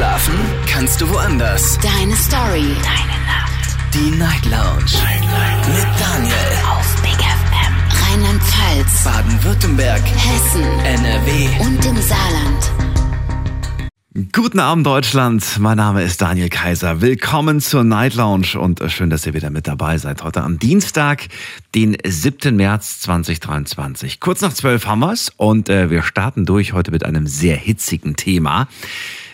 Schlafen kannst du woanders. Deine Story. Deine Nacht. Die Night Lounge. Night, Night. Mit Daniel. Auf Big FM. Rheinland-Pfalz. Baden-Württemberg. Hessen. NRW. Und im Saarland. Guten Abend Deutschland, mein Name ist Daniel Kaiser. Willkommen zur Night Lounge und schön, dass ihr wieder mit dabei seid. Heute am Dienstag, den 7. März 2023. Kurz nach 12 haben wir's und äh, wir starten durch heute mit einem sehr hitzigen Thema.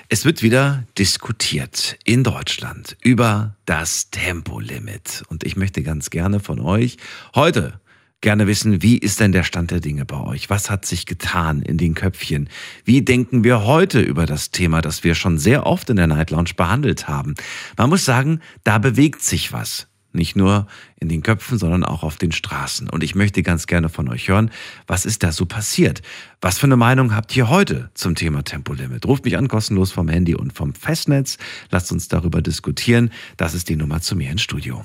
Es wird wieder diskutiert in Deutschland über das Tempolimit. Und ich möchte ganz gerne von euch heute gerne wissen, wie ist denn der Stand der Dinge bei euch? Was hat sich getan in den Köpfchen? Wie denken wir heute über das Thema, das wir schon sehr oft in der Night Lounge behandelt haben? Man muss sagen, da bewegt sich was. Nicht nur in den Köpfen, sondern auch auf den Straßen. Und ich möchte ganz gerne von euch hören, was ist da so passiert? Was für eine Meinung habt ihr heute zum Thema Tempolimit? Ruft mich an, kostenlos vom Handy und vom Festnetz. Lasst uns darüber diskutieren. Das ist die Nummer zu mir ins Studio.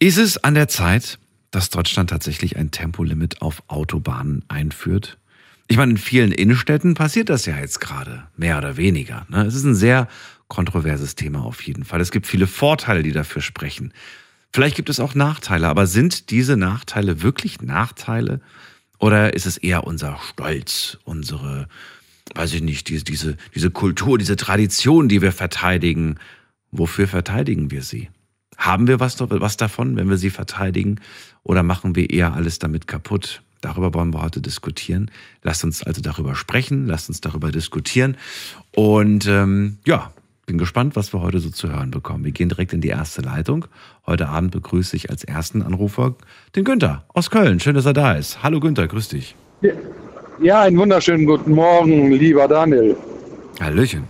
Ist es an der Zeit, dass Deutschland tatsächlich ein Tempolimit auf Autobahnen einführt? Ich meine, in vielen Innenstädten passiert das ja jetzt gerade, mehr oder weniger. Ne? Es ist ein sehr kontroverses Thema auf jeden Fall. Es gibt viele Vorteile, die dafür sprechen. Vielleicht gibt es auch Nachteile, aber sind diese Nachteile wirklich Nachteile? Oder ist es eher unser Stolz, unsere, weiß ich nicht, diese, diese, diese Kultur, diese Tradition, die wir verteidigen? Wofür verteidigen wir sie? Haben wir was, was davon, wenn wir sie verteidigen? Oder machen wir eher alles damit kaputt? Darüber wollen wir heute diskutieren. Lasst uns also darüber sprechen, lasst uns darüber diskutieren. Und ähm, ja, bin gespannt, was wir heute so zu hören bekommen. Wir gehen direkt in die erste Leitung. Heute Abend begrüße ich als ersten Anrufer den Günther aus Köln. Schön, dass er da ist. Hallo Günther, grüß dich. Ja, einen wunderschönen guten Morgen, lieber Daniel. Hallöchen.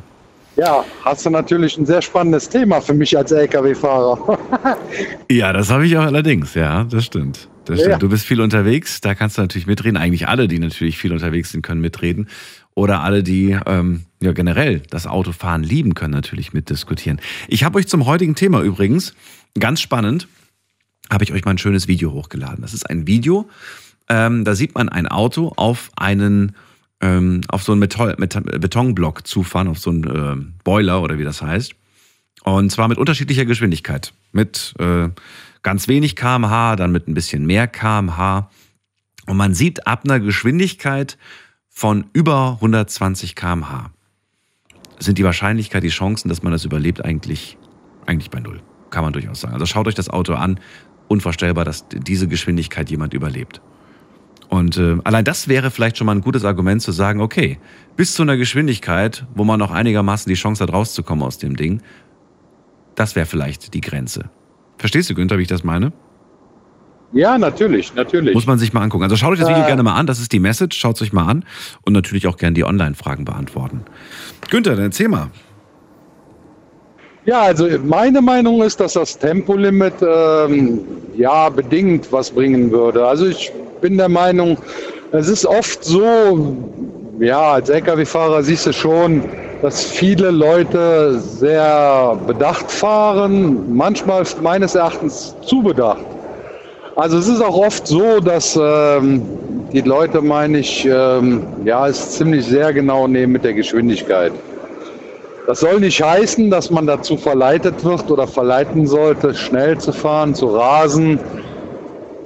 Ja, hast du natürlich ein sehr spannendes Thema für mich als Lkw-Fahrer. ja, das habe ich auch allerdings, ja, das stimmt. Das stimmt. Ja. Du bist viel unterwegs, da kannst du natürlich mitreden. Eigentlich alle, die natürlich viel unterwegs sind, können mitreden. Oder alle, die ähm, ja generell das Autofahren lieben, können natürlich mitdiskutieren. Ich habe euch zum heutigen Thema übrigens, ganz spannend, habe ich euch mal ein schönes Video hochgeladen. Das ist ein Video, ähm, da sieht man ein Auto auf einen ähm, auf so einen Metall, Betonblock zufahren, auf so einen äh, Boiler oder wie das heißt. Und zwar mit unterschiedlicher Geschwindigkeit. Mit äh, ganz wenig kmh, dann mit ein bisschen mehr kmh. Und man sieht ab einer Geschwindigkeit von über 120 kmh sind die Wahrscheinlichkeit, die Chancen, dass man das überlebt, eigentlich, eigentlich bei Null. Kann man durchaus sagen. Also schaut euch das Auto an. Unvorstellbar, dass diese Geschwindigkeit jemand überlebt. Und äh, allein das wäre vielleicht schon mal ein gutes Argument zu sagen, okay, bis zu einer Geschwindigkeit, wo man noch einigermaßen die Chance hat, rauszukommen aus dem Ding, das wäre vielleicht die Grenze. Verstehst du, Günther, wie ich das meine? Ja, natürlich, natürlich. Muss man sich mal angucken. Also schaut euch das Video äh, gerne mal an, das ist die Message, schaut es euch mal an und natürlich auch gerne die Online-Fragen beantworten. Günther, dann erzähl mal. Ja, also meine Meinung ist, dass das Tempolimit ähm, ja bedingt was bringen würde. Also ich bin der Meinung, es ist oft so, ja, als Lkw-Fahrer siehst du schon, dass viele Leute sehr bedacht fahren, manchmal meines Erachtens zu bedacht. Also es ist auch oft so, dass ähm, die Leute, meine ich, ähm, ja, es ziemlich sehr genau nehmen mit der Geschwindigkeit. Das soll nicht heißen, dass man dazu verleitet wird oder verleiten sollte, schnell zu fahren, zu rasen.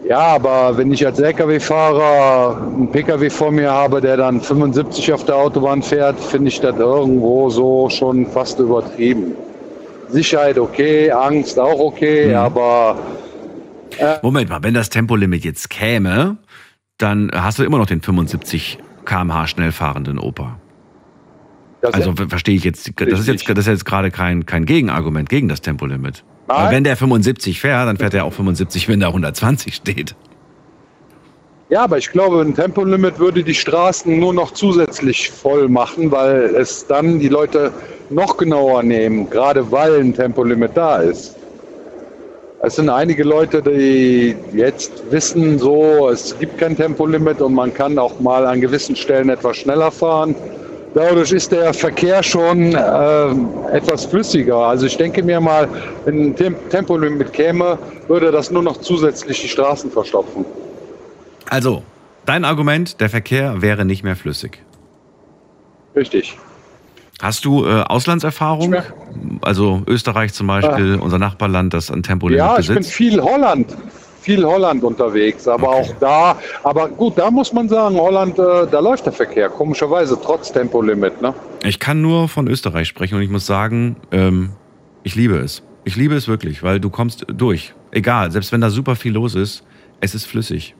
Ja, aber wenn ich als Lkw-Fahrer einen Pkw vor mir habe, der dann 75 auf der Autobahn fährt, finde ich das irgendwo so schon fast übertrieben. Sicherheit okay, Angst auch okay, mhm. aber. Äh Moment mal, wenn das Tempolimit jetzt käme, dann hast du immer noch den 75 km/h schnell fahrenden Opa. Das also verstehe ich jetzt, das ist jetzt, das ist jetzt gerade kein, kein Gegenargument gegen das Tempolimit. Weil wenn der 75 fährt, dann fährt er auch 75, wenn da 120 steht. Ja, aber ich glaube, ein Tempolimit würde die Straßen nur noch zusätzlich voll machen, weil es dann die Leute noch genauer nehmen, gerade weil ein Tempolimit da ist. Es sind einige Leute, die jetzt wissen, so, es gibt kein Tempolimit und man kann auch mal an gewissen Stellen etwas schneller fahren. Dadurch ist der Verkehr schon äh, etwas flüssiger. Also ich denke mir mal, wenn ein Tem Tempolimit käme, würde das nur noch zusätzlich die Straßen verstopfen. Also, dein Argument, der Verkehr wäre nicht mehr flüssig. Richtig. Hast du äh, Auslandserfahrung? Also Österreich zum Beispiel, unser Nachbarland, das ein Tempolimit Ja, ich bin besitzt? viel Holland, viel Holland unterwegs, aber Okay. auch da, aber gut, da muss man sagen, Holland, äh, da läuft der Verkehr, komischerweise, trotz Tempolimit, ne? Ich kann nur von Österreich sprechen und ich muss sagen, ähm, ich liebe es. Ich liebe es wirklich, weil du kommst durch. Egal, selbst wenn da super viel los ist, es ist flüssig.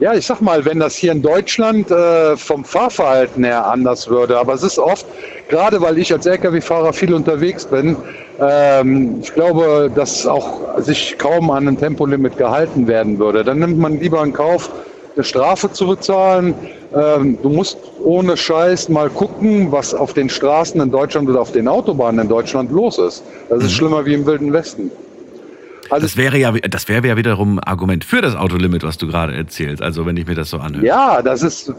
Ja, ich sag mal, wenn das hier in Deutschland äh, vom Fahrverhalten her anders würde, aber es ist oft, gerade weil ich als Lkw-Fahrer viel unterwegs bin, ähm, ich glaube, dass auch sich kaum an ein Tempolimit gehalten werden würde. Dann nimmt man lieber in Kauf, eine Strafe zu bezahlen. Ähm, du musst ohne Scheiß mal gucken, was auf den Straßen in Deutschland oder auf den Autobahnen in Deutschland los ist. Das ist schlimmer wie im Wilden Westen. Also Das wäre ja, das wäre ja wiederum ein Argument für das Autolimit, was du gerade erzählst. Also wenn ich mir das so anhöre. Ja, das ist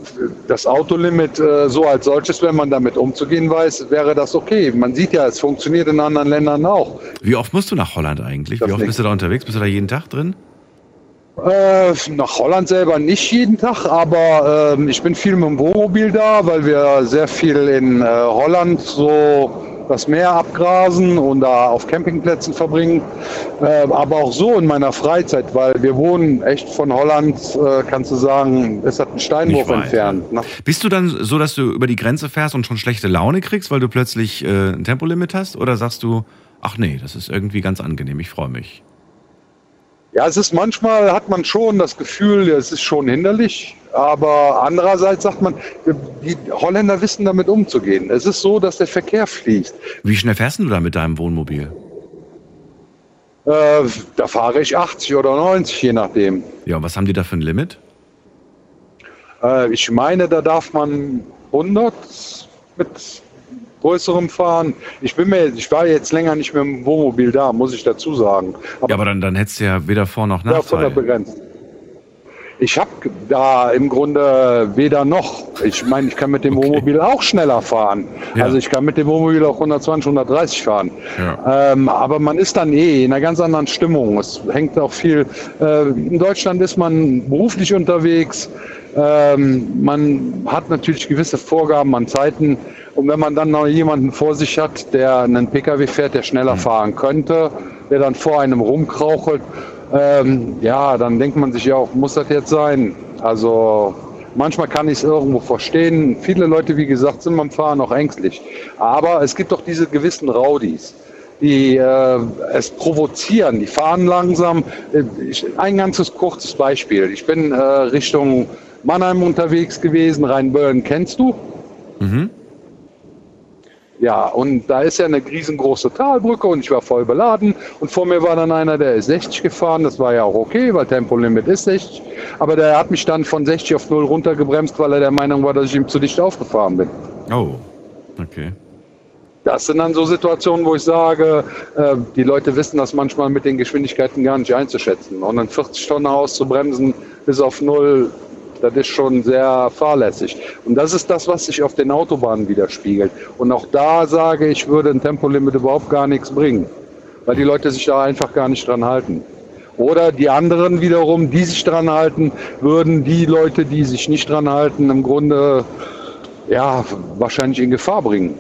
das Autolimit äh, so als solches, wenn man damit umzugehen weiß, wäre das okay. Man sieht ja, es funktioniert in anderen Ländern auch. Wie oft musst du nach Holland eigentlich? Wie Das oft nicht. bist du da unterwegs? Bist du da jeden Tag drin? Äh, nach Holland selber nicht jeden Tag, aber ähm, ich bin viel mit dem Wohnmobil da, weil wir sehr viel in äh, Holland so das Meer abgrasen und da auf Campingplätzen verbringen. Äh, aber auch so in meiner Freizeit, weil wir wohnen echt von Holland, äh, kannst du sagen, es hat einen Steinwurf entfernt. Ne? Bist du dann so, dass du über die Grenze fährst und schon schlechte Laune kriegst, weil du plötzlich äh, ein Tempolimit hast? Oder sagst du, ach nee, das ist irgendwie ganz angenehm, ich freue mich? Ja, es ist manchmal hat man schon das Gefühl, es ist schon hinderlich, aber andererseits sagt man, die Holländer wissen damit umzugehen. Es ist so, dass der Verkehr fließt. Wie schnell fährst du da mit deinem Wohnmobil? Äh, da fahre ich 80 oder 90, je nachdem. Ja, und was haben die da für ein Limit? Äh, ich meine, da darf man 100 mit größerem fahren. Ich bin mir, ich war jetzt länger nicht mehr im Wohnmobil da, muss ich dazu sagen. Aber Ja, aber dann, dann hättest du ja weder Vor- noch Nachteil. begrenzt. Ich habe da im Grunde weder noch. Ich meine, ich kann mit dem Okay. Wohnmobil auch schneller fahren. Ja. Also ich kann mit dem Wohnmobil auch 120, 130 fahren. Ja. Ähm, aber man ist dann eh in einer ganz anderen Stimmung. Es hängt auch viel. Äh, in Deutschland ist man beruflich unterwegs. Ähm, man hat natürlich gewisse Vorgaben an Zeiten. Und wenn man dann noch jemanden vor sich hat, der einen Pkw fährt, der schneller fahren könnte, der dann vor einem rumkrauchelt, ähm, ja, dann denkt man sich ja auch, muss das jetzt sein? Also manchmal kann ich es irgendwo verstehen. Viele Leute, wie gesagt, sind beim Fahren auch ängstlich. Aber es gibt doch diese gewissen Raudis, die äh, es provozieren, die fahren langsam. Äh, Ich, ein ganzes kurzes Beispiel. Ich bin äh, Richtung Mannheim unterwegs gewesen, Rheinböllen kennst du? Mhm. Ja, und da ist ja eine riesengroße Talbrücke und ich war voll beladen und vor mir war dann einer, der ist 60 gefahren, das war ja auch okay, weil Tempolimit ist 60, aber der hat mich dann von 60 auf 0 runtergebremst, weil er der Meinung war, dass ich ihm zu dicht aufgefahren bin. Oh, okay. Das sind dann so Situationen, wo ich sage, äh, die Leute wissen das manchmal mit den Geschwindigkeiten gar nicht einzuschätzen. Und dann 40 Tonnen auszubremsen bis auf null, das ist schon sehr fahrlässig. Und das ist das, was sich auf den Autobahnen widerspiegelt. Und auch da sage ich, würde ein Tempolimit überhaupt gar nichts bringen, weil die Leute sich da einfach gar nicht dran halten. Oder die anderen wiederum, die sich dran halten, würden die Leute, die sich nicht dran halten, im Grunde ja, wahrscheinlich in Gefahr bringen.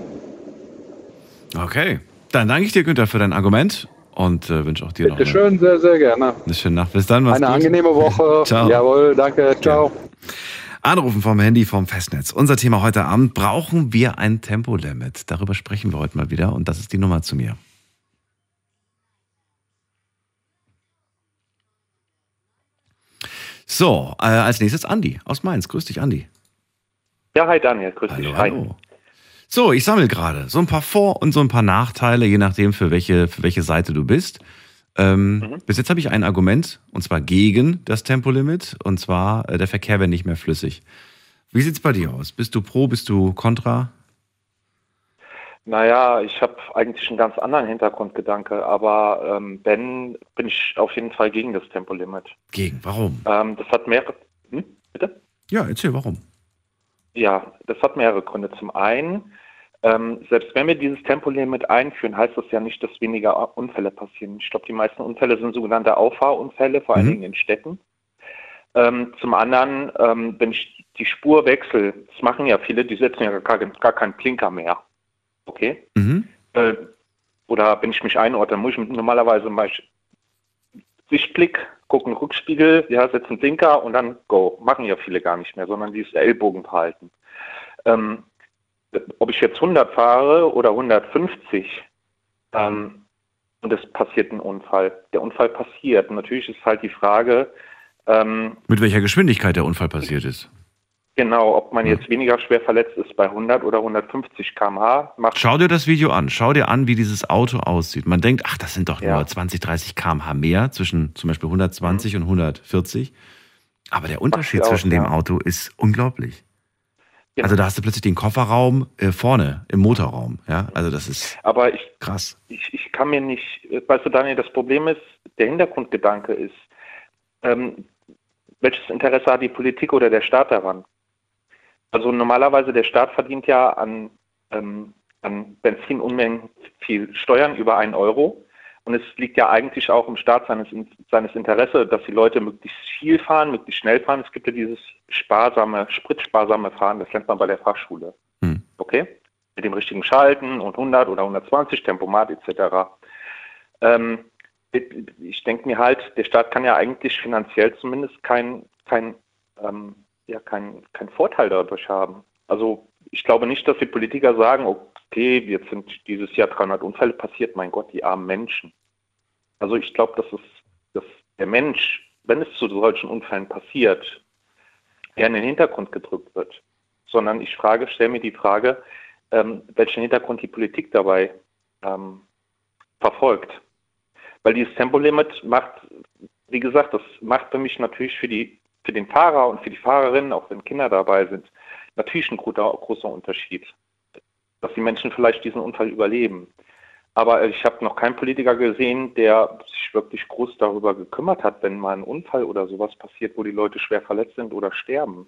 Okay. Dann danke ich dir, Günther, für dein Argument und äh, wünsche auch dir noch Bitte eine, schön, sehr, sehr gerne. eine schöne Nacht. Bis dann. Eine gut. angenehme Woche. Ciao. Jawohl, danke. Ciao. Anrufen vom Handy vom Festnetz. Unser Thema heute Abend, brauchen wir ein Tempolimit? Darüber sprechen wir heute mal wieder und das ist die Nummer zu mir. So, äh, als nächstes Andi aus Mainz. Grüß dich, Andi. Ja, hi Daniel, grüß Hallo, dich. Hi. hallo. So, ich sammle gerade so ein paar Vor- und so ein paar Nachteile, je nachdem, für welche, für welche Seite du bist. Ähm, Mhm. Bis jetzt habe ich ein Argument, und zwar gegen das Tempolimit, und zwar äh, der Verkehr wäre nicht mehr flüssig. Wie sieht's bei dir aus? Bist du pro, bist du kontra? Naja, ich habe eigentlich einen ganz anderen Hintergrundgedanke, aber ähm, Ben bin ich auf jeden Fall gegen das Tempolimit. Gegen. Warum? Ähm, das hat mehrere. Hm? Bitte? Ja, erzähl, warum? Ja, das hat mehrere Gründe. Zum einen, ähm, selbst wenn wir dieses Tempolimit einführen, heißt das ja nicht, dass weniger Unfälle passieren. Ich glaube, die meisten Unfälle sind sogenannte Auffahrunfälle, vor allen Mhm. Dingen in Städten. Ähm, zum anderen, ähm, wenn ich die Spur wechsle, das machen ja viele, die setzen ja gar, gar keinen Blinker mehr. Okay? Mhm. Äh, oder wenn ich mich einordne, muss ich normalerweise mal Sichtblick, gucken Rückspiegel, ja, setzen Blinker und dann go. Machen ja viele gar nicht mehr, sondern dieses Ellbogen verhalten. Ähm, ob ich jetzt 100 fahre oder 150, ähm, und es passiert ein Unfall. Der Unfall passiert. natürlich ist halt die Frage, ähm, mit welcher Geschwindigkeit der Unfall passiert ist. Genau, ob man jetzt weniger schwer verletzt ist bei 100 oder 150 km/h. Schau dir das Video an. Schau dir an, wie dieses Auto aussieht. Man denkt, ach, das sind doch Ja. nur 20, 30 km/h mehr zwischen zum Beispiel 120 und 140. Aber der Unterschied zwischen auch, dem ja. Auto ist unglaublich. Genau. Also da hast du plötzlich den Kofferraum äh, vorne im Motorraum. Ja, also das ist Aber ich, krass. ich, ich kann mir nicht, weißt du, Daniel, das Problem ist, der Hintergrundgedanke ist, ähm, welches Interesse hat die Politik oder der Staat daran? Also normalerweise der Staat verdient ja an, ähm, an Benzin Unmengen viel Steuern über einen Euro. Und es liegt ja eigentlich auch im Staat seines, seines Interesse, dass die Leute möglichst viel fahren, möglichst schnell fahren. Es gibt ja dieses sparsame, spritsparsame Fahren, das lernt man bei der Fachschule. Hm. Okay? Mit dem richtigen Schalten und 100 oder 120 Tempomat etc. Ähm, ich denke mir halt, der Staat kann ja eigentlich finanziell zumindest kein, kein, ähm, ja, kein, kein Vorteil dadurch haben. Also ich glaube nicht, dass die Politiker sagen, okay, jetzt sind dieses Jahr 300 Unfälle passiert, mein Gott, die armen Menschen. Also ich glaube, dass, es, dass der Mensch, wenn es zu solchen Unfällen passiert, eher in den Hintergrund gedrückt wird. Sondern ich frage, stelle mir die Frage, ähm, welchen Hintergrund die Politik dabei ähm, verfolgt. Weil dieses Tempolimit macht, wie gesagt, das macht für mich natürlich für, die, für den Fahrer und für die Fahrerin, auch wenn Kinder dabei sind, natürlich ein großer, Unterschied, dass die Menschen vielleicht diesen Unfall überleben. Aber ich habe noch keinen Politiker gesehen, der sich wirklich groß darüber gekümmert hat, wenn mal ein Unfall oder sowas passiert, wo die Leute schwer verletzt sind oder sterben.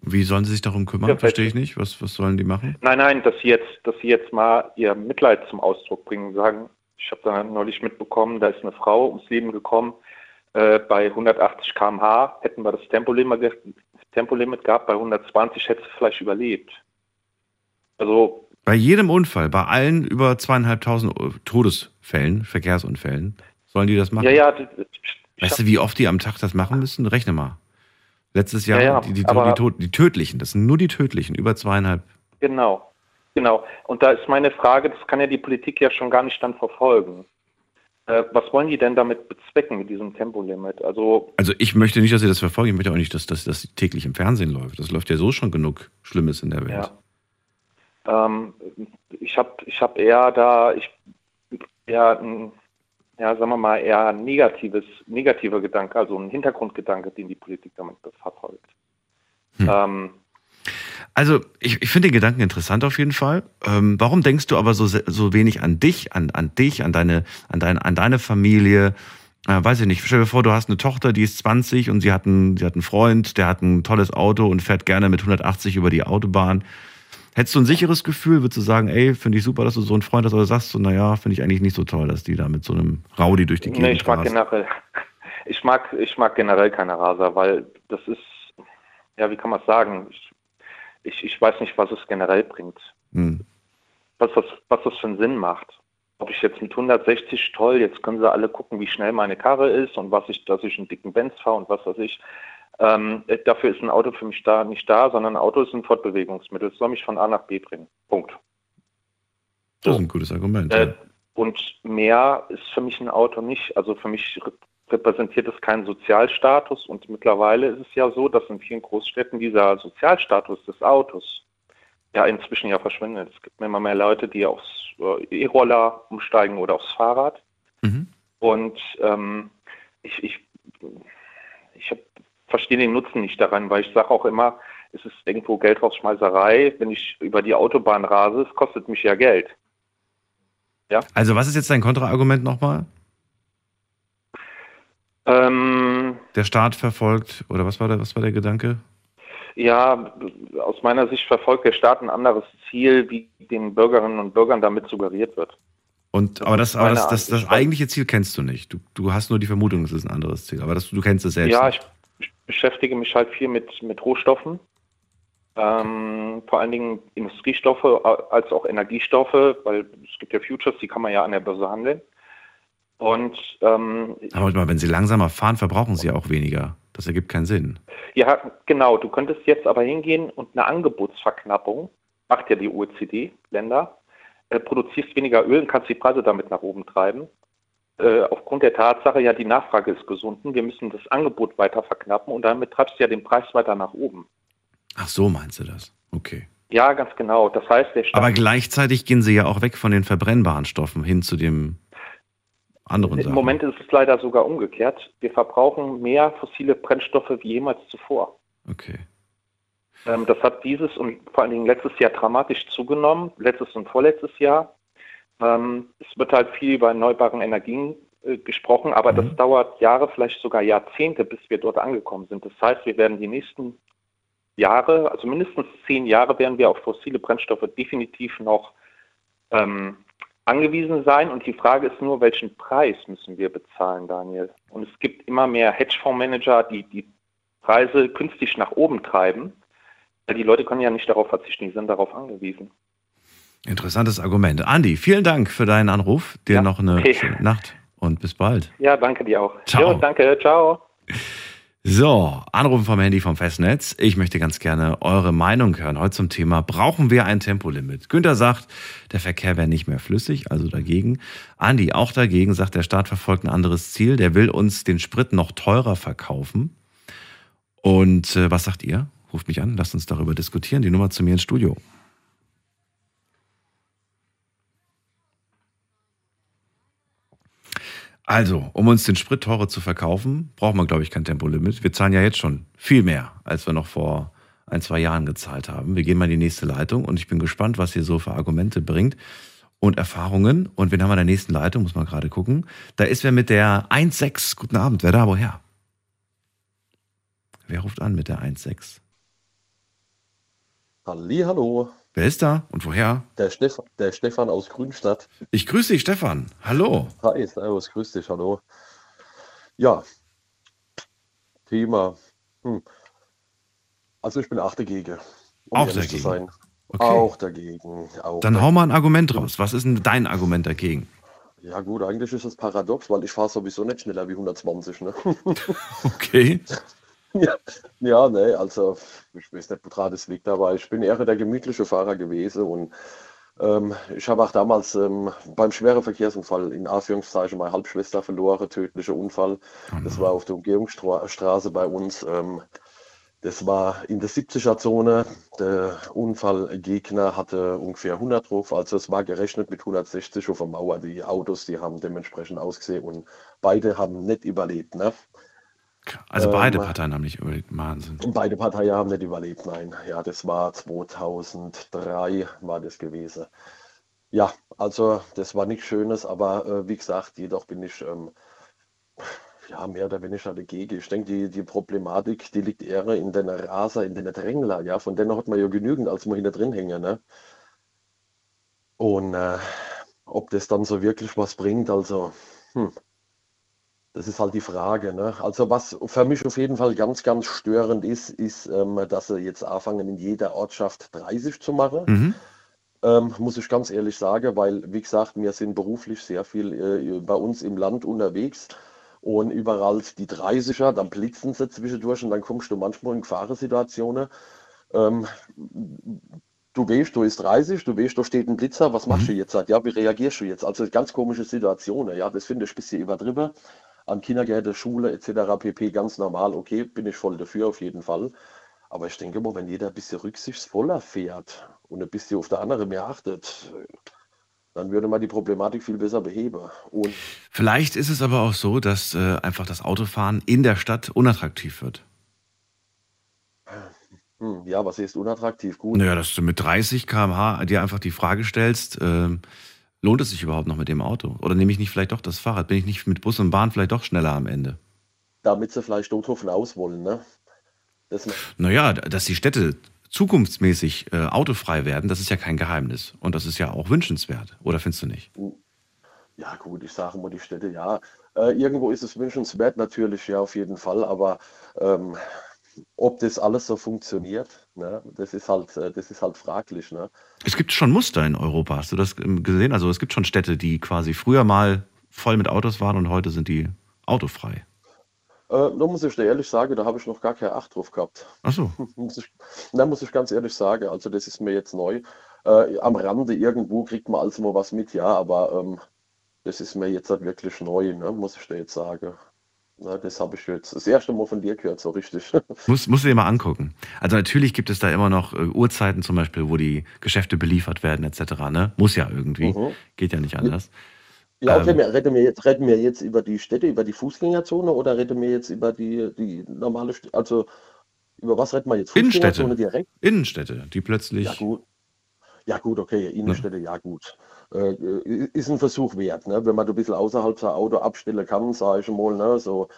Wie sollen sie sich darum kümmern? Ja, Verstehe ich nicht. Was, was sollen die machen? Nein, nein, dass sie jetzt, dass sie jetzt mal ihr Mitleid zum Ausdruck bringen, sagen, ich habe da neulich mitbekommen, da ist eine Frau ums Leben gekommen, äh, bei 180 km/h hätten wir das Tempolimit, Tempolimit gehabt, bei 120 hätte sie vielleicht überlebt. Also Bei jedem Unfall, bei allen über zweieinhalbtausend Todesfällen, Verkehrsunfällen, sollen die das machen? ja, ja, Weißt du, wie oft die am Tag das machen müssen? Rechne mal. Letztes Jahr, Ja, ja, die, die, die, die tödlichen, das sind nur die tödlichen, über zweieinhalb. genau, genau. Und da ist meine Frage, das kann ja die Politik ja schon gar nicht dann verfolgen. Äh, was wollen die denn damit bezwecken mit diesem Tempolimit? Also Also ich möchte nicht, dass sie das verfolgen, ich möchte auch nicht, dass das täglich im Fernsehen läuft. Das läuft ja so schon genug Schlimmes in der Welt. Ja. Ähm, ich habe ich hab eher da, ich eher ein, ja, sagen wir mal, eher ein negatives, negativer Gedanke, also ein Hintergrundgedanke, den die Politik damit verfolgt. Hm. Ähm, Also ich, ich finde den Gedanken interessant auf jeden Fall. Ähm, warum denkst du aber so, so wenig an dich, an, an dich, an deine, an, dein, an deine Familie? Äh, weiß ich nicht. Stell dir vor, du hast eine Tochter, die ist 20 und sie hat, einen, sie hat einen Freund, der hat ein tolles Auto und fährt gerne mit 180 über die Autobahn. Hättest du ein sicheres Gefühl, würdest du sagen, ey, finde ich super, dass du so einen Freund hast, oder sagst du, naja, finde ich eigentlich nicht so toll, dass die da mit so einem Rowdy durch die Gegend nee, ich mag generell, ich mag, ich mag generell keine Raser, weil das ist, ja, wie kann man es sagen? Ich, ich, ich weiß nicht, was es generell bringt. Hm. was das, was das für einen Sinn macht. Ob ich jetzt mit 160 toll, jetzt können sie alle gucken, wie schnell meine Karre ist und was ich, dass ich einen dicken Benz fahre und was weiß ich. Ähm, äh, dafür ist ein Auto für mich da nicht da, sondern ein Auto ist ein Fortbewegungsmittel. Es soll mich von A nach B bringen. Punkt. Das ist ein gutes Argument. Äh, ja. und mehr ist für mich ein Auto nicht. Also für mich repräsentiert es keinen Sozialstatus und mittlerweile ist es ja so, dass in vielen Großstädten dieser Sozialstatus des Autos ja inzwischen ja verschwindet. Es gibt immer mehr Leute, die aufs äh, E-Roller umsteigen oder aufs Fahrrad. Mhm. Und ähm, ich, ich, ich hab, verstehe den Nutzen nicht daran, weil ich sage auch immer, es ist irgendwo Geldrausschmeißerei. Wenn ich über die Autobahn rase, es kostet mich ja Geld. Also was ist jetzt dein Kontraargument nochmal? Ähm, Der Staat verfolgt, oder was war der, was war der Gedanke? ja, aus meiner Sicht verfolgt der Staat ein anderes Ziel, wie den Bürgerinnen und Bürgern damit suggeriert wird. Und, aber das, aber das, das, das eigentliche Ziel kennst du nicht. Du, du hast nur die Vermutung, es ist ein anderes Ziel. Aber das, du kennst es selbst Ja, nicht. ich, beschäftige mich halt viel mit, mit Rohstoffen, ähm, vor allen Dingen Industriestoffe als auch Energiestoffe, weil es gibt ja Futures, die kann man ja an der Börse handeln. Und ähm, aber mal, wenn Sie langsamer fahren, verbrauchen Sie auch weniger. Das ergibt keinen Sinn. Ja, genau. Du könntest jetzt aber hingehen und eine Angebotsverknappung, macht ja die OECD-Länder, äh, produzierst weniger Öl und kannst die Preise damit nach oben treiben. Äh, aufgrund der Tatsache, ja, die Nachfrage ist gesunden, wir müssen das Angebot weiter verknappen und damit treibst du ja den Preis weiter nach oben. Ach so, meinst du das? Okay. Ja, ganz genau. Das heißt, der Aber gleichzeitig gehen sie ja auch weg von den verbrennbaren Stoffen hin zu dem anderen. Im Sachen. Moment ist es leider sogar umgekehrt. Wir verbrauchen mehr fossile Brennstoffe wie jemals zuvor. Okay. Ähm, das hat dieses und vor allen Dingen letztes Jahr dramatisch zugenommen, letztes und vorletztes Jahr. Ähm, es wird halt viel über erneuerbaren Energien äh, gesprochen, aber mhm. das dauert Jahre, vielleicht sogar Jahrzehnte, bis wir dort angekommen sind. Das heißt, wir werden die nächsten Jahre, also mindestens zehn Jahre, werden wir auf fossile Brennstoffe definitiv noch ähm, angewiesen sein. Und die Frage ist nur, welchen Preis müssen wir bezahlen, Daniel? Und es gibt immer mehr Hedgefondsmanager, die die Preise künstlich nach oben treiben. Die Leute können ja nicht darauf verzichten, die sind darauf angewiesen. Interessantes Argument. Andi, vielen Dank für deinen Anruf. Dir ja, noch eine okay. schöne Nacht und bis bald. Ja, danke dir auch. Ciao. Jo, danke, ciao. So, Anrufen vom Handy vom Festnetz. Ich möchte ganz gerne eure Meinung hören. Heute zum Thema, brauchen wir ein Tempolimit? Günther sagt, der Verkehr wäre nicht mehr flüssig, also dagegen. Andi auch dagegen, sagt, der Staat verfolgt ein anderes Ziel. Der will uns den Sprit noch teurer verkaufen. Und äh, was sagt ihr? Ruft mich an, lasst uns darüber diskutieren. Die Nummer zu mir ins Studio. Also, um uns den Sprit teurer zu verkaufen, braucht man, glaube ich, kein Tempolimit. Wir zahlen ja jetzt schon viel mehr, als wir noch vor ein, zwei Jahren gezahlt haben. Wir gehen mal in die nächste Leitung und ich bin gespannt, was ihr so für Argumente bringt und Erfahrungen. Und wen haben wir in der nächsten Leitung? Muss man gerade gucken. Da ist wer mit der 1.6. Guten Abend. Wer da? Woher? Wer ruft an mit der 1.6? Halli, hallo. Wer ist da und woher? Der, Steff der Stefan aus Grünstadt. Ich grüße dich, Stefan. Hallo. Hi, servus, grüß dich, hallo. Ja, Thema. Hm. Also ich bin auch dagegen. Um auch dagegen? Sein. Okay. Auch dagegen. Auch Dann hau mal ein Argument raus. Was ist denn dein Argument dagegen? Ja gut, eigentlich ist es paradox, weil ich fahre sowieso nicht schneller wie 120. Ne? okay. Ja, ja, ne, also ich weiß nicht, wo gerade das liegt, aber ich bin eher der gemütliche Fahrer gewesen und ähm, ich habe auch damals ähm, beim schweren Verkehrsunfall in Anführungszeichen meine Halbschwester verloren, tödlicher Unfall. Das war auf der Umgehungsstraße bei uns. Ähm, das war in der 70er-Zone. Der Unfallgegner hatte ungefähr 100 drauf, also es war gerechnet mit 160 auf der Mauer. Die Autos, die haben dementsprechend ausgesehen und beide haben nicht überlebt. Ne? Also beide ähm, Parteien haben nicht überlebt. Wahnsinn. Beide Parteien haben nicht überlebt, nein. Ja, das war 2003 war das gewesen. Ja, also das war nichts Schönes, aber äh, wie gesagt, jedoch bin ich ähm, ja, mehr oder weniger dagegen. Ich denke, die, die Problematik, die liegt eher in den Raser, in den Drängler, ja, von denen hat man ja genügend, als man hinter drin hängen, ne? Und äh, ob das dann so wirklich was bringt, also, hm, das ist halt die Frage. Ne? Also was für mich auf jeden Fall ganz, ganz störend ist, ist, ähm, dass sie jetzt anfangen, in jeder Ortschaft 30 zu machen. Mhm. Ähm, muss ich ganz ehrlich sagen, weil, wie gesagt, wir sind beruflich sehr viel äh, bei uns im Land unterwegs und überall die 30er, dann blitzen sie zwischendurch und dann kommst du manchmal in Gefahrensituationen. Ähm, du weißt, du ist 30, du weißt, da steht ein Blitzer, was machst mhm. du jetzt? Ja, wie reagierst du jetzt? Also ganz komische Situationen, ja, das finde ich ein bisschen übertrieben an Kindergärten, Schule etc. pp. ganz normal. Okay, bin ich voll dafür auf jeden Fall. Aber ich denke mal, wenn jeder ein bisschen rücksichtsvoller fährt und ein bisschen auf der andere mehr achtet, dann würde man die Problematik viel besser beheben. Und Vielleicht ist es aber auch so, dass äh, einfach das Autofahren in der Stadt unattraktiv wird. Hm, ja, was ist unattraktiv? Gut. Naja, dass du mit 30 km/h dir einfach die Frage stellst, äh, lohnt es sich überhaupt noch mit dem Auto? Oder nehme ich nicht vielleicht doch das Fahrrad? Bin ich nicht mit Bus und Bahn vielleicht doch schneller am Ende? Damit sie vielleicht Nothofen aus wollen, ne? Das naja, dass die Städte zukunftsmäßig äh, autofrei werden, das ist ja kein Geheimnis. Und das ist ja auch wünschenswert, oder findest du nicht? Ja, gut, ich sage mal, die Städte, ja. Äh, irgendwo ist es wünschenswert natürlich, ja, auf jeden Fall, aber ähm, ob das alles so funktioniert, ne, das ist halt, äh, das ist halt fraglich. Ne? Es gibt schon Muster in Europa, hast du das ähm, gesehen? Also es gibt schon Städte, die quasi früher mal voll mit Autos waren und heute sind die autofrei. Äh, da muss ich dir ehrlich sagen, da habe ich noch gar keine Acht drauf gehabt. Ach so. muss ich, da muss ich ganz ehrlich sagen, also das ist mir jetzt neu. Äh, am Rande irgendwo kriegt man also mal was mit, ja, aber ähm, das ist mir jetzt halt wirklich neu, ne, muss ich dir jetzt sagen. Na, das habe ich jetzt das erste Mal von dir gehört, so richtig. Muss, musst du dir mal angucken. Also natürlich gibt es da immer noch äh, Uhrzeiten zum Beispiel, wo die Geschäfte beliefert werden etc. Ne? Muss ja irgendwie. Mhm. Geht ja nicht anders. Ja, okay, ähm, reden, wir jetzt, reden wir jetzt über die Städte, über die Fußgängerzone oder reden wir jetzt über die, die normale, St also über was reden wir jetzt? Innenstädte. direkt? Innenstädte, die plötzlich. Ja, gut. Ja, gut, okay, Innenstädte, ja, gut. Äh, ist ein Versuch wert, ne? wenn man ein bisschen außerhalb sein Auto abstellen kann, sage ich mal, ne? so,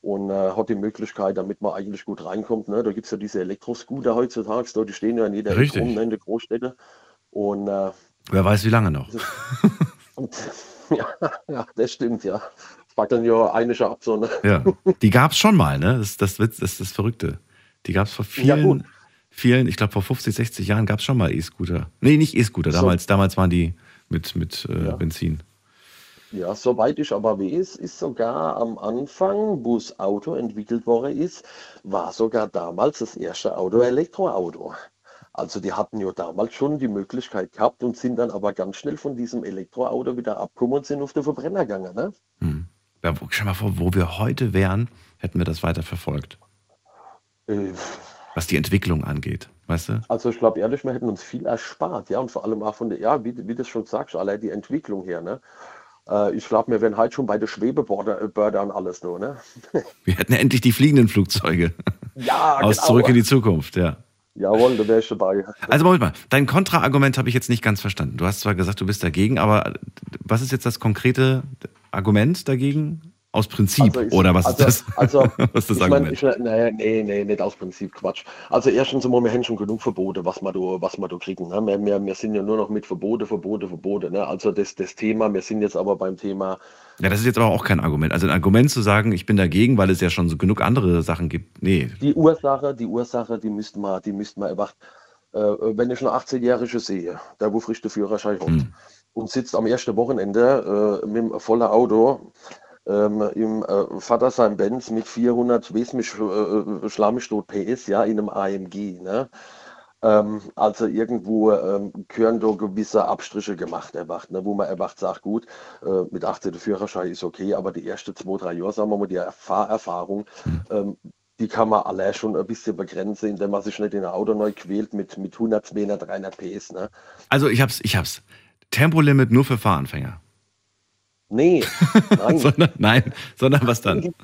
und äh, hat die Möglichkeit, damit man eigentlich gut reinkommt. Ne? Da gibt es ja diese Elektroscooter heutzutage, so, die stehen ja in jeder Richtig. Rum, ne, in der Großstädte. Und, äh, Wer weiß, wie lange noch. und, ja, ja, das stimmt, ja. Fackeln ja einige ab, so, ne? Ja, die gab es schon mal, ne? Das, das, das, das ist das Verrückte. Die gab es vor vielen, ja, vielen, ich glaube vor 50, 60 Jahren gab es schon mal E-Scooter. Nee, nicht E-Scooter, damals, so. damals waren die mit, mit äh, ja. Benzin. Ja, soweit ich aber weiß, ist sogar am Anfang, wo das Auto entwickelt worden ist, war sogar damals das erste Auto Elektroauto. Also die hatten ja damals schon die Möglichkeit gehabt und sind dann aber ganz schnell von diesem Elektroauto wieder abgekommen und sind auf den Verbrenner gegangen. Ne? Hm. Ja, schau mal vor, wo wir heute wären, hätten wir das weiter verfolgt. Äh, Was die Entwicklung angeht. Weißt du? Also ich glaube ehrlich, wir hätten uns viel erspart, ja, und vor allem auch von der, ja, wie, wie du schon sagst, allein die Entwicklung her, ne? Äh, ich glaube, wir wären halt schon bei der Schwebebörder und alles nur, ne? Wir hätten endlich die fliegenden Flugzeuge. Ja, Aus genau. Zurück in die Zukunft, ja. Jawohl, da wäre ich dabei. Also Moment mal, dein Kontraargument habe ich jetzt nicht ganz verstanden. Du hast zwar gesagt, du bist dagegen, aber was ist jetzt das konkrete Argument dagegen? Aus Prinzip, also ich, oder was also, ist das? Also, was ist das ich Argument? Mein, ich, nee, nee, nicht aus Prinzip, Quatsch. Also erstens einmal, wir haben schon genug Verbote, was wir da, was wir da kriegen. Ne? Wir, wir, wir sind ja nur noch mit Verbote, Verbote, Verbote. Ne? Also das, das Thema, wir sind jetzt aber beim Thema... Ja, das ist jetzt aber auch kein Argument. Also ein Argument zu sagen, ich bin dagegen, weil es ja schon so genug andere Sachen gibt, nee. Die Ursache, die Ursache, die müssten wir, die müssten wir einfach... Äh, wenn ich einen 18-Jährigen sehe, der wo frisch den Führerschein hat hm. und sitzt am ersten Wochenende äh, mit einem vollen Auto ähm, im äh, Vater sein Benz mit 400 wesentlich äh, äh Schlammstot PS, ja, in einem AMG. Ne? Ähm, also irgendwo ähm, gehören da gewisse Abstriche gemacht, erwacht, ne? wo man erwacht sagt, gut, äh, mit 18 Führerschein ist okay, aber die ersten zwei, drei Jahre, sagen wir mal, die Erfahr Erfahrung, ähm, die kann man alle schon ein bisschen begrenzen, indem man sich nicht in ein Auto neu quält mit, mit 100, 200, 300 PS. Ne? Also ich hab's, ich hab's. Tempolimit nur für Fahranfänger. Nee, nein. sondern, nein, sondern was dann?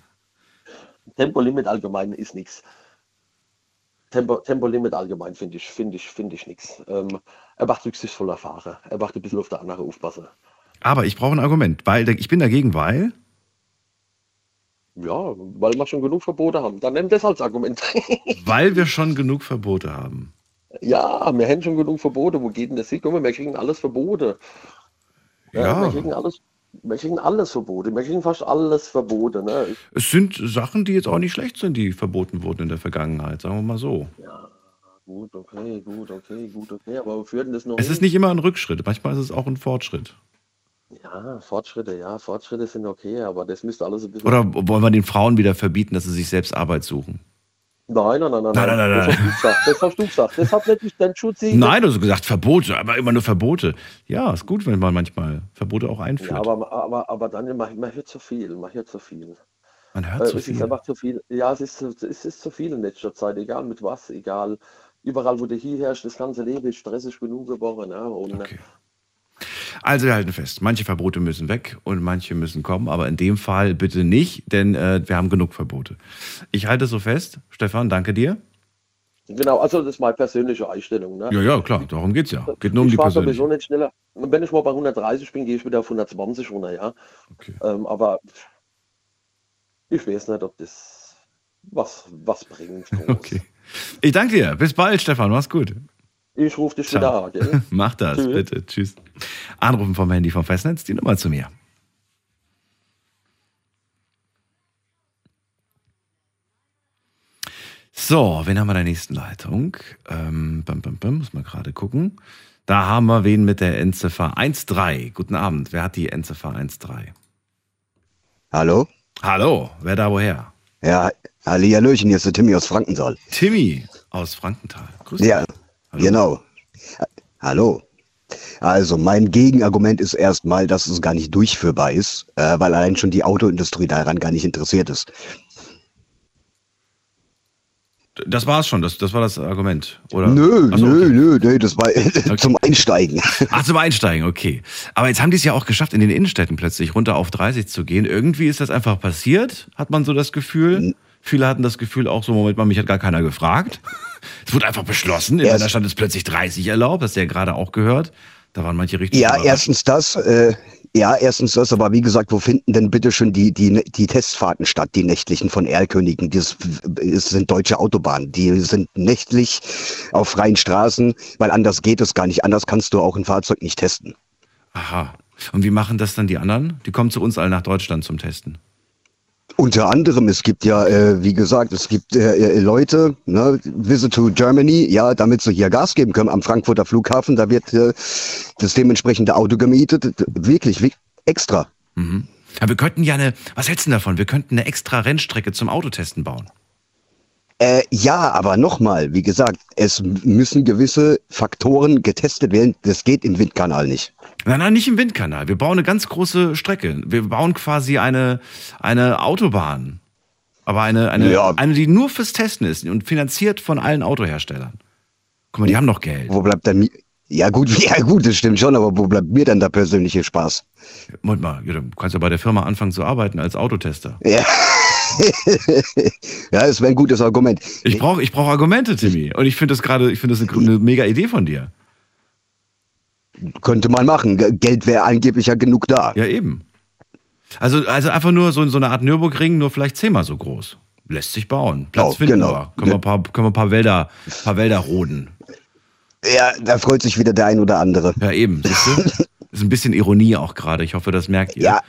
Tempolimit allgemein ist nichts. Tempo, Tempolimit allgemein finde ich, finde ich, finde ich nichts. Ähm, er macht rücksichtsvoller Fahrer. Er macht ein bisschen auf der andere aufpassen. Aber ich brauche ein Argument, weil ich bin dagegen, weil. Ja, weil wir schon genug Verbote haben. Dann nimm das als Argument. weil wir schon genug Verbote haben. Ja, wir haben schon genug Verbote. Wo geht denn das hin? Guck mal, wir kriegen alles Verbote. Ja, ja. Wir kriegen alles, wir kriegen alles verboten. Wir kriegen fast alles verboten. Ne? Es sind Sachen, die jetzt auch nicht schlecht sind, die verboten wurden in der Vergangenheit, sagen wir mal so. Ja, gut, okay, gut, okay, gut, okay. Aber denn das noch? Es hin? ist nicht immer ein Rückschritt, manchmal ist es auch ein Fortschritt. Ja, Fortschritte, ja, Fortschritte sind okay, aber das müsste alles ein bisschen. Oder wollen wir den Frauen wieder verbieten, dass sie sich selbst Arbeit suchen? Nein, nein, nein, nein. nein, nein, nein, Das hast du gesagt. Das hat nicht dein Schutz. Nein, du hast gesagt Verbote, aber immer nur Verbote. Ja, ist gut, wenn man manchmal Verbote auch einführt. Ja, aber, aber, aber dann, man, man hört zu viel, man hört zu viel. Man hört äh, zu es viel. ist einfach zu viel. Ja, es ist, es ist zu viel in letzter Zeit, egal mit was, egal. Überall, wo du hier herrschst, das ganze Leben ist stressig genug geworden. Ne? Und, okay. Also wir halten fest, manche Verbote müssen weg und manche müssen kommen, aber in dem Fall bitte nicht, denn äh, wir haben genug Verbote. Ich halte es so fest. Stefan, danke dir. Genau, also das ist meine persönliche Einstellung. Ne? Ja, ja, klar, darum geht es ja. Geht nur um ich die persönliche. sowieso nicht schneller. Wenn ich mal bei 130 bin, gehe ich wieder auf 120 runter, ja. Okay. Ähm, aber ich weiß nicht, ob das was, was bringt. Okay. Ich danke dir. Bis bald, Stefan. Mach's gut. Ich rufe dich Ciao. wieder an. Gell? Mach das, Tschüss. bitte. Tschüss. Anrufen vom Handy vom Festnetz, die Nummer zu mir. So, wen haben wir in der nächsten Leitung? Ähm, bam, bam, bam, muss man gerade gucken. Da haben wir wen mit der Endziffer 13. Guten Abend. Wer hat die Endziffer 13? Hallo? Hallo, wer da woher? Ja, Ali Hallöchen, hier ist der Timmy aus Frankenthal. Timmy aus Frankenthal. Grüß dich. Ja, Hallo. genau. Hallo. Also mein Gegenargument ist erstmal, dass es gar nicht durchführbar ist, äh, weil allein schon die Autoindustrie daran gar nicht interessiert ist. Das war's schon, das, das war das Argument, oder? Nö, so, nö, okay. nö, nö, das war zum Einsteigen. Ach, zum Einsteigen, okay. Aber jetzt haben die es ja auch geschafft, in den Innenstädten plötzlich runter auf 30 zu gehen. Irgendwie ist das einfach passiert, hat man so das Gefühl. Viele hatten das Gefühl auch so, Moment mal, mich hat gar keiner gefragt. Es wurde einfach beschlossen. In Erst- meiner Stadt ist plötzlich 30 erlaubt, hast du ja gerade auch gehört. Da waren manche richtig Ja, erstens das, äh, ja, erstens das, aber wie gesagt, wo finden denn bitte schon die, die, die Testfahrten statt, die nächtlichen von Erlkönigen? Das, das sind deutsche Autobahnen, die sind nächtlich auf freien Straßen, weil anders geht es gar nicht. Anders kannst du auch ein Fahrzeug nicht testen. Aha. Und wie machen das dann die anderen? Die kommen zu uns alle nach Deutschland zum Testen. Unter anderem, es gibt ja, äh, wie gesagt, es gibt äh, äh, Leute, ne, Visit to Germany, ja, damit sie hier Gas geben können am Frankfurter Flughafen, da wird äh, das dementsprechende Auto gemietet, wirklich wie, extra. Aber wir könnten ja eine, was hältst du davon? Wir könnten eine extra Rennstrecke zum Autotesten bauen. Äh, ja, aber nochmal, wie gesagt, es müssen gewisse Faktoren getestet werden. Das geht im Windkanal nicht. Nein, nein, nicht im Windkanal. Wir bauen eine ganz große Strecke. Wir bauen quasi eine, eine Autobahn. Aber eine, eine, Ja. eine, die nur fürs Testen ist und finanziert von allen Autoherstellern. Guck mal, die haben doch Geld. Wo bleibt dann ja gut, ja gut, das stimmt schon, aber wo bleibt mir dann der persönliche Spaß? Moment mal, du kannst ja bei der Firma anfangen zu arbeiten als Autotester. Ja, ja, das wäre ein gutes Argument. Ich brauche ich brauch Argumente, Timmy. Und ich finde das gerade, ich finde das eine, eine mega Idee von dir. Könnte man machen. Ge- Geld wäre angeblich ja genug da. Ja, eben. Also, also einfach nur so, so eine Art Nürburgring, nur vielleicht zehnmal so groß. Lässt sich bauen. Platz Oh, finden genau. wir. Können wir ein paar, können wir paar Wälder, paar Wälder roden. Ja, da freut sich wieder der ein oder andere. Ja, eben, siehst du? Ist ein bisschen Ironie auch gerade. Ich hoffe, das merkt ihr. Ja.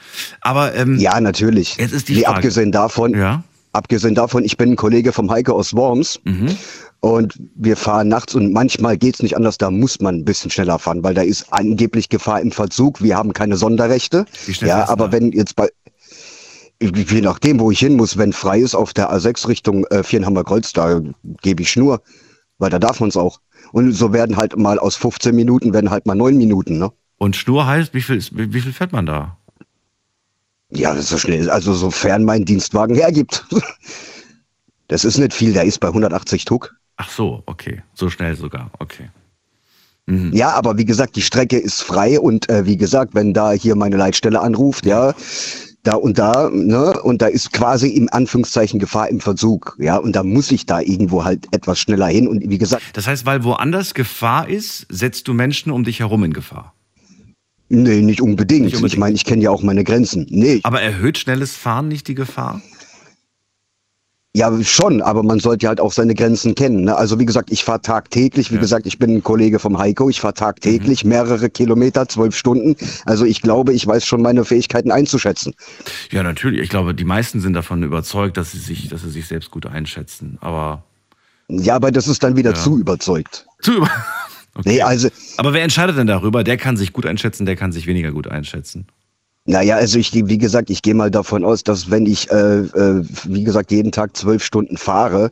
Aber ähm, Ja, natürlich. Jetzt ist die nee, Frage- abgesehen davon, Ja. abgesehen davon, ich bin ein Kollege vom Heike aus Worms Mhm. und wir fahren nachts und manchmal geht's nicht anders, da muss man ein bisschen schneller fahren, weil da ist angeblich Gefahr im Verzug. Wir haben keine Sonderrechte. Ja, aber da? wenn jetzt bei je nachdem, wo ich hin muss, wenn frei ist auf der A6 Richtung äh, Vierenhammer Kreuz, da gebe ich Schnur, weil da darf man's auch. Und so werden halt mal aus 15 Minuten werden halt mal 9 Minuten, ne? Und Schnur heißt, wie viel, ist- wie, viel fährt man da? Ja, das ist so schnell. Also sofern mein Dienstwagen hergibt. Das ist nicht viel, der ist bei 180 Tuck. Ach so, okay. So schnell sogar. Okay. Ja, aber wie gesagt, die Strecke ist frei und äh, wie gesagt, wenn da hier meine Leitstelle anruft, ja, da und da, ne, und da ist quasi im Anführungszeichen Gefahr im Verzug, ja, und da muss ich da irgendwo halt etwas schneller hin und wie gesagt, Das heißt, weil woanders Gefahr ist, setzt du Menschen um dich herum in Gefahr. Nee, nicht unbedingt. Nicht unbedingt. Ich meine, ich kenne ja auch meine Grenzen. Nee, Aber erhöht schnelles Fahren nicht die Gefahr? Ja, schon, aber man sollte halt auch seine Grenzen kennen. Ne? Also wie gesagt, ich fahre tagtäglich, wie Ja. gesagt, ich bin ein Kollege vom Heiko, ich fahre tagtäglich mehrere Kilometer, zwölf Stunden. Also ich glaube, ich weiß schon meine Fähigkeiten einzuschätzen. Ja, natürlich. Ich glaube, die meisten sind davon überzeugt, dass sie sich, dass sie sich selbst gut einschätzen. Aber Ja, aber das ist dann wieder Ja. zu überzeugt. zu über. Okay. Nee, also, Aber wer entscheidet denn darüber? Der kann sich gut einschätzen, der kann sich weniger gut einschätzen. naja, also ich, wie gesagt, ich gehe mal davon aus, dass wenn ich, äh, äh, wie gesagt, jeden Tag zwölf Stunden fahre,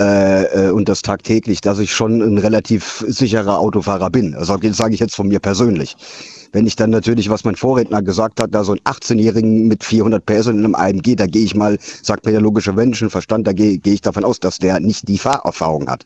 äh, äh, und das tagtäglich, dass ich schon ein relativ sicherer Autofahrer bin. Also das sage ich jetzt von mir persönlich. Wenn ich dann natürlich, was mein Vorredner gesagt hat, da so ein 18-Jährigen mit 400 PS in einem AMG, da gehe ich mal, sagt mir der logische Menschenverstand, da gehe gehe ich davon aus, dass der nicht die Fahrerfahrung hat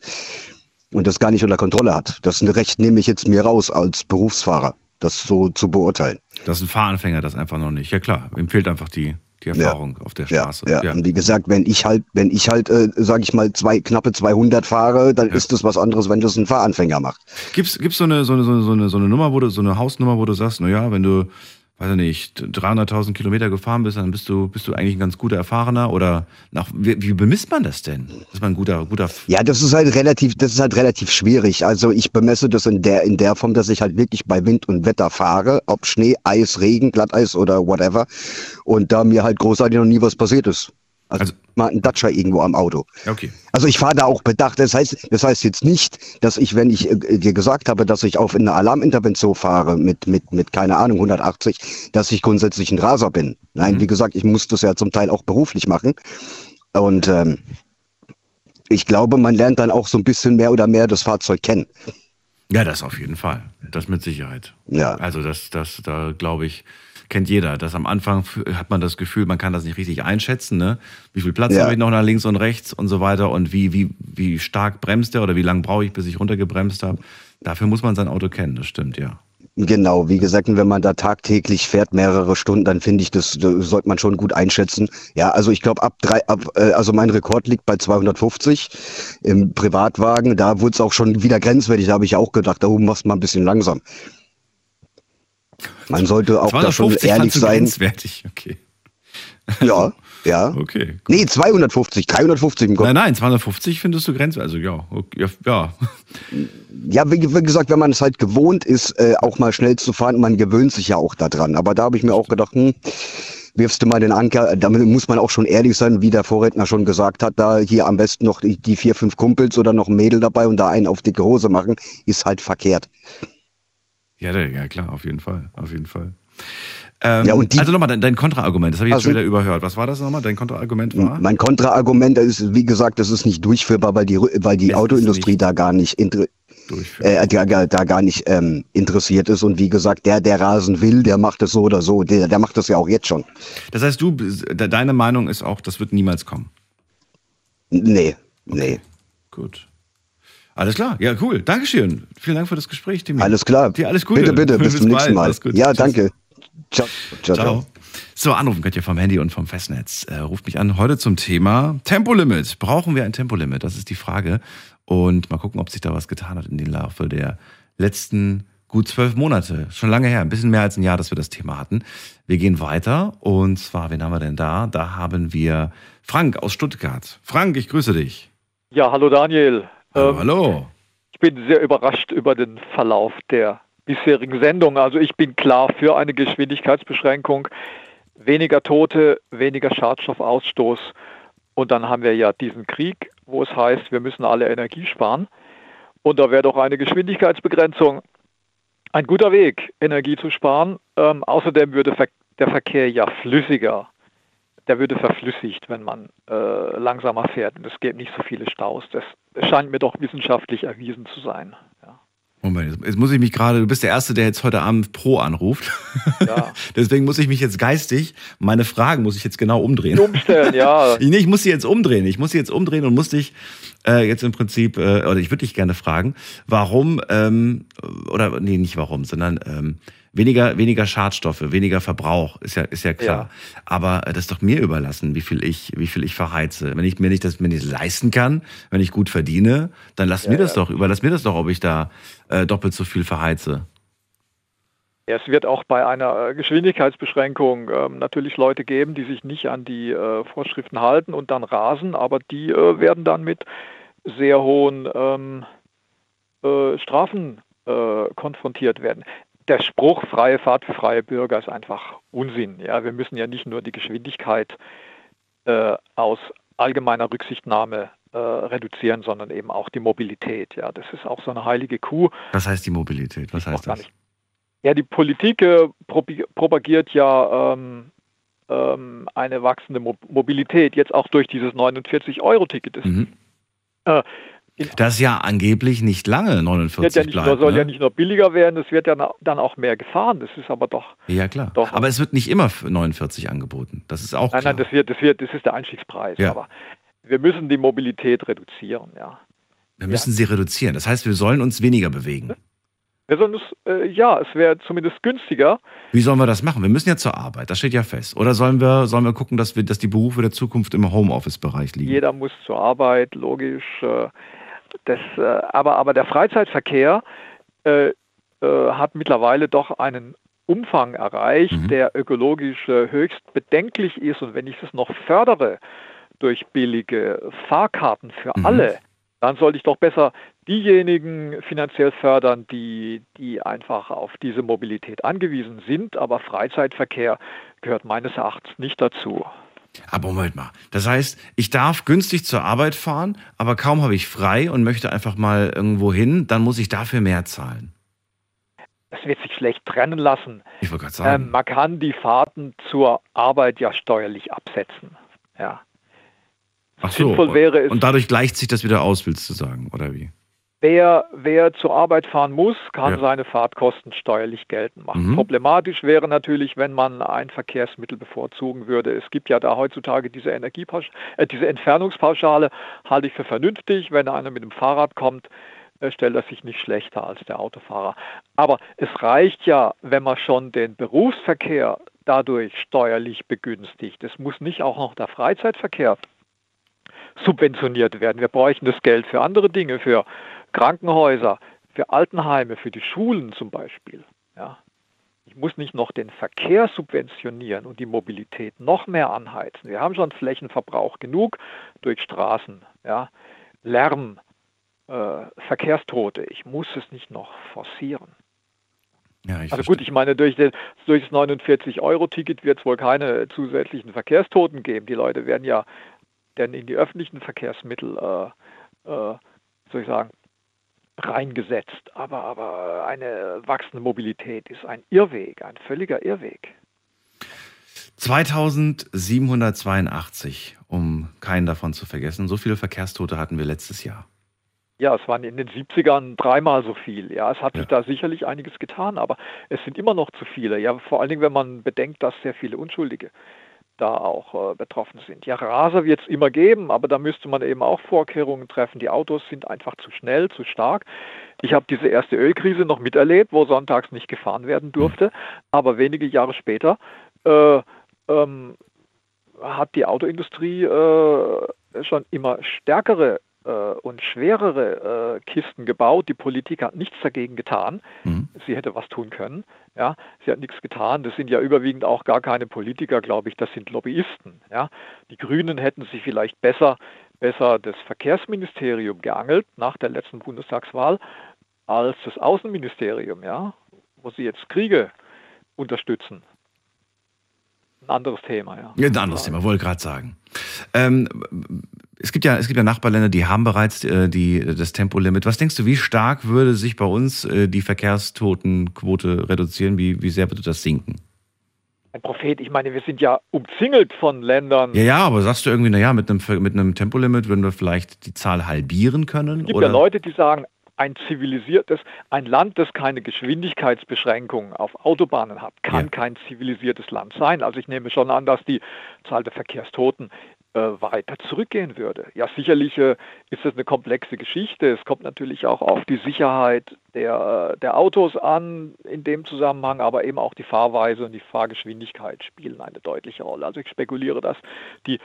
und das gar nicht unter Kontrolle hat. Das Recht nehme ich jetzt mir raus als Berufsfahrer, das so zu beurteilen. Das ist ein Fahranfänger, das einfach noch nicht. Ja klar, ihm fehlt einfach die, die Erfahrung auf der Ja, Straße. ja. Und wie gesagt, wenn ich halt, wenn ich halt, äh, sage ich mal, zwei knappe 200 fahre, dann ist das was anderes, wenn das ein Fahranfänger macht. Gibt's, gibt's so eine, so eine, so eine, so eine, so eine Nummer, wo du, so eine Hausnummer, wo du sagst, na ja, wenn du, weiß ich nicht, 300.000 Kilometer gefahren bist, dann bist du, bist du eigentlich ein ganz guter Erfahrener oder nach, wie, wie bemisst man das denn? Ist man ein guter, guter, Ja, das ist halt relativ, das ist halt relativ schwierig. Also ich bemesse das in der, in der Form, dass ich halt wirklich bei Wind und Wetter fahre, ob Schnee, Eis, Regen, Glatteis oder whatever. Und da mir halt großartig noch nie was passiert ist. Also, also mal ein Dacia irgendwo am Auto. Okay. Also ich fahre da auch bedacht. Das heißt, das heißt jetzt nicht, dass ich, wenn ich äh, dir gesagt habe, dass ich auf eine Alarmintervention fahre mit, mit, mit, keine Ahnung, 180, dass ich grundsätzlich ein Raser bin. Nein, mhm. wie gesagt, ich muss das ja zum Teil auch beruflich machen. Und ähm, ich glaube, man lernt dann auch so ein bisschen mehr oder mehr das Fahrzeug kennen. Ja, das auf jeden Fall. Das mit Sicherheit. Ja. Also das, das, da glaube ich, kennt jeder. Das am Anfang hat man das Gefühl, man kann das nicht richtig einschätzen, ne? Wie viel Platz ja. habe ich noch nach links und rechts und so weiter und wie, wie, wie stark bremst der oder wie lange brauche ich, bis ich runtergebremst habe. Dafür muss man sein Auto kennen, das stimmt, ja. Genau, wie gesagt, wenn man da tagtäglich fährt, mehrere Stunden, dann finde ich, das, das sollte man schon gut einschätzen. Ja, also ich glaube, ab drei, ab, äh, also mein Rekord liegt bei 250 im Privatwagen. Da wurde es auch schon wieder grenzwertig. Da habe ich auch gedacht, da oben machst du mal ein bisschen langsam. Man sollte auch da schon ehrlich sein. Grenzwertig, okay. Ja, ja. Okay. Nee, 250, 350 im Kopf. Nein, nein, 250 findest du grenzwertig. Also ja, okay, ja. Ja, wie, wie, gesagt, wenn man es halt gewohnt ist, äh, auch mal schnell zu fahren, man gewöhnt sich ja auch daran. Aber da habe ich mir auch gedacht, hm, wirfst du mal den Anker, damit muss man auch schon ehrlich sein, wie der Vorredner schon gesagt hat, da hier am besten noch die, die vier, fünf Kumpels oder noch ein Mädel dabei und da einen auf dicke Hose machen, ist halt verkehrt. Ja, ja klar, auf jeden Fall, auf jeden Fall. Ähm, ja, und die, also nochmal dein, dein Kontraargument, das habe ich jetzt also, schon wieder überhört. Was war das nochmal? Dein Kontraargument war? Mein Kontraargument ist, wie gesagt, das ist nicht durchführbar, weil die, weil die Autoindustrie da gar nicht, äh, da, da gar nicht ähm, interessiert ist. Und wie gesagt, der, der Rasen will, der macht es so oder so. Der, der macht das ja auch jetzt schon. Das heißt, du, deine Meinung ist auch, das wird niemals kommen? Nee, okay. nee. Gut. Alles klar, ja, cool. Dankeschön. Vielen Dank für das Gespräch, Timmy. Alles klar. Dir alles Gute. Bitte, bitte, bis, bis zum nächsten Mal. Ja, Tschüss. danke. Ciao. Ciao, ciao. So, anrufen könnt ihr vom Handy und vom Festnetz. Äh, ruft mich an heute zum Thema Tempolimit. Brauchen wir ein Tempolimit? Das ist die Frage. Und mal gucken, ob sich da was getan hat in den Laufe der letzten gut zwölf Monate. Schon lange her, ein bisschen mehr als ein Jahr, dass wir das Thema hatten. Wir gehen weiter. Und zwar, wen haben wir denn da? Da haben wir Frank aus Stuttgart. Frank, ich grüße dich. Ja, hallo Daniel. Hallo, ähm, hallo. Ich bin sehr überrascht über den Verlauf der bisherigen Sendung. Also ich bin klar für eine Geschwindigkeitsbeschränkung, weniger Tote, weniger Schadstoffausstoß. Und dann haben wir ja diesen Krieg, wo es heißt, wir müssen alle Energie sparen. Und da wäre doch eine Geschwindigkeitsbegrenzung ein guter Weg, Energie zu sparen. Ähm, außerdem würde der Verkehr ja flüssiger. Der würde verflüssigt, wenn man äh, langsamer fährt und es gäbe nicht so viele Staus. Das scheint mir doch wissenschaftlich erwiesen zu sein. Moment, jetzt muss ich mich gerade, du bist der Erste, der jetzt heute Abend Pro anruft. Ja. Deswegen muss ich mich jetzt geistig, meine Fragen muss ich jetzt genau umdrehen. Umstellen, ja. nee, ich muss sie jetzt umdrehen. Ich muss sie jetzt umdrehen und muss dich äh, jetzt im Prinzip, äh, oder ich würde dich gerne fragen, warum, ähm, oder nee, nicht warum, sondern ähm, weniger, weniger Schadstoffe, weniger Verbrauch, ist ja, ist ja klar. Ja. Aber das ist doch mir überlassen, wie viel ich, wie viel ich verheize. Wenn ich mir nicht das mir nicht leisten kann, wenn ich gut verdiene, dann lass ja, mir das ja. doch, überlass mir das doch, ob ich da äh, doppelt so viel verheize. Es wird auch bei einer äh, Geschwindigkeitsbeschränkung ähm, natürlich Leute geben, die sich nicht an die äh, Vorschriften halten und dann rasen, aber die äh, werden dann mit sehr hohen ähm, äh, Strafen äh, konfrontiert werden der Spruch freie Fahrt für freie Bürger ist einfach Unsinn. Ja, wir müssen ja nicht nur die Geschwindigkeit äh, aus allgemeiner Rücksichtnahme äh, reduzieren, sondern eben auch die Mobilität. Ja, das ist auch so eine heilige Kuh. Was heißt die Mobilität? Was heißt das? Ja, die Politik äh, propagiert ja ähm, ähm, eine wachsende Mo Mobilität, jetzt auch durch dieses 49-Euro-Ticket. Mhm. Das ist ja angeblich nicht lange 49 ja nicht bleibt. Nur, soll ne? ja nicht nur billiger werden, es wird ja dann auch mehr gefahren. Das ist aber doch. Ja, klar. Doch aber es wird nicht immer für 49 angeboten. Das ist auch. Nein, klar. nein, das, wird, das, wird, das ist der Einstiegspreis. Ja. Aber wir müssen die Mobilität reduzieren, ja. Wir müssen ja. sie reduzieren. Das heißt, wir sollen uns weniger bewegen. Wir sollen uns, äh, ja, es wäre zumindest günstiger. Wie sollen wir das machen? Wir müssen ja zur Arbeit, das steht ja fest. Oder sollen wir, sollen wir gucken, dass, wir, dass die Berufe der Zukunft im Homeoffice-Bereich liegen? Jeder muss zur Arbeit, logisch. Äh, das, äh, aber, aber der Freizeitverkehr äh, äh, hat mittlerweile doch einen Umfang erreicht, mhm. der ökologisch äh, höchst bedenklich ist. Und wenn ich es noch fördere durch billige Fahrkarten für mhm. alle, dann sollte ich doch besser diejenigen finanziell fördern, die, die einfach auf diese Mobilität angewiesen sind. Aber Freizeitverkehr gehört meines Erachtens nicht dazu. Aber Moment mal. Das heißt, ich darf günstig zur Arbeit fahren, aber kaum habe ich frei und möchte einfach mal irgendwo hin, dann muss ich dafür mehr zahlen. Das wird sich schlecht trennen lassen. Ich wollte gerade sagen. Ähm, man kann die Fahrten zur Arbeit ja steuerlich absetzen. Ja. Ach so. Sinnvoll wäre es, und dadurch gleicht sich das wieder aus, willst du sagen, oder wie? Wer, wer zur Arbeit fahren muss, kann Ja. seine Fahrtkosten steuerlich geltend machen. Mhm. Problematisch wäre natürlich, wenn man ein Verkehrsmittel bevorzugen würde. Es gibt ja da heutzutage diese Energiepausch äh, diese Entfernungspauschale, halte ich für vernünftig. Wenn einer mit dem Fahrrad kommt, äh, stellt er sich nicht schlechter als der Autofahrer. Aber es reicht ja, wenn man schon den Berufsverkehr dadurch steuerlich begünstigt. Es muss nicht auch noch der Freizeitverkehr subventioniert werden. Wir bräuchten das Geld für andere Dinge, für Krankenhäuser, für Altenheime, für die Schulen zum Beispiel. Ja. Ich muss nicht noch den Verkehr subventionieren und die Mobilität noch mehr anheizen. Wir haben schon Flächenverbrauch genug durch Straßen, ja, Lärm, äh, Verkehrstote. Ich muss es nicht noch forcieren. Ja, Also gut, ich meine, durch, den, durch das 49-Euro-Ticket wird es wohl keine zusätzlichen Verkehrstoten geben. Die Leute werden ja dann in die öffentlichen Verkehrsmittel, äh, äh, soll ich sagen, reingesetzt. Aber, aber eine wachsende Mobilität ist ein Irrweg, ein völliger Irrweg. 2782, um keinen davon zu vergessen. So viele Verkehrstote hatten wir letztes Jahr. Ja, es waren in den 70ern dreimal so viel. Ja, es hat Ja. sich da sicherlich einiges getan, aber es sind immer noch zu viele. Ja, vor allen Dingen, wenn man bedenkt, dass sehr viele Unschuldige da auch äh, betroffen sind. Ja, Raser wird es immer geben, aber da müsste man eben auch Vorkehrungen treffen. Die Autos sind einfach zu schnell, zu stark. Ich habe diese erste Ölkrise noch miterlebt, wo sonntags nicht gefahren werden durfte, aber wenige Jahre später äh, ähm, hat die Autoindustrie äh, schon immer stärkere und schwerere äh, Kisten gebaut. Die Politik hat nichts dagegen getan. Mhm. Sie hätte was tun können. Ja, sie hat nichts getan. Das sind ja überwiegend auch gar keine Politiker, glaube ich. Das sind Lobbyisten. Ja, die Grünen hätten sich vielleicht besser, besser das Verkehrsministerium geangelt nach der letzten Bundestagswahl als das Außenministerium. Ja, wo sie jetzt Kriege unterstützen. Ein anderes Thema. Ja. Ja, ein anderes Thema, wollte gerade sagen. Ähm, es gibt ja, es gibt ja Nachbarländer, die haben bereits äh, die, das Tempolimit. Was denkst du, wie stark würde sich bei uns äh, die Verkehrstotenquote reduzieren? Wie, wie sehr würde das sinken? Ein Prophet, ich meine, wir sind ja umzingelt von Ländern. Ja, ja, aber sagst du irgendwie, naja, mit einem, mit einem Tempolimit würden wir vielleicht die Zahl halbieren können? Es gibt oder? ja Leute, die sagen, ein zivilisiertes, ein Land, das keine Geschwindigkeitsbeschränkungen auf Autobahnen hat, kann Ja. kein zivilisiertes Land sein. Also ich nehme schon an, dass die Zahl der Verkehrstoten weiter zurückgehen würde. Ja, sicherlich äh, ist das eine komplexe Geschichte. Es kommt natürlich auch auf die Sicherheit der, äh, der Autos an in dem Zusammenhang, aber eben auch die Fahrweise und die Fahrgeschwindigkeit spielen eine deutliche Rolle. Also ich spekuliere, dass die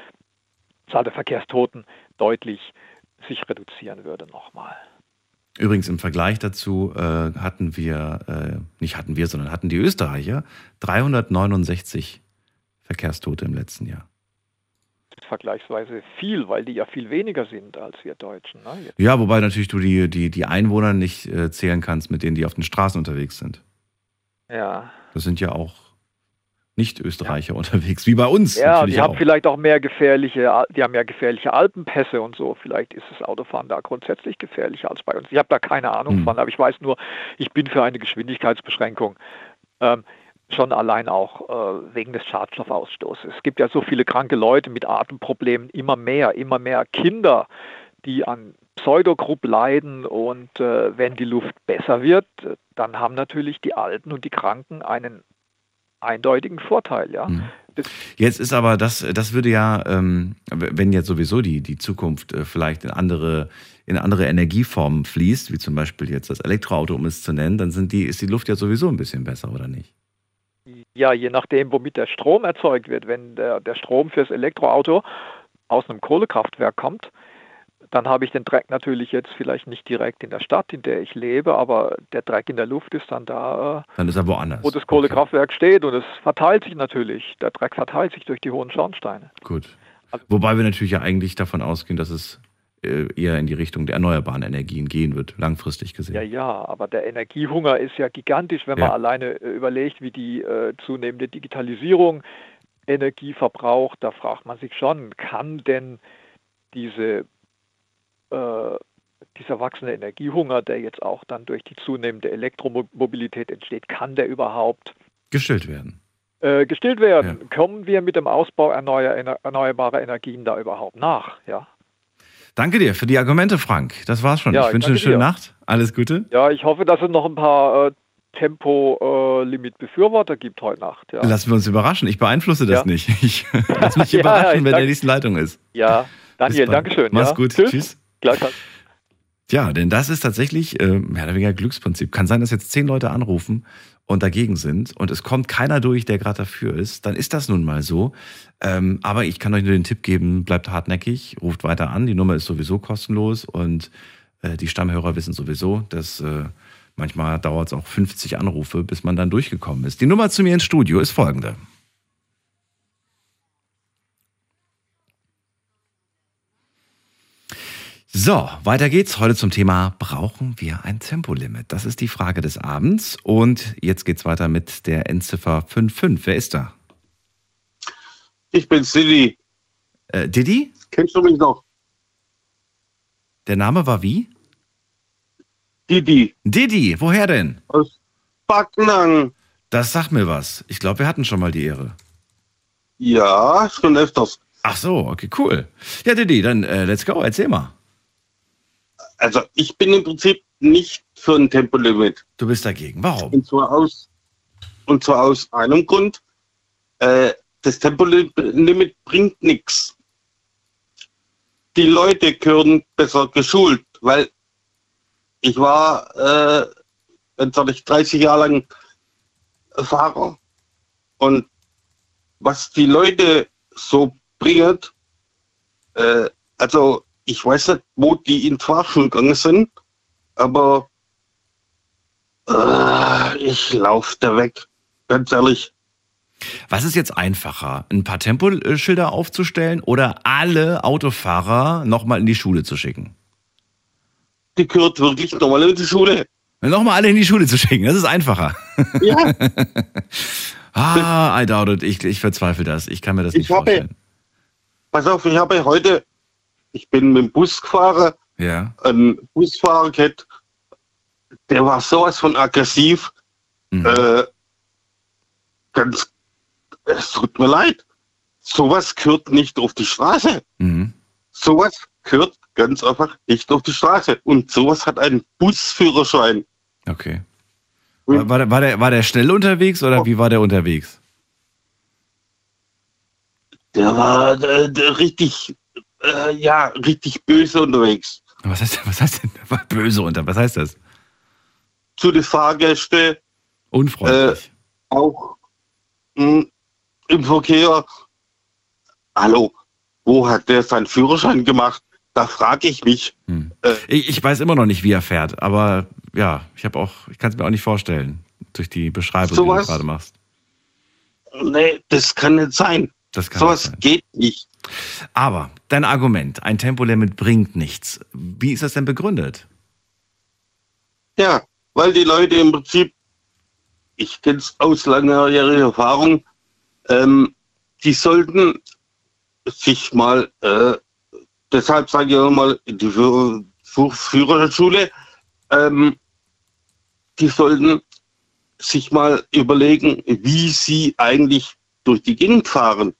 Zahl der Verkehrstoten deutlich sich reduzieren würde nochmal. Übrigens im Vergleich dazu äh, hatten wir, äh, nicht hatten wir, sondern hatten die Österreicher 369 Verkehrstote im letzten Jahr. Vergleichsweise viel, weil die ja viel weniger sind als wir Deutschen. Ne? Ja, wobei natürlich du die, die, die Einwohner nicht äh, zählen kannst, mit denen die auf den Straßen unterwegs sind. Ja, Das sind ja auch Nicht-Österreicher unterwegs, wie bei uns ja die haben auch. vielleicht auch mehr gefährliche, die haben ja gefährliche Alpenpässe und so. Vielleicht ist das Autofahren da grundsätzlich gefährlicher als bei uns. Ich habe da keine Ahnung Hm. von, aber ich weiß nur, ich bin für eine Geschwindigkeitsbeschränkung. Ähm, schon allein auch äh, wegen des Schadstoffausstoßes. Es gibt ja so viele kranke Leute mit Atemproblemen, immer mehr, immer mehr Kinder, die an Pseudogrupp leiden und äh, wenn die Luft besser wird, dann haben natürlich die Alten und die Kranken einen eindeutigen Vorteil, ja. Mhm. Jetzt ist aber das, das würde ja, ähm, wenn jetzt sowieso die, die Zukunft äh, vielleicht in andere, in andere Energieformen fließt, wie zum Beispiel jetzt das Elektroauto, um es zu nennen, dann sind die, ist die Luft ja sowieso ein bisschen besser, oder nicht? Ja, je nachdem, womit der Strom erzeugt wird. Wenn der, der Strom fürs Elektroauto aus einem Kohlekraftwerk kommt, dann habe ich den Dreck natürlich jetzt vielleicht nicht direkt in der Stadt, in der ich lebe, aber der Dreck in der Luft ist dann da, äh, Dann ist er woanders. wo das Kohlekraftwerk steht und es verteilt sich natürlich. Der Dreck verteilt sich durch die hohen Schornsteine. Okay, gut. Wobei wir natürlich ja eigentlich davon ausgehen, dass es eher in die Richtung der erneuerbaren Energien gehen wird, langfristig gesehen. Ja, ja, aber der Energiehunger ist ja gigantisch, wenn Ja. man alleine äh, überlegt, wie die äh, zunehmende Digitalisierung Energieverbrauch, da fragt man sich schon, kann denn diese, äh, dieser wachsende Energiehunger, der jetzt auch dann durch die zunehmende Elektromobilität entsteht, kann der überhaupt gestillt werden? Äh, gestillt werden. Ja. Kommen wir mit dem Ausbau erneuer, erneuerbarer Energien da überhaupt nach? Ja. Danke dir für die Argumente, Frank. Das war's schon. Ja, ich wünsche eine schöne dir. Nacht. Alles Gute. Ja, ich hoffe, dass es noch ein paar äh, Tempolimit-Befürworter gibt heute Nacht. Ja. Lassen wir uns überraschen. Ich beeinflusse das ja. nicht. Ich lasse mich überraschen, wenn der nächsten Leitung ist. Ja, Daniel, Dankeschön. Mach's gut. Tschüss. Tschüss. Gleichfalls. Ja, denn das ist tatsächlich äh, mehr oder weniger Glücksprinzip. Kann sein, dass jetzt zehn Leute anrufen und dagegen sind und es kommt keiner durch, der gerade dafür ist, dann ist das nun mal so. Ähm, aber ich kann euch nur den Tipp geben, bleibt hartnäckig, ruft weiter an. Die Nummer ist sowieso kostenlos und äh, die Stammhörer wissen sowieso, dass äh, manchmal dauert es auch 50 Anrufe, bis man dann durchgekommen ist. Die Nummer zu mir ins Studio ist folgende. So, weiter geht's. Heute zum Thema, brauchen wir ein Tempolimit? Das ist die Frage des Abends. Und jetzt geht's weiter mit der Endziffer 55. Wer ist da? Ich bin Didi. Äh, Didi? Kennst du mich noch? Der Name war wie? Didi. Didi, woher denn? Aus Backnang. Das sagt mir was. Ich glaube, wir hatten schon mal die Ehre. Ja, schon öfters. Ach so, okay, cool. Ja, Didi, dann äh, let's go, erzähl mal. Also ich bin im Prinzip nicht für ein Tempolimit. Du bist dagegen. Warum? Und zwar aus, und zwar aus einem Grund. Äh, das Tempolimit bringt nichts. Die Leute gehören besser geschult, weil ich war, äh, wenn soll ich 30 Jahre lang Fahrer und was die Leute so bringt, äh, also ich weiß nicht, wo die in Fahrschule gegangen sind, aber äh, ich laufe da weg, ganz ehrlich. Was ist jetzt einfacher, ein paar Temposchilder aufzustellen oder alle Autofahrer nochmal in die Schule zu schicken? Die gehört wirklich nochmal in die Schule. Nochmal alle in die Schule zu schicken, das ist einfacher. Ja. ah, I doubt it. Ich, ich verzweifle das. Ich kann mir das nicht ich vorstellen. Habe, pass auf, ich habe heute ich bin mit dem Bus gefahren. Ja. Ein Busfahrer gehabt, der war sowas von aggressiv. Mhm. Äh, ganz, es tut mir leid. Sowas gehört nicht auf die Straße. Mhm. Sowas gehört ganz einfach nicht auf die Straße. Und sowas hat einen Busführerschein. Okay. War, war, der, war, der, war der schnell unterwegs oder oh. wie war der unterwegs? Der war der, der richtig äh, ja, richtig böse unterwegs. Was heißt, was heißt denn böse unter? Was heißt das? Zu den Fahrgästen. Unfreundlich. Äh, auch mh, hm, im Verkehr. Hallo, wo hat der seinen Führerschein gemacht? Da frage ich mich. Hm. Äh, ich, ich, weiß immer noch nicht, wie er fährt, aber ja, ich habe auch, ich kann es mir auch nicht vorstellen, durch die Beschreibung, sowas, die du gerade machst. Nee, das kann nicht sein. Das kann Sowas sein. geht nicht. Aber dein Argument, ein Tempolimit bringt nichts. Wie ist das denn begründet? Ja, weil die Leute im Prinzip, ich kenne es aus langjähriger Erfahrung, ähm, die sollten sich mal, äh, deshalb sage ich auch mal, die Führerschule, ähm, die sollten sich mal überlegen, wie sie eigentlich durch die Gegend fahren.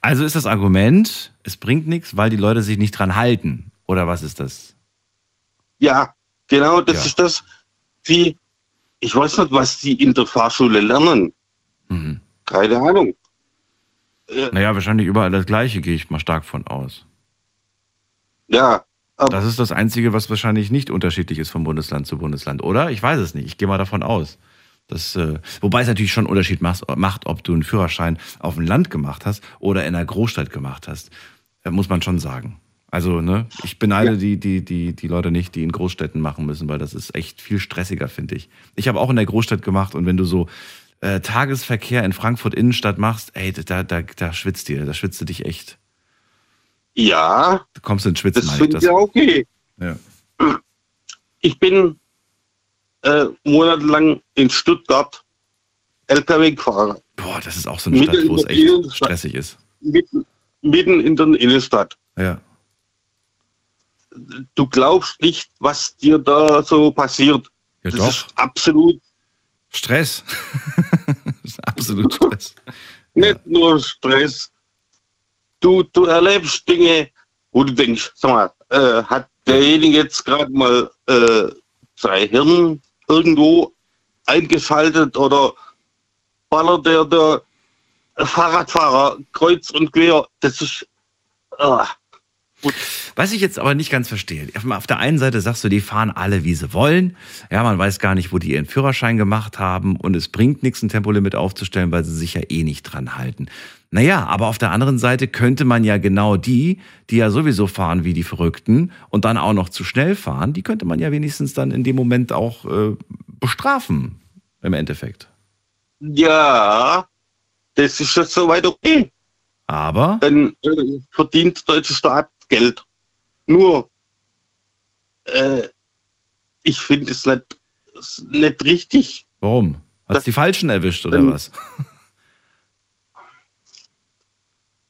Also ist das Argument, es bringt nichts, weil die Leute sich nicht dran halten. Oder was ist das? Ja, genau, das ja. ist das. Die, ich weiß nicht, was die in der Fahrschule lernen. Mhm. Keine Ahnung. Naja, wahrscheinlich überall das Gleiche, gehe ich mal stark von aus. Ja. Das ist das Einzige, was wahrscheinlich nicht unterschiedlich ist von Bundesland zu Bundesland, oder? Ich weiß es nicht. Ich gehe mal davon aus. Das, äh, wobei es natürlich schon einen Unterschied macht, macht, ob du einen Führerschein auf dem Land gemacht hast oder in einer Großstadt gemacht hast. Äh, muss man schon sagen. Also, ne, ich beneide ja. die, die, die, die Leute nicht, die in Großstädten machen müssen, weil das ist echt viel stressiger, finde ich. Ich habe auch in der Großstadt gemacht und wenn du so äh, Tagesverkehr in Frankfurt Innenstadt machst, ey, da, da, da schwitzt dir, da schwitzt du dich echt. Ja. Du kommst ins Schwitzen, das finde ich. Ja, okay. Ja. Ich bin äh, monatelang in Stuttgart LKW gefahren. Boah, das ist auch so eine Stadt, wo es echt stressig ist. Mitten, mitten in der Innenstadt. Ja. Du glaubst nicht, was dir da so passiert. Ja, das doch. ist absolut Stress. das ist absolut Stress. nicht nur Stress. Du, du erlebst Dinge, wo du denkst, sag mal, äh, hat derjenige jetzt gerade mal äh, sein Hirn irgendwo eingeschaltet oder ballert der, der Fahrradfahrer kreuz und quer? Das ist. ah. Was ich jetzt aber nicht ganz verstehe. Auf der einen Seite sagst du, die fahren alle, wie sie wollen. Ja, man weiß gar nicht, wo die ihren Führerschein gemacht haben und es bringt nichts, ein Tempolimit aufzustellen, weil sie sich ja eh nicht dran halten. Naja, aber auf der anderen Seite könnte man ja genau die, die ja sowieso fahren wie die Verrückten und dann auch noch zu schnell fahren, die könnte man ja wenigstens dann in dem Moment auch äh, bestrafen, im Endeffekt. Ja, das ist jetzt soweit okay. Aber, Dann äh, verdient der deutsche Staat Geld. Nur, äh, ich finde es nicht, nicht richtig. warum? Hast Das- die Falschen erwischt oder Ähm, was?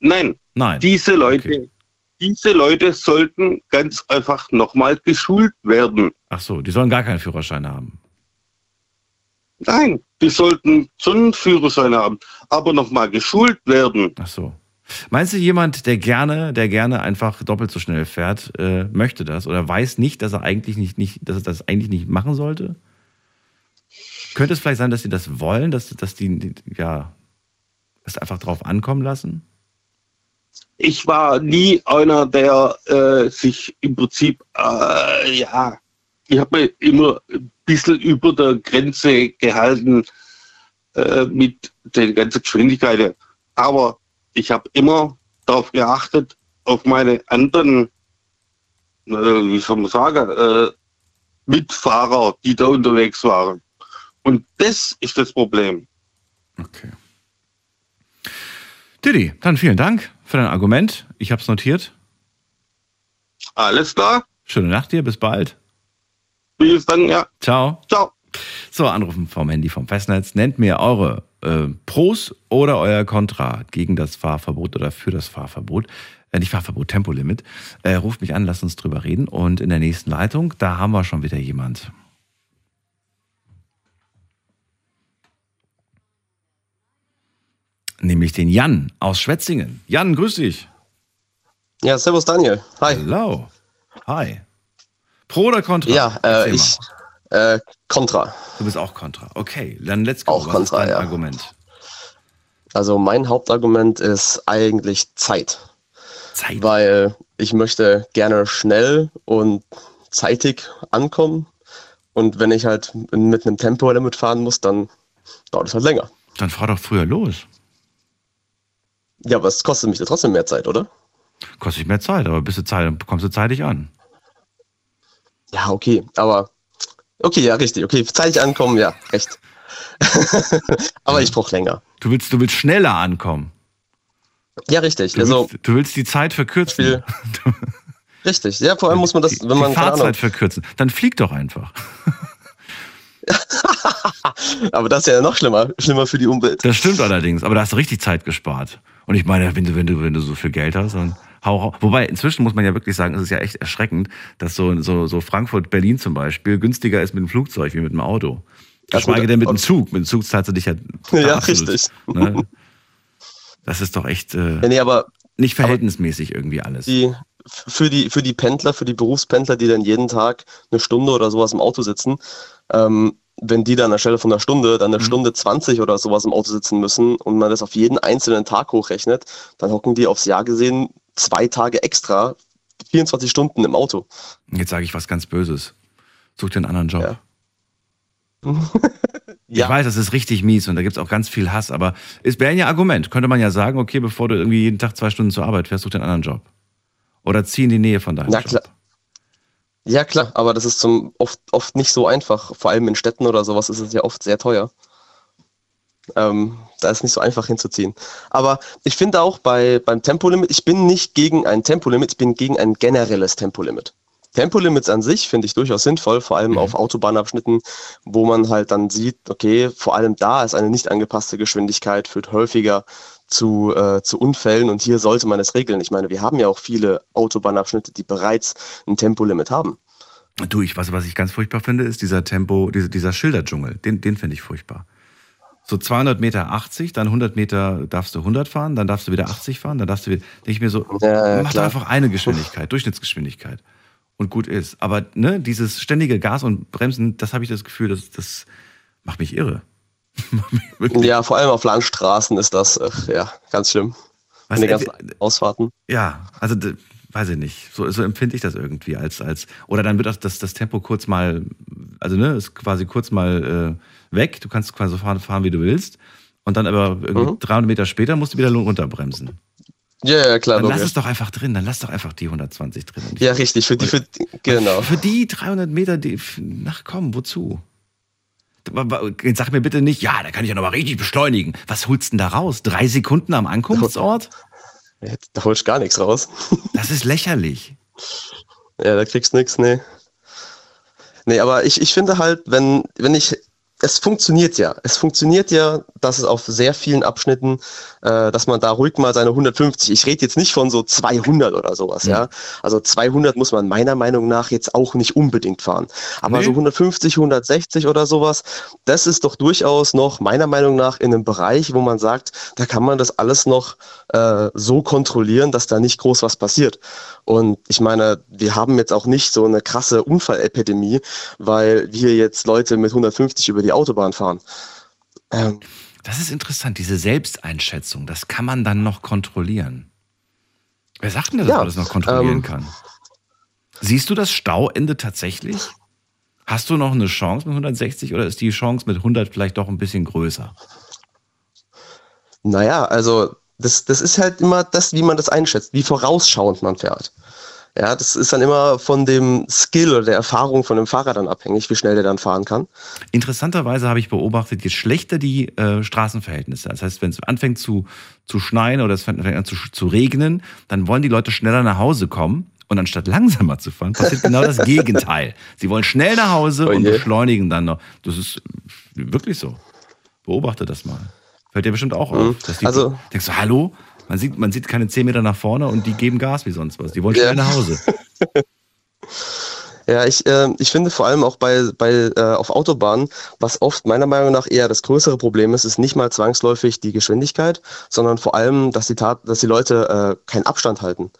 Nein, Nein. diese Leute, Okay. diese Leute sollten ganz einfach nochmal geschult werden. Ach so, die sollen gar keinen Führerschein haben. Nein, die sollten schon einen Führerschein haben, aber nochmal geschult werden. Ach so. Meinst du, jemand, der gerne, der gerne einfach doppelt so schnell fährt, äh, möchte das oder weiß nicht, dass er eigentlich nicht, nicht, dass er das eigentlich nicht machen sollte? Könnte es vielleicht sein, dass sie das wollen, dass, dass die, ja, es einfach drauf ankommen lassen? Ich war nie einer, der äh, sich im Prinzip, äh, ja, ich habe mich immer ein bisschen über der Grenze gehalten äh, mit den ganzen Geschwindigkeiten. Aber ich habe immer darauf geachtet, auf meine anderen, äh, wie soll man sagen, äh, Mitfahrer, die da unterwegs waren. Und das ist das Problem. Okay. Didi, dann vielen Dank für dein Argument. Ich habe es notiert. Alles klar? Schöne Nacht dir, bis bald. Bis dann, ja. Ciao. Ciao. So, anrufen vom Handy vom Festnetz. Nennt mir eure äh, Pros oder euer Contra gegen das Fahrverbot oder für das Fahrverbot. Äh, nicht Fahrverbot, Tempolimit. Äh, ruft mich an, lasst uns drüber reden. Und in der nächsten Leitung, da haben wir schon wieder jemand. Nämlich den Jan aus Schwetzingen. Jan, grüß dich. Ja, servus Daniel. Hi. Hallo. Hi. Pro oder Contra? Ja, äh, ich äh, Contra. Du bist auch Contra. Okay, dann let's go. Auch Was Contra, ja. Argument? Also mein Hauptargument ist eigentlich Zeit, Zeit. weil ich möchte gerne schnell und zeitig ankommen und wenn ich halt mit einem Tempolimit fahren muss, dann dauert es halt länger. Dann fahr doch früher los. Ja, aber es kostet mich ja trotzdem mehr Zeit, oder? Kostet mehr Zeit, aber bist du Zeit, kommst du zeitig an. Ja, okay, aber okay, ja, richtig, okay, zeitig ankommen, ja, recht. aber ich brauche länger. Du willst, du willst schneller ankommen. Ja, richtig. Du, Also willst, du willst die Zeit verkürzen. Richtig. Ja, vor allem muss man das, die, wenn man die Fahrzeit Ahnung, verkürzen. Dann flieg doch einfach. aber das ist ja noch schlimmer, schlimmer für die Umwelt. Das stimmt allerdings, aber da hast du richtig Zeit gespart. Und ich meine, wenn du, wenn du, wenn du so viel Geld hast, dann hau, hau. Wobei, inzwischen muss man ja wirklich sagen, es ist ja echt erschreckend, dass so, so, so Frankfurt, Berlin zum Beispiel günstiger ist mit dem Flugzeug wie mit dem Auto. Geschweige denn mit dem Zug. Mit dem Zug zahlst du dich ja. Ja, absolut, richtig. Ne? Das ist doch echt äh, Ja, nee, aber nicht verhältnismäßig irgendwie alles. die, für, die, für die Pendler, für die Berufspendler, die dann jeden Tag eine Stunde oder sowas im Auto sitzen, ähm, wenn die dann an der Stelle von einer Stunde, dann eine Mhm. Stunde 20 oder sowas im Auto sitzen müssen und man das auf jeden einzelnen Tag hochrechnet, dann hocken die aufs Jahr gesehen zwei Tage extra, 24 Stunden im Auto. Jetzt sage ich was ganz Böses. Such dir einen anderen Job. Ja. Ich weiß, das ist richtig mies und da gibt es auch ganz viel Hass, aber es wäre ja ein Argument. Könnte man ja sagen, okay, bevor du irgendwie jeden Tag zwei Stunden zur Arbeit fährst, such dir einen anderen Job. Oder zieh in die Nähe von deinem Na Job. klar. Ja, klar, aber das ist zum, oft, oft nicht so einfach. Vor allem in Städten oder sowas ist es ja oft sehr teuer. Ähm, da ist nicht so einfach hinzuziehen. Aber ich finde auch bei, beim Tempolimit, ich bin nicht gegen ein Tempolimit, ich bin gegen ein generelles Tempolimit. Tempolimits an sich finde ich durchaus sinnvoll, vor allem auf Autobahnabschnitten, wo man halt dann sieht, okay, vor allem da ist eine nicht angepasste Geschwindigkeit, führt häufiger zu, äh, zu Unfällen und hier sollte man es regeln. Ich meine, wir haben ja auch viele Autobahnabschnitte, die bereits ein Tempolimit haben. Du, ich weiß, was ich ganz furchtbar finde, ist dieser Tempo, dieser, dieser Schilderdschungel. Den, den finde ich furchtbar. So 200 Meter 80, dann 100 Meter darfst du 100 fahren, dann darfst du wieder 80 fahren, dann darfst du wieder, denke ich mir so, Ja, mach einfach eine Geschwindigkeit, Durchschnittsgeschwindigkeit und gut ist. Aber ne, dieses ständige Gas und Bremsen, das habe ich das Gefühl, das, das macht mich irre. Ja, vor allem auf Landstraßen ist das äh, ja ganz schlimm. Was, den äh, ganzen Ausfahrten. Ja, also weiß ich nicht. So, so empfinde ich das irgendwie als als oder dann wird das, das das Tempo kurz mal, also ne, ist quasi kurz mal äh, weg. Du kannst quasi so fahren, fahren, wie du willst. Und dann aber irgendwie Mhm. 300 Meter später musst du wieder runterbremsen. Ja, ja, klar. Dann lass logisch. es doch einfach drin. Dann lass doch einfach die 120 drin. Ja, richtig. Für die, für die, genau. Für die 300 Meter, die, ach komm, wozu? Jetzt sag mir bitte nicht, ja, da kann ich ja nochmal richtig beschleunigen. Was holst du denn da raus? Drei Sekunden am Ankunftsort? Da holst du gar nichts raus. Das ist lächerlich. Ja, da kriegst du nichts, nee. Nee, aber ich, ich finde halt, wenn, wenn ich, es funktioniert ja. Es funktioniert ja, dass es auf sehr vielen Abschnitten, äh, dass man da ruhig mal seine 150, ich rede jetzt nicht von so 200 oder sowas, ja. Also 200 muss man meiner Meinung nach jetzt auch nicht unbedingt fahren. Aber Nee. so 150, 160 oder sowas, das ist doch durchaus noch meiner Meinung nach in einem Bereich, wo man sagt, da kann man das alles noch äh, so kontrollieren, dass da nicht groß was passiert. Und ich meine, wir haben jetzt auch nicht so eine krasse Unfallepidemie, weil wir jetzt Leute mit 150 über die Autobahn fahren. Ähm, Das ist interessant, diese Selbsteinschätzung, das kann man dann noch kontrollieren. Wer sagt denn, dass Ja, man das noch kontrollieren ähm, kann? Siehst du das Stauende tatsächlich? Hast du noch eine Chance mit 160 oder ist die Chance mit 100 vielleicht doch ein bisschen größer? Naja, also das, das ist halt immer das, wie man das einschätzt, wie vorausschauend man fährt. Ja, das ist dann immer von dem Skill oder der Erfahrung von dem Fahrer dann abhängig, wie schnell der dann fahren kann. Interessanterweise habe ich beobachtet, je schlechter die äh, Straßenverhältnisse, das heißt, wenn es anfängt zu, zu schneien oder es fängt an zu, zu regnen, dann wollen die Leute schneller nach Hause kommen und anstatt langsamer zu fahren, passiert genau das Gegenteil. Sie wollen schnell nach Hause Oh und beschleunigen dann noch. Das ist wirklich so. Beobachte das mal. Fällt dir bestimmt auch auf. Mhm. Also- denkst du, hallo? Man sieht, man sieht keine 10 Meter nach vorne und die geben Gas wie sonst was. Die wollen Ja. schnell nach Hause. Ja, ich, äh, ich finde vor allem auch bei, bei äh, auf Autobahnen, was oft meiner Meinung nach eher das größere Problem ist, ist nicht mal zwangsläufig die Geschwindigkeit, sondern vor allem, dass die, Tat, dass die Leute äh, keinen Abstand halten.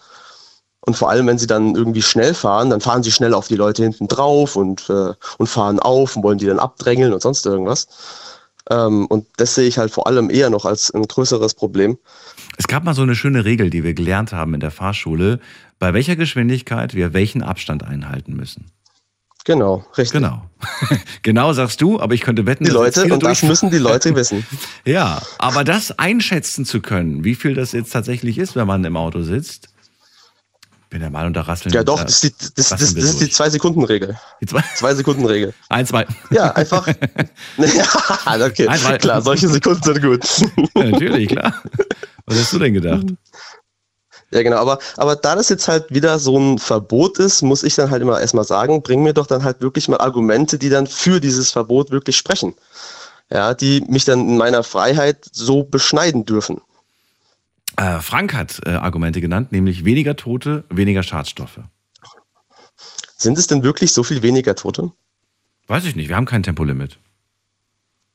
Und vor allem, wenn sie dann irgendwie schnell fahren, dann fahren sie schnell auf die Leute hinten drauf und, äh, und fahren auf und wollen die dann abdrängeln und sonst irgendwas. Ähm, und das sehe ich halt vor allem eher noch als ein größeres Problem. Es gab mal so eine schöne Regel, die wir gelernt haben in der Fahrschule, bei welcher Geschwindigkeit wir welchen Abstand einhalten müssen. Genau, richtig. Genau. genau sagst du, aber ich könnte wetten, Die Leute, und das müssen die Leute wissen. Ja, aber das einschätzen zu können, wie viel das jetzt tatsächlich ist, wenn man im Auto sitzt, bin der Meinung, da rasseln Ja, doch, da das ist die, das, das, das ist die. Zwei-Sekunden-Regel. Die zwei, Zwei-Sekunden-Regel. ein, zwei. Ja, einfach. ja, okay. Weil- Klar, solche Sekunden sind gut. Ja, natürlich, klar. Was hast du denn gedacht? ja, genau. Aber, aber da das jetzt halt wieder so ein Verbot ist, muss ich dann halt immer erstmal sagen, bring mir doch dann halt wirklich mal Argumente, die dann für dieses Verbot wirklich sprechen. Ja, die mich dann in meiner Freiheit so beschneiden dürfen. Äh, Frank hat äh, Argumente genannt, nämlich weniger Tote, weniger Schadstoffe. Sind es denn wirklich so viel weniger Tote? Weiß ich nicht, wir haben kein Tempolimit.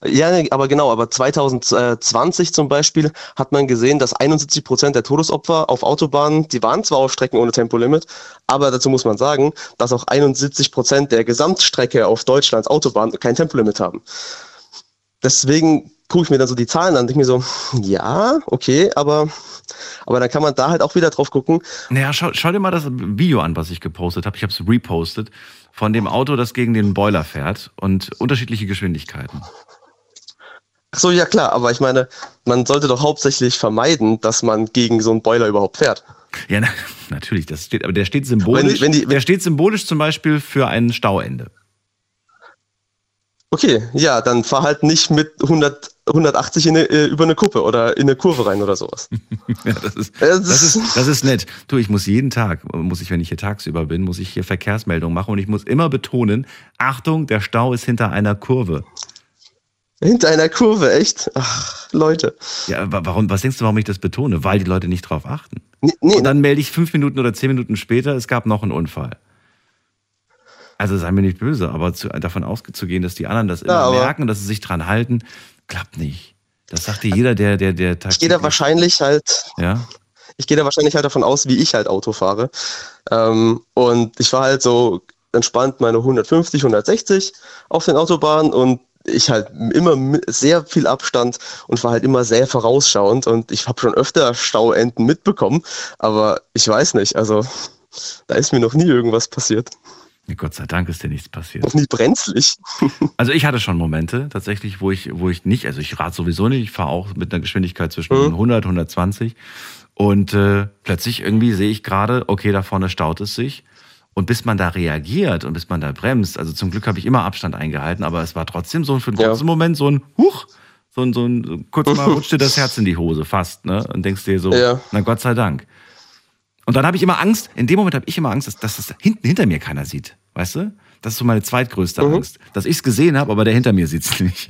Ja, aber genau, aber 2020 zum Beispiel hat man gesehen, dass 71 Prozent der Todesopfer auf Autobahnen, die waren zwar auf Strecken ohne Tempolimit, aber dazu muss man sagen, dass auch 71 Prozent der Gesamtstrecke auf Deutschlands Autobahn kein Tempolimit haben. Deswegen gucke ich mir dann so die Zahlen an und denke mir so, ja, okay, aber, aber dann kann man da halt auch wieder drauf gucken. Naja, schau, schau dir mal das Video an, was ich gepostet habe. Ich habe es repostet von dem Auto, das gegen den Boiler fährt und unterschiedliche Geschwindigkeiten. Ach so, ja klar, aber ich meine, man sollte doch hauptsächlich vermeiden, dass man gegen so einen Boiler überhaupt fährt. Ja, na, natürlich, das steht, aber der steht symbolisch. Wenn die- wenn die- der steht symbolisch zum Beispiel für ein Stauende. Okay, ja, dann fahr halt nicht mit 100 180 in eine, äh, über eine Kuppe oder in eine Kurve rein oder sowas. ja, das ist, das, ist, das ist nett. Du, ich muss jeden Tag, muss ich, wenn ich hier tagsüber bin, muss ich hier Verkehrsmeldungen machen und ich muss immer betonen, Achtung, der Stau ist hinter einer Kurve. Hinter einer Kurve, echt? Ach, Leute. Ja, warum, was denkst du, warum ich das betone? Weil die Leute nicht drauf achten. Nee, nee. Und dann melde ich fünf Minuten oder zehn Minuten später, es gab noch einen Unfall. Also sei mir nicht böse, aber zu, davon auszugehen, dass die anderen das immer ja, merken, dass sie sich dran halten, klappt nicht. Das sagt dir jeder, der, der, der Ich gehe da wahrscheinlich halt. Ja. Ich gehe da wahrscheinlich halt davon aus, wie ich halt Auto fahre. Ähm, und ich war halt so entspannt meine 150, 160 auf den Autobahnen und ich halt immer sehr viel Abstand und war halt immer sehr vorausschauend und ich habe schon öfter Stauenden mitbekommen, aber ich weiß nicht, also da ist mir noch nie irgendwas passiert. Gott sei Dank ist dir nichts passiert. Noch nie brenzlig. also ich hatte schon Momente tatsächlich, wo ich, wo ich nicht, also ich rate sowieso nicht, ich fahre auch mit einer Geschwindigkeit zwischen mhm. 100, 120 und äh, plötzlich irgendwie sehe ich gerade, okay, da vorne staut es sich und bis man da reagiert und bis man da bremst, also zum Glück habe ich immer Abstand eingehalten, aber es war trotzdem so für einen kurzen ja. Moment so ein Huch, so ein, so ein kurz mal rutscht dir das Herz in die Hose, fast, ne? Und denkst dir so, ja. na Gott sei Dank. Und dann habe ich immer Angst, in dem Moment habe ich immer Angst, dass, dass das hinten hinter mir keiner sieht. Weißt du? Das ist so meine zweitgrößte mhm. Angst. Dass ich es gesehen habe, aber der hinter mir sieht es nicht.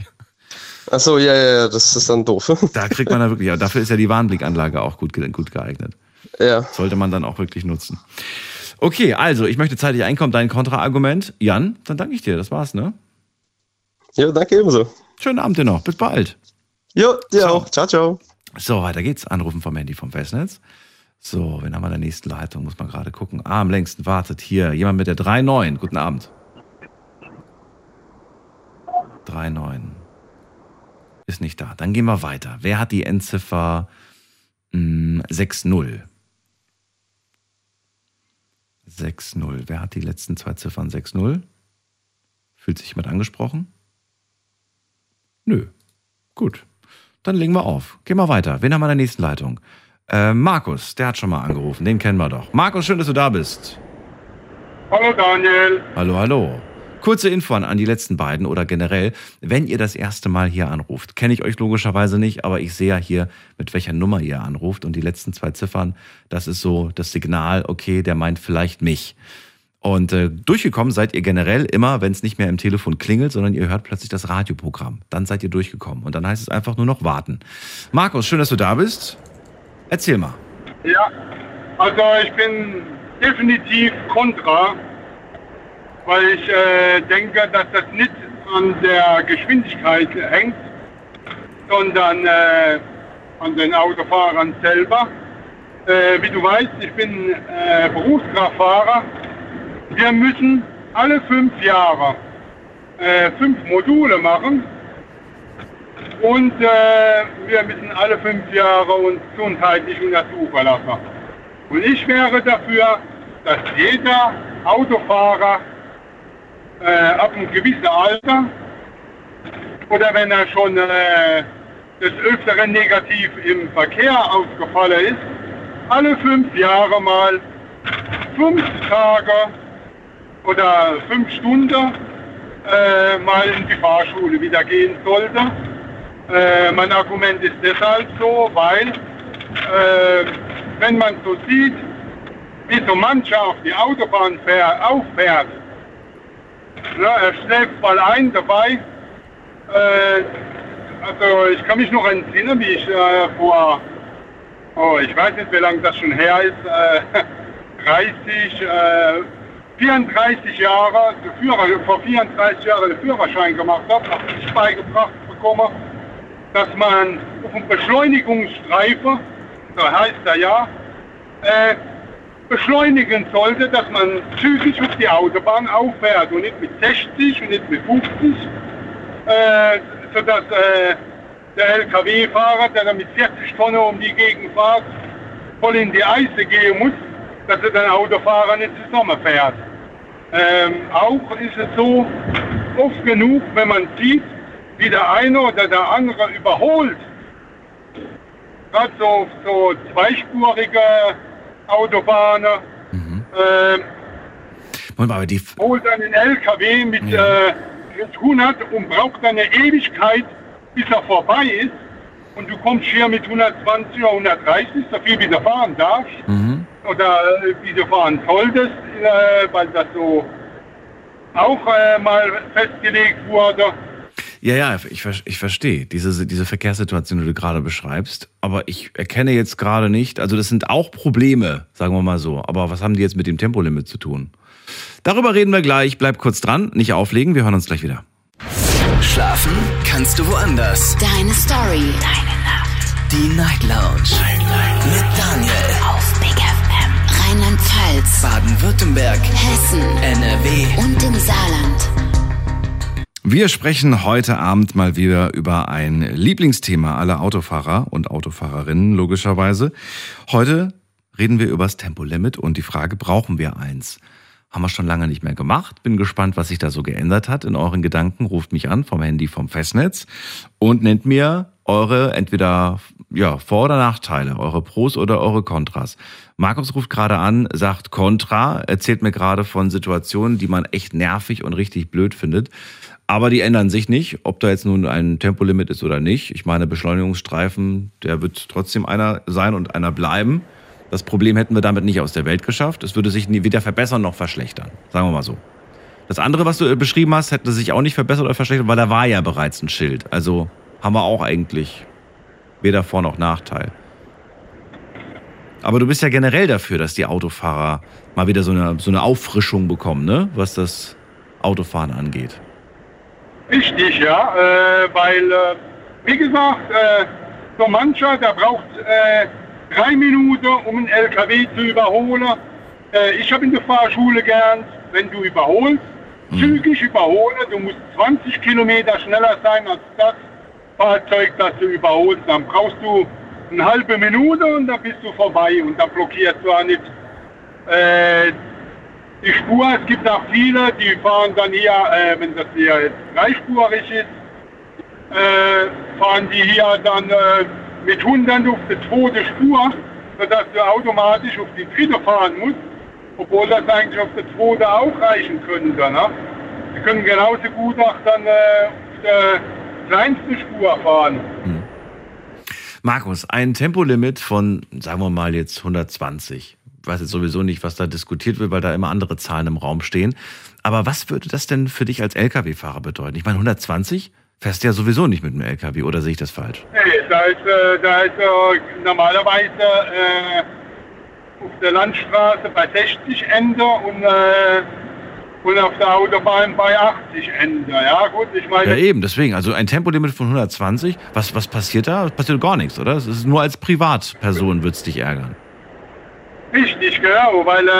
Ach so, ja, ja, ja, das ist dann doof. Da kriegt man da wirklich, ja, dafür ist ja die Warnblickanlage auch gut, gut geeignet. Ja. Sollte man dann auch wirklich nutzen. Okay, also ich möchte zeitig einkommen. Dein Kontraargument. Jan, dann danke ich dir. Das war's, ne? Ja, danke ebenso. Schönen Abend dir noch. Bis bald. Jo, dir ciao. auch. Ciao, ciao. So, weiter geht's. Anrufen vom Handy vom Festnetz. So, wen haben wir in der nächsten Leitung? Muss man gerade gucken. Ah, am längsten wartet hier jemand mit der 3.9. Guten Abend. 3.9. Ist nicht da. Dann gehen wir weiter. Wer hat die Endziffer 6.0? 6-0. Wer hat die letzten zwei Ziffern 6-0? Fühlt sich jemand angesprochen? Nö. Gut. Dann legen wir auf. Gehen wir weiter. Wen haben wir in der nächsten Leitung? Äh, Markus, der hat schon mal angerufen. Den kennen wir doch. Markus, schön, dass du da bist. Hallo Daniel. Hallo, hallo. Kurze Info an die letzten beiden oder generell, wenn ihr das erste Mal hier anruft, kenne ich euch logischerweise nicht, aber ich sehe ja hier, mit welcher Nummer ihr anruft und die letzten zwei Ziffern, das ist so das Signal, okay, der meint vielleicht mich. Und äh, durchgekommen seid ihr generell immer, wenn es nicht mehr im Telefon klingelt, sondern ihr hört plötzlich das Radioprogramm. Dann seid ihr durchgekommen und dann heißt es einfach nur noch warten. Markus, schön, dass du da bist. Erzähl mal. Ja, also ich bin definitiv kontra weil ich äh, denke, dass das nicht an der Geschwindigkeit hängt, sondern äh, an den Autofahrern selber. Äh, wie du weißt, ich bin äh, Berufskraftfahrer. Wir müssen alle fünf Jahre äh, fünf Module machen und äh, wir müssen alle fünf Jahre uns gesundheitlich untersuchen lassen. Und ich wäre dafür, dass jeder Autofahrer äh, ab einem gewissen Alter oder wenn er schon äh, des Öfteren negativ im Verkehr aufgefallen ist, alle fünf Jahre mal fünf Tage oder fünf Stunden äh, mal in die Fahrschule wieder gehen sollte. Äh, mein Argument ist deshalb so, weil äh, wenn man so sieht, wie so mancher auf die Autobahn fährt, auffährt, ja, er schläft mal ein dabei. Äh, also ich kann mich noch entsinnen, wie ich äh, vor, oh, ich weiß nicht, wie lange das schon her ist, äh, 30, 34 äh, Jahre, Führer, vor 34 Jahren den Führerschein gemacht habe, habe ich beigebracht bekommen, dass man auf einem Beschleunigungsstreifen, so heißt er ja, äh, beschleunigen sollte, dass man zügig auf die Autobahn auffährt und nicht mit 60 und nicht mit 50, äh, sodass äh, der LKW-Fahrer, der dann mit 40 Tonnen um die Gegend fährt, voll in die Eise gehen muss, dass er den Autofahrer nicht zusammenfährt. Ähm, auch ist es so oft genug, wenn man sieht, wie der eine oder der andere überholt, gerade so, so zweispurige Autobahnen. Mhm. Äh, aber die holt einen LKW mit, ja. äh, 100 und braucht eine Ewigkeit, bis er vorbei ist und du kommst hier mit 120 oder 130, so viel wie du fahren darfst Mhm. oder äh, wie du fahren solltest, äh, weil das so auch äh, mal festgelegt wurde. Ja, ja, ich, ich verstehe diese, diese Verkehrssituation, die du gerade beschreibst. Aber ich erkenne jetzt gerade nicht, also das sind auch Probleme, sagen wir mal so. Aber was haben die jetzt mit dem Tempolimit zu tun? Darüber reden wir gleich. Bleib kurz dran, nicht auflegen. Wir hören uns gleich wieder. Schlafen kannst du woanders. Deine Story. Deine Nacht. Die Night Lounge. Mit Daniel. Auf Big FM. Rheinland-Pfalz. Baden-Württemberg. Hessen. NRW. Und im Saarland. Wir sprechen heute Abend mal wieder über ein Lieblingsthema aller Autofahrer und Autofahrerinnen, logischerweise. Heute reden wir über das Tempolimit und die Frage, brauchen wir eins? Haben wir schon lange nicht mehr gemacht. Bin gespannt, was sich da so geändert hat in euren Gedanken. Ruft mich an vom Handy vom Festnetz und nennt mir eure entweder ja, Vor- oder Nachteile, eure Pros oder eure Kontras. Markus ruft gerade an, sagt Kontra, erzählt mir gerade von Situationen, die man echt nervig und richtig blöd findet. Aber die ändern sich nicht, ob da jetzt nun ein Tempolimit ist oder nicht. Ich meine, Beschleunigungsstreifen, der wird trotzdem einer sein und einer bleiben. Das Problem hätten wir damit nicht aus der Welt geschafft. Es würde sich nie weder verbessern noch verschlechtern. Sagen wir mal so. Das andere, was du äh, beschrieben hast, hätte sich auch nicht verbessert oder verschlechtert, weil da war ja bereits ein Schild. Also haben wir auch eigentlich weder Vor- noch Nachteil. Aber du bist ja generell dafür, dass die Autofahrer mal wieder so eine, so eine Auffrischung bekommen, ne? was das Autofahren angeht. Richtig, ja, äh, weil, äh, wie gesagt, äh, so mancher, der braucht äh, drei Minuten, um einen LKW zu überholen. Äh, ich habe in der Fahrschule gelernt, wenn du überholst, zügig überholen, du musst 20 Kilometer schneller sein als das Fahrzeug, das du überholst. Dann brauchst du eine halbe Minute und dann bist du vorbei und dann blockierst du auch nicht äh, die Spur. Es gibt auch viele, die fahren dann hier, äh, wenn das hier jetzt dreispurig ist, äh, fahren die hier dann äh, mit 100 auf die zweite Spur, sodass du automatisch auf die dritte fahren musst, obwohl das eigentlich auf der zweite auch reichen könnte. Ne? Sie können genauso gut auch dann äh, auf der kleinsten Spur fahren. Markus, ein Tempolimit von, sagen wir mal jetzt 120. Ich weiß jetzt sowieso nicht, was da diskutiert wird, weil da immer andere Zahlen im Raum stehen. Aber was würde das denn für dich als Lkw-Fahrer bedeuten? Ich meine, 120 fährst du ja sowieso nicht mit dem Lkw, oder sehe ich das falsch? Nee, da ist, äh, da ist äh, normalerweise äh, auf der Landstraße bei 60 Ende und, äh, und auf der Autobahn bei 80 Ende. Ja gut, ich meine, Ja, eben, deswegen. Also ein Tempolimit von 120, was, was passiert da? Es passiert gar nichts, oder? Es ist nur als Privatperson wird es dich ärgern. Richtig, genau, weil äh,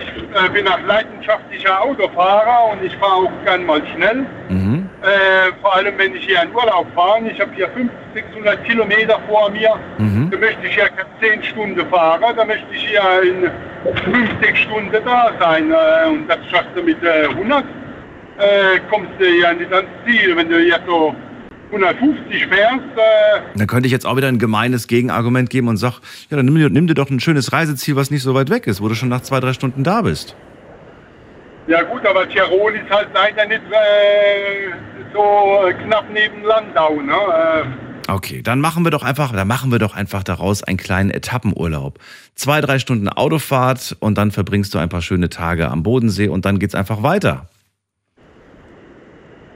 ich äh, bin auch leidenschaftlicher Autofahrer und ich fahre auch gern mal schnell. Mhm. Äh, vor allem, wenn ich hier in Urlaub fahre. Ich habe hier 500, 600 Kilometer vor mir. Mhm. Da möchte ich keine 10 Stunden fahren. Da möchte ich hier in 50 Stunden da sein. Äh, und das schaffst du mit äh, 100. Äh, kommst du ja nicht ans Ziel. Wenn du hier so 150 fährst, äh, Dann könnte ich jetzt auch wieder ein gemeines Gegenargument geben und sag, ja, dann nimm dir, nimm dir doch ein schönes Reiseziel, was nicht so weit weg ist, wo du schon nach zwei, drei Stunden da bist. Ja gut, aber Tirol ist halt leider nicht äh, so knapp neben Landau. Ne? Äh, Okay, dann machen wir doch einfach, dann machen wir doch einfach daraus einen kleinen Etappenurlaub. Zwei, drei Stunden Autofahrt und dann verbringst du ein paar schöne Tage am Bodensee und dann geht's einfach weiter.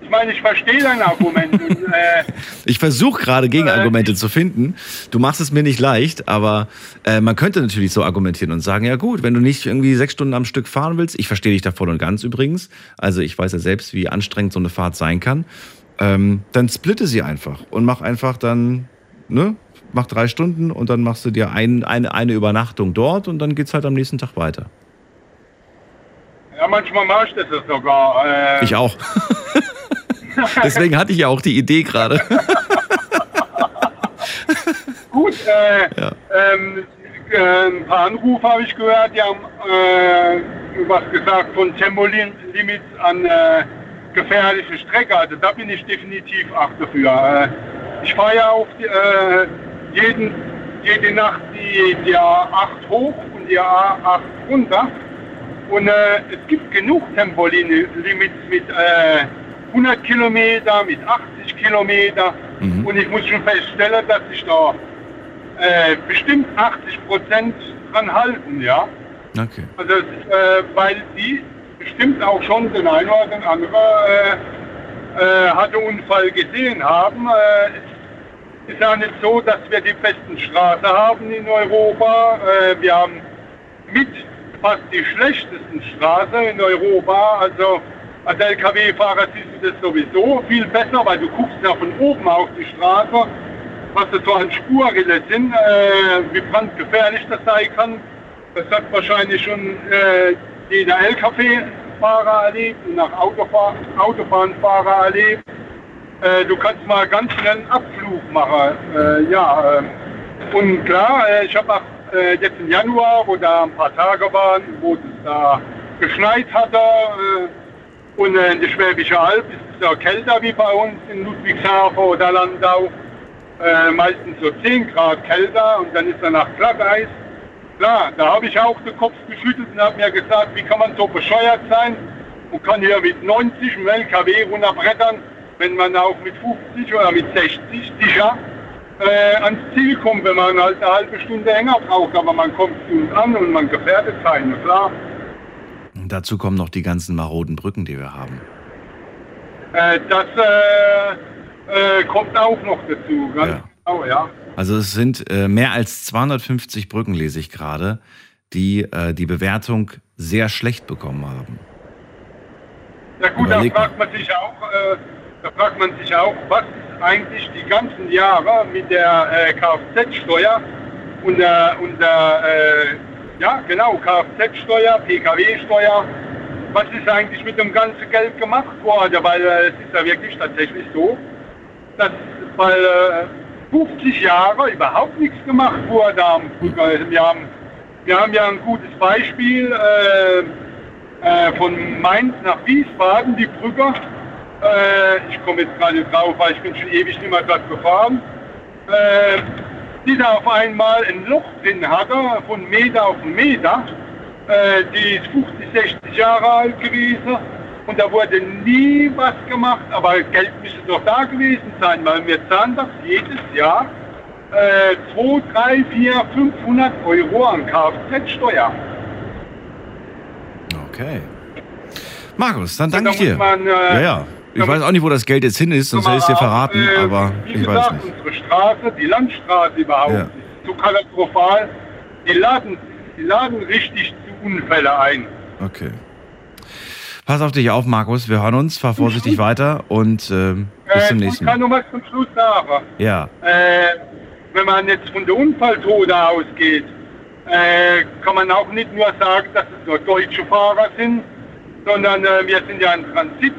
Ich meine, ich verstehe dein Argument. und, äh, Ich versuche gerade Gegenargumente zu finden. Du machst es mir nicht leicht, aber äh, man könnte natürlich so argumentieren und sagen, ja gut, wenn du nicht irgendwie sechs Stunden am Stück fahren willst, ich verstehe dich da voll und ganz übrigens, also ich weiß ja selbst, wie anstrengend so eine Fahrt sein kann, ähm, dann splitte sie einfach und mach einfach dann, ne, mach drei Stunden und dann machst du dir ein, eine, eine Übernachtung dort und dann geht's halt am nächsten Tag weiter. ja, manchmal mache ich das sogar. Äh, Ich auch. Deswegen hatte ich ja auch die Idee gerade. Gut, äh, Ja. ähm, äh, ein paar Anrufe habe ich gehört, die haben äh, was gesagt von Tempolimits an äh, gefährliche Strecke. Also da bin ich definitiv auch dafür. Äh, ich fahre ja auf die, äh, jeden, jede Nacht die, die A8 hoch und die A8 runter. Und äh, es gibt genug Tempolimits mit 100 Kilometer, mit 80 Kilometer. Mhm. Und ich muss schon feststellen, dass sich da äh, bestimmt 80 Prozent dran halten, ja. Okay. Also, äh, weil die bestimmt auch schon den einen oder den anderen äh, äh, hatte Unfall gesehen haben. Äh, es ist ja nicht so, dass wir die besten Straßen haben in Europa. Äh, wir haben mit fast die schlechtesten Straßen in Europa. Also als LKW-Fahrer siehst du das sowieso viel besser, weil du guckst ja von oben auf die Straße, was das so an Spurrille sind, äh, wie brandgefährlich das sein kann. Das hat wahrscheinlich schon äh, jeder LKW-Fahrer erlebt und auch Autofahr Autobahnfahrer erlebt. Äh, du kannst mal ganz schnell einen Abflug machen. Äh, ja, äh, und klar, äh, ich habe auch äh, jetzt im Januar, wo da ein paar Tage waren, wo es da geschneit hatte und äh, in der Schwäbische Alb ist es ja kälter wie bei uns in Ludwigshafen oder Landau. Äh, meistens so 10 Grad kälter und dann ist danach Glatteis. Klar, da habe ich auch den Kopf geschüttelt und habe mir gesagt, wie kann man so bescheuert sein und kann hier mit 90 im LKW runterbrettern, wenn man auch mit 50 oder mit 60 sicher äh, ans Ziel kommt, wenn man halt eine halbe Stunde länger braucht, aber man kommt zu uns an und man gefährdet keinen, klar. Dazu kommen noch die ganzen maroden Brücken, die wir haben. Äh, das äh, äh, kommt auch noch dazu, ganz Ja. genau, ja. Also es sind äh, mehr als 250 Brücken, lese ich gerade, die äh, die Bewertung sehr schlecht bekommen haben. Ja gut, Überleg da fragt man sich auch, äh, da fragt man sich auch, was eigentlich die ganzen Jahre mit der Kfz-Steuer und der, und der ja genau, Kfz-Steuer, Pkw-Steuer, was ist eigentlich mit dem ganzen Geld gemacht worden? Weil äh, es ist ja wirklich tatsächlich so, dass weil äh, 50 Jahre überhaupt nichts gemacht wurde. Wir haben, wir haben ja ein gutes Beispiel äh, äh, von Mainz nach Wiesbaden, die Brücke. Äh, ich komme jetzt gerade drauf, weil ich bin schon ewig nicht mehr dort gefahren. Die da auf einmal ein Loch drin hatte, von Meter auf Meter. Äh, die ist 50, 60 Jahre alt gewesen und da wurde nie was gemacht, aber Geld müsste doch da gewesen sein, weil wir zahlen das jedes Jahr äh, 2, 3, 4, 500 Euro an Kfz-Steuer. Okay. Markus, dann danke da ich dir. man, äh, ja, ja. Ich weiß auch nicht, wo das Geld jetzt hin ist, sonst hätte ich es dir verraten, Äh, aber ich weiß gesagt, nicht. unsere Straße, die Landstraße überhaupt, Ja. ist so katastrophal. Die laden, die laden richtig zu Unfälle ein. Okay. Pass auf dich auf, Markus. Wir hören uns. Fahr vorsichtig weiter und ähm, bis Äh, zum ich nächsten kann Mal. noch was zum Schluss sagen. Ja. Äh, wenn man jetzt von der Unfalltote ausgeht, äh, kann man auch nicht nur sagen, dass es nur deutsche Fahrer sind, sondern äh, wir sind ja ein Transit,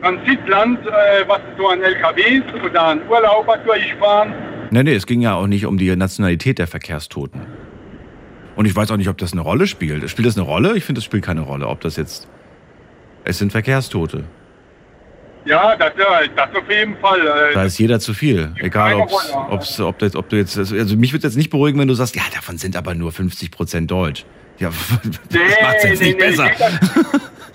Transitland, äh, was so an LKWs oder an Urlauber durchfahren. Nee, nee, es ging ja auch nicht um die Nationalität der Verkehrstoten. Und ich weiß auch nicht, ob das eine Rolle spielt. Spielt das eine Rolle? Ich finde, das spielt keine Rolle. Ob das jetzt. Es sind Verkehrstote. Ja, das, äh, das auf jeden Fall. Äh, Da ist jeder zu viel. Egal, ob's, ob's, ob, das, ob du jetzt. Also mich würde jetzt nicht beruhigen, wenn du sagst, ja, davon sind aber nur 50 Prozent Deutsch. Ja, das macht's jetzt nicht besser. Jeder,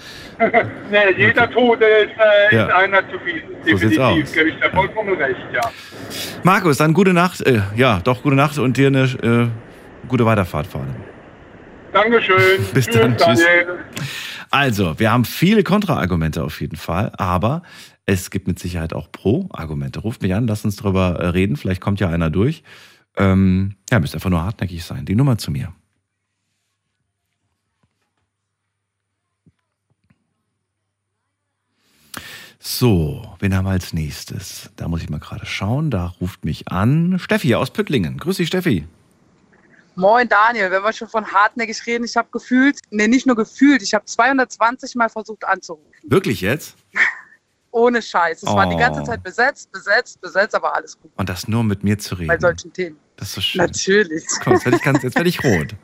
nee, jeder Tote ist, äh, Ja. ist einer zu viel. So sieht's aus. Gebe ich dir vollkommen recht, ja. Markus, dann gute Nacht. Äh, ja, doch, gute Nacht und dir eine äh, gute Weiterfahrt vor allem. Dankeschön. Bis dann, tschüss. Daniel. Also, wir haben viele Kontraargumente auf jeden Fall, aber es gibt mit Sicherheit auch Pro-Argumente. Ruft mich an, lasst uns drüber äh, reden. Vielleicht kommt ja einer durch. Ähm, ja, müsst einfach nur hartnäckig sein. Die Nummer zu mir. So, wen haben wir als nächstes? Da muss ich mal gerade schauen. Da ruft mich an Steffi aus Püttlingen. Grüß dich, Steffi. Moin Daniel, wenn wir schon von hartnäckig reden, ich habe gefühlt, nee, nicht nur gefühlt, ich habe 220 Mal versucht anzurufen. Wirklich jetzt? Ohne Scheiß. Es war die ganze Oh. Zeit besetzt, besetzt, besetzt, aber alles gut Und das nur mit mir zu reden. bei solchen Themen. Das ist so schön. Natürlich. Komm, jetzt werde ich, ganz, jetzt werd ich rot.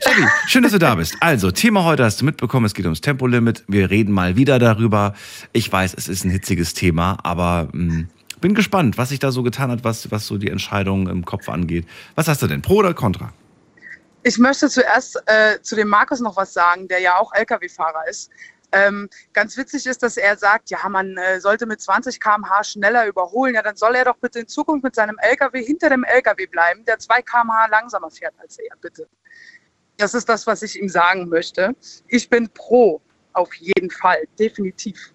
Steffi, schön, dass du da bist. Also, Thema heute hast du mitbekommen, es geht ums Tempolimit. Wir reden mal wieder darüber. Ich weiß, es ist ein hitziges Thema, aber mh, bin gespannt, was sich da so getan hat, was, was so die Entscheidung im Kopf angeht. Was hast du denn, pro oder contra? Ich möchte zuerst äh, zu dem Markus noch was sagen, der ja auch Lkw-Fahrer ist. Ähm, ganz witzig ist, dass er sagt, ja, man äh, sollte mit 20 km/h schneller überholen. Ja, dann soll er doch bitte in Zukunft mit seinem LKW hinter dem LKW bleiben, der 2 km/h langsamer fährt als er, bitte. Das ist das, was ich ihm sagen möchte. Ich bin pro, auf jeden Fall, definitiv.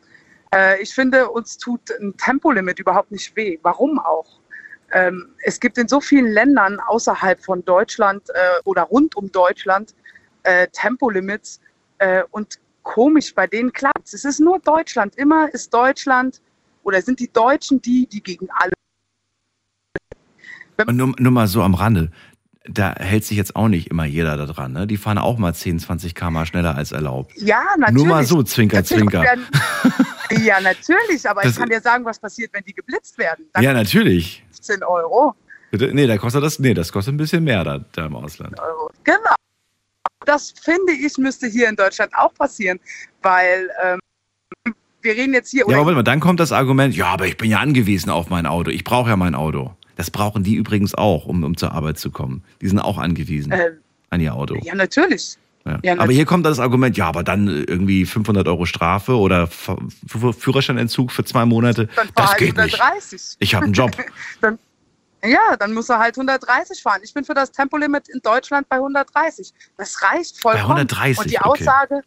Äh, ich finde, uns tut ein Tempolimit überhaupt nicht weh. Warum auch? Ähm, es gibt in so vielen Ländern außerhalb von Deutschland äh, oder rund um Deutschland äh, Tempolimits äh, und komisch, bei denen klappt es. Es ist nur Deutschland. Immer ist Deutschland oder sind die Deutschen die, die gegen alle. Und nur, nur mal so am Rande. Da hält sich jetzt auch nicht immer jeder da dran. Ne? Die fahren auch mal 10, 20 km schneller als erlaubt. Ja, natürlich. Nur mal so, Zwinker, Natürlich Zwinker. werden- ja, natürlich, aber Das- ich kann dir sagen, was passiert, wenn die geblitzt werden. Dann Ja, natürlich. 15 Euro. Bitte? Nee, da kostet das, nee, das kostet ein bisschen mehr da, da im Ausland. Euro. Genau. Das finde ich, müsste hier in Deutschland auch passieren, weil ähm, wir reden jetzt hier. Ja, aber mal, dann kommt das Argument, ja, aber ich bin ja angewiesen auf mein Auto. Ich brauche ja mein Auto. Das brauchen die übrigens auch, um, um zur Arbeit zu kommen. Die sind auch angewiesen äh, an ihr Auto. ja, natürlich. Ja. Ja, aber hier kommt das Argument, ja, aber dann irgendwie 500 Euro Strafe oder Führerscheinentzug für zwei Monate. Dann Das halt geht nicht. 130. Ich habe einen Job. dann, ja, dann muss er halt 130 fahren. Ich bin für das Tempolimit in Deutschland bei 130. Das reicht vollkommen. 130, Und die okay. Aussage,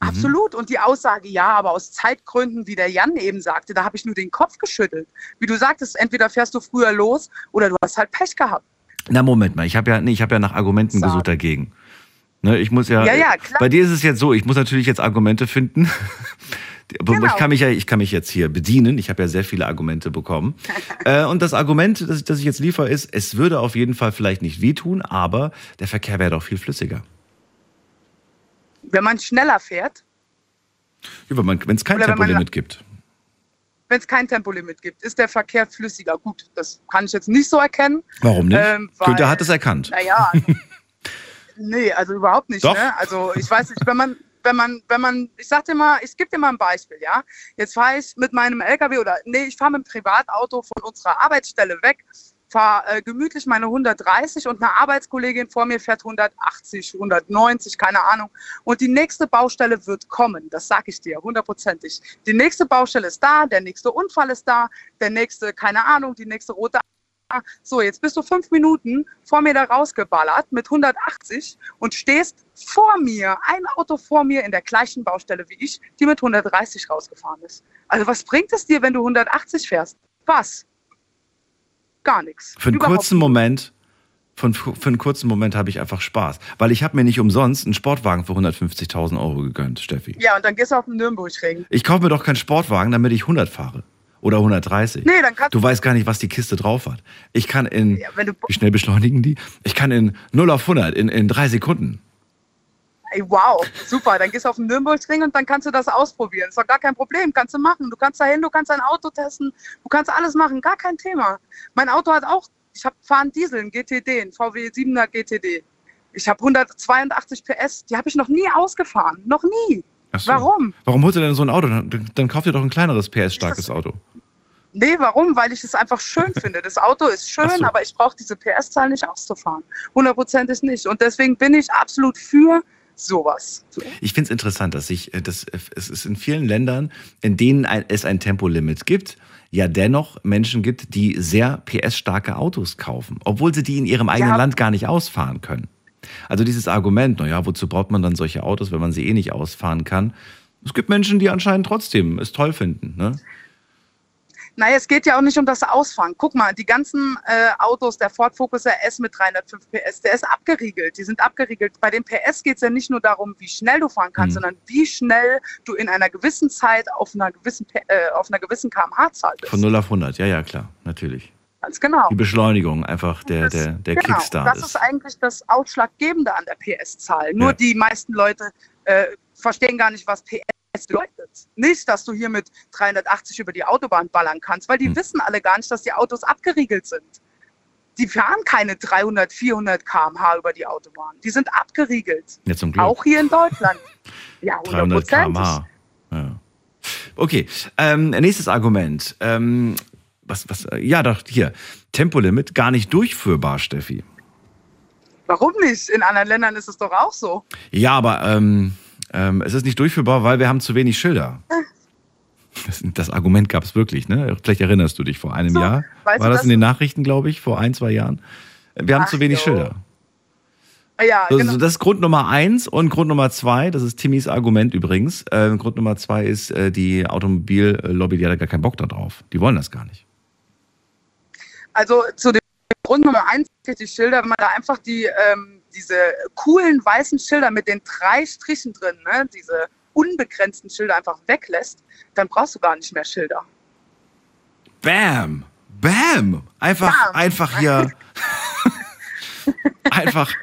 Mhm. absolut. Und die Aussage, ja, aber aus Zeitgründen, wie der Jan eben sagte, da habe ich nur den Kopf geschüttelt. Wie du sagtest, entweder fährst du früher los oder du hast halt Pech gehabt. Na, Moment mal, ich habe ja, nee, ich hab ja nach Argumenten Sag. gesucht dagegen. Ne, ich muss ja, Ja, ja, klar. bei dir ist es jetzt so, ich muss natürlich jetzt Argumente finden. Genau. ich kann mich ja, ich kann mich jetzt hier bedienen. Ich habe ja sehr viele Argumente bekommen. äh, und das Argument, das, das ich jetzt liefere, ist, es würde auf jeden Fall vielleicht nicht wehtun, aber der Verkehr wäre doch viel flüssiger. Wenn man schneller fährt, Ja, Wenn es kein Tempolimit gibt. wenn es kein Tempolimit gibt, ist der Verkehr flüssiger. Gut, das kann ich jetzt nicht so erkennen. Warum nicht? Ähm, weil- Günther hat es erkannt. Naja, nee, also überhaupt nicht. Doch. Ne? Also ich weiß nicht, wenn man, wenn man, wenn man, ich sag dir mal, ich gebe dir mal ein Beispiel, ja. Jetzt fahre ich mit meinem LKW oder nee, ich fahre mit dem Privatauto von unserer Arbeitsstelle weg, fahre äh, gemütlich meine 130 und eine Arbeitskollegin vor mir fährt 180, 190, keine Ahnung. Und die nächste Baustelle wird kommen, das sage ich dir, hundertprozentig. Die nächste Baustelle ist da, der nächste Unfall ist da, der nächste, keine Ahnung, die nächste rote so, jetzt bist du fünf Minuten vor mir da rausgeballert mit 180 und stehst vor mir, ein Auto vor mir in der gleichen Baustelle wie ich, die mit 130 rausgefahren ist. Also was bringt es dir, wenn du 180 fährst? Was? Gar nichts. Für einen Überhaupt kurzen Moment, von, für einen kurzen Moment habe ich einfach Spaß. Weil ich habe mir nicht umsonst einen Sportwagen für 150.000 Euro gegönnt, Steffi. Ja, und dann gehst du auf den Nürnbergring. Ich kaufe mir doch keinen Sportwagen, damit ich 100 fahre. Oder 130. Nee, dann kannst Du weißt gar nicht, was die Kiste drauf hat. Ich kann in, Ja, wie schnell beschleunigen die? Ich kann in 0 auf 100, in, in drei Sekunden. Ey, wow, super. Dann gehst du auf den Nürnbergring und dann kannst du das ausprobieren. Ist doch gar kein Problem. Kannst du machen. Du kannst dahin, du kannst dein Auto testen, du kannst alles machen. Gar kein Thema. Mein Auto hat auch, ich habe fahren Diesel, einen GTD, einen VW 7er GTD. Ich habe 182 PS. Die habe ich noch nie ausgefahren. Noch nie. So. Warum? Warum holst du denn so ein Auto? Dann, dann kauf dir doch ein kleineres PS-starkes Auto. Nee, warum? Weil ich es einfach schön finde. Das Auto ist schön, so. aber ich brauche diese PS-Zahl nicht auszufahren. Hundertprozentig nicht. Und deswegen bin ich absolut für sowas. Ich finde es interessant, dass sich, äh, dass äh, es ist in vielen Ländern, in denen ein, es ein Tempolimit gibt, ja dennoch Menschen gibt, die sehr PS-starke Autos kaufen, obwohl sie die in ihrem eigenen Ja. Land gar nicht ausfahren können. Also dieses Argument, naja, wozu braucht man dann solche Autos, wenn man sie eh nicht ausfahren kann? Es gibt Menschen, die anscheinend trotzdem es toll finden. Ne? Naja, es geht ja auch nicht um das Ausfahren. Guck mal, die ganzen äh, Autos, der Ford Focus RS mit 305 PS, der ist abgeriegelt. Die sind abgeriegelt. Bei den PS geht es ja nicht nur darum, wie schnell du fahren kannst, Mhm. sondern wie schnell du in einer gewissen Zeit auf einer gewissen, äh, auf einer gewissen kmh-Zahl bist. Von 0 auf 100, ja, ja, klar, natürlich. Ganz genau. Die Beschleunigung, einfach der, der, der genau, Kickstart das ist. ist eigentlich das Ausschlaggebende an der PS-Zahl. Nur Ja. die meisten Leute äh, verstehen gar nicht, was PS bedeutet. Nicht, dass du hier mit 380 über die Autobahn ballern kannst, weil die Hm. wissen alle gar nicht, dass die Autos abgeriegelt sind. Die fahren keine 300, 400 km/h über die Autobahn. Die sind abgeriegelt. Ja, zum Glück. Auch hier in Deutschland. Ja, 300 hundertprozentig. km/h. Ja. Okay, ähm, nächstes Argument. Ähm, was, was, äh, ja, doch, hier. Tempolimit gar nicht durchführbar, Steffi. Warum nicht? In anderen Ländern ist es doch auch so. Ja, aber ähm, ähm, es ist nicht durchführbar, weil wir haben zu wenig Schilder. Das, das Argument gab es wirklich, ne? Vielleicht erinnerst du dich vor einem So, Jahr. War das das? in den Nachrichten, glaube ich, vor ein, zwei Jahren? Wir haben Ach, zu wenig jo. Schilder. Ja, So, genau. so, das ist Grund Nummer eins und Grund Nummer zwei, das ist Timmys Argument übrigens. Äh, Grund Nummer zwei ist, äh, die Automobillobby, die hat ja gar keinen Bock da drauf. Die wollen das gar nicht. Also zu dem Grund Nummer eins, die Schilder, wenn man da einfach die, ähm, diese coolen weißen Schilder mit den drei Strichen drin, ne, diese unbegrenzten Schilder einfach weglässt, dann brauchst du gar nicht mehr Schilder. Bam! Bam! Einfach, Bam. einfach hier. einfach,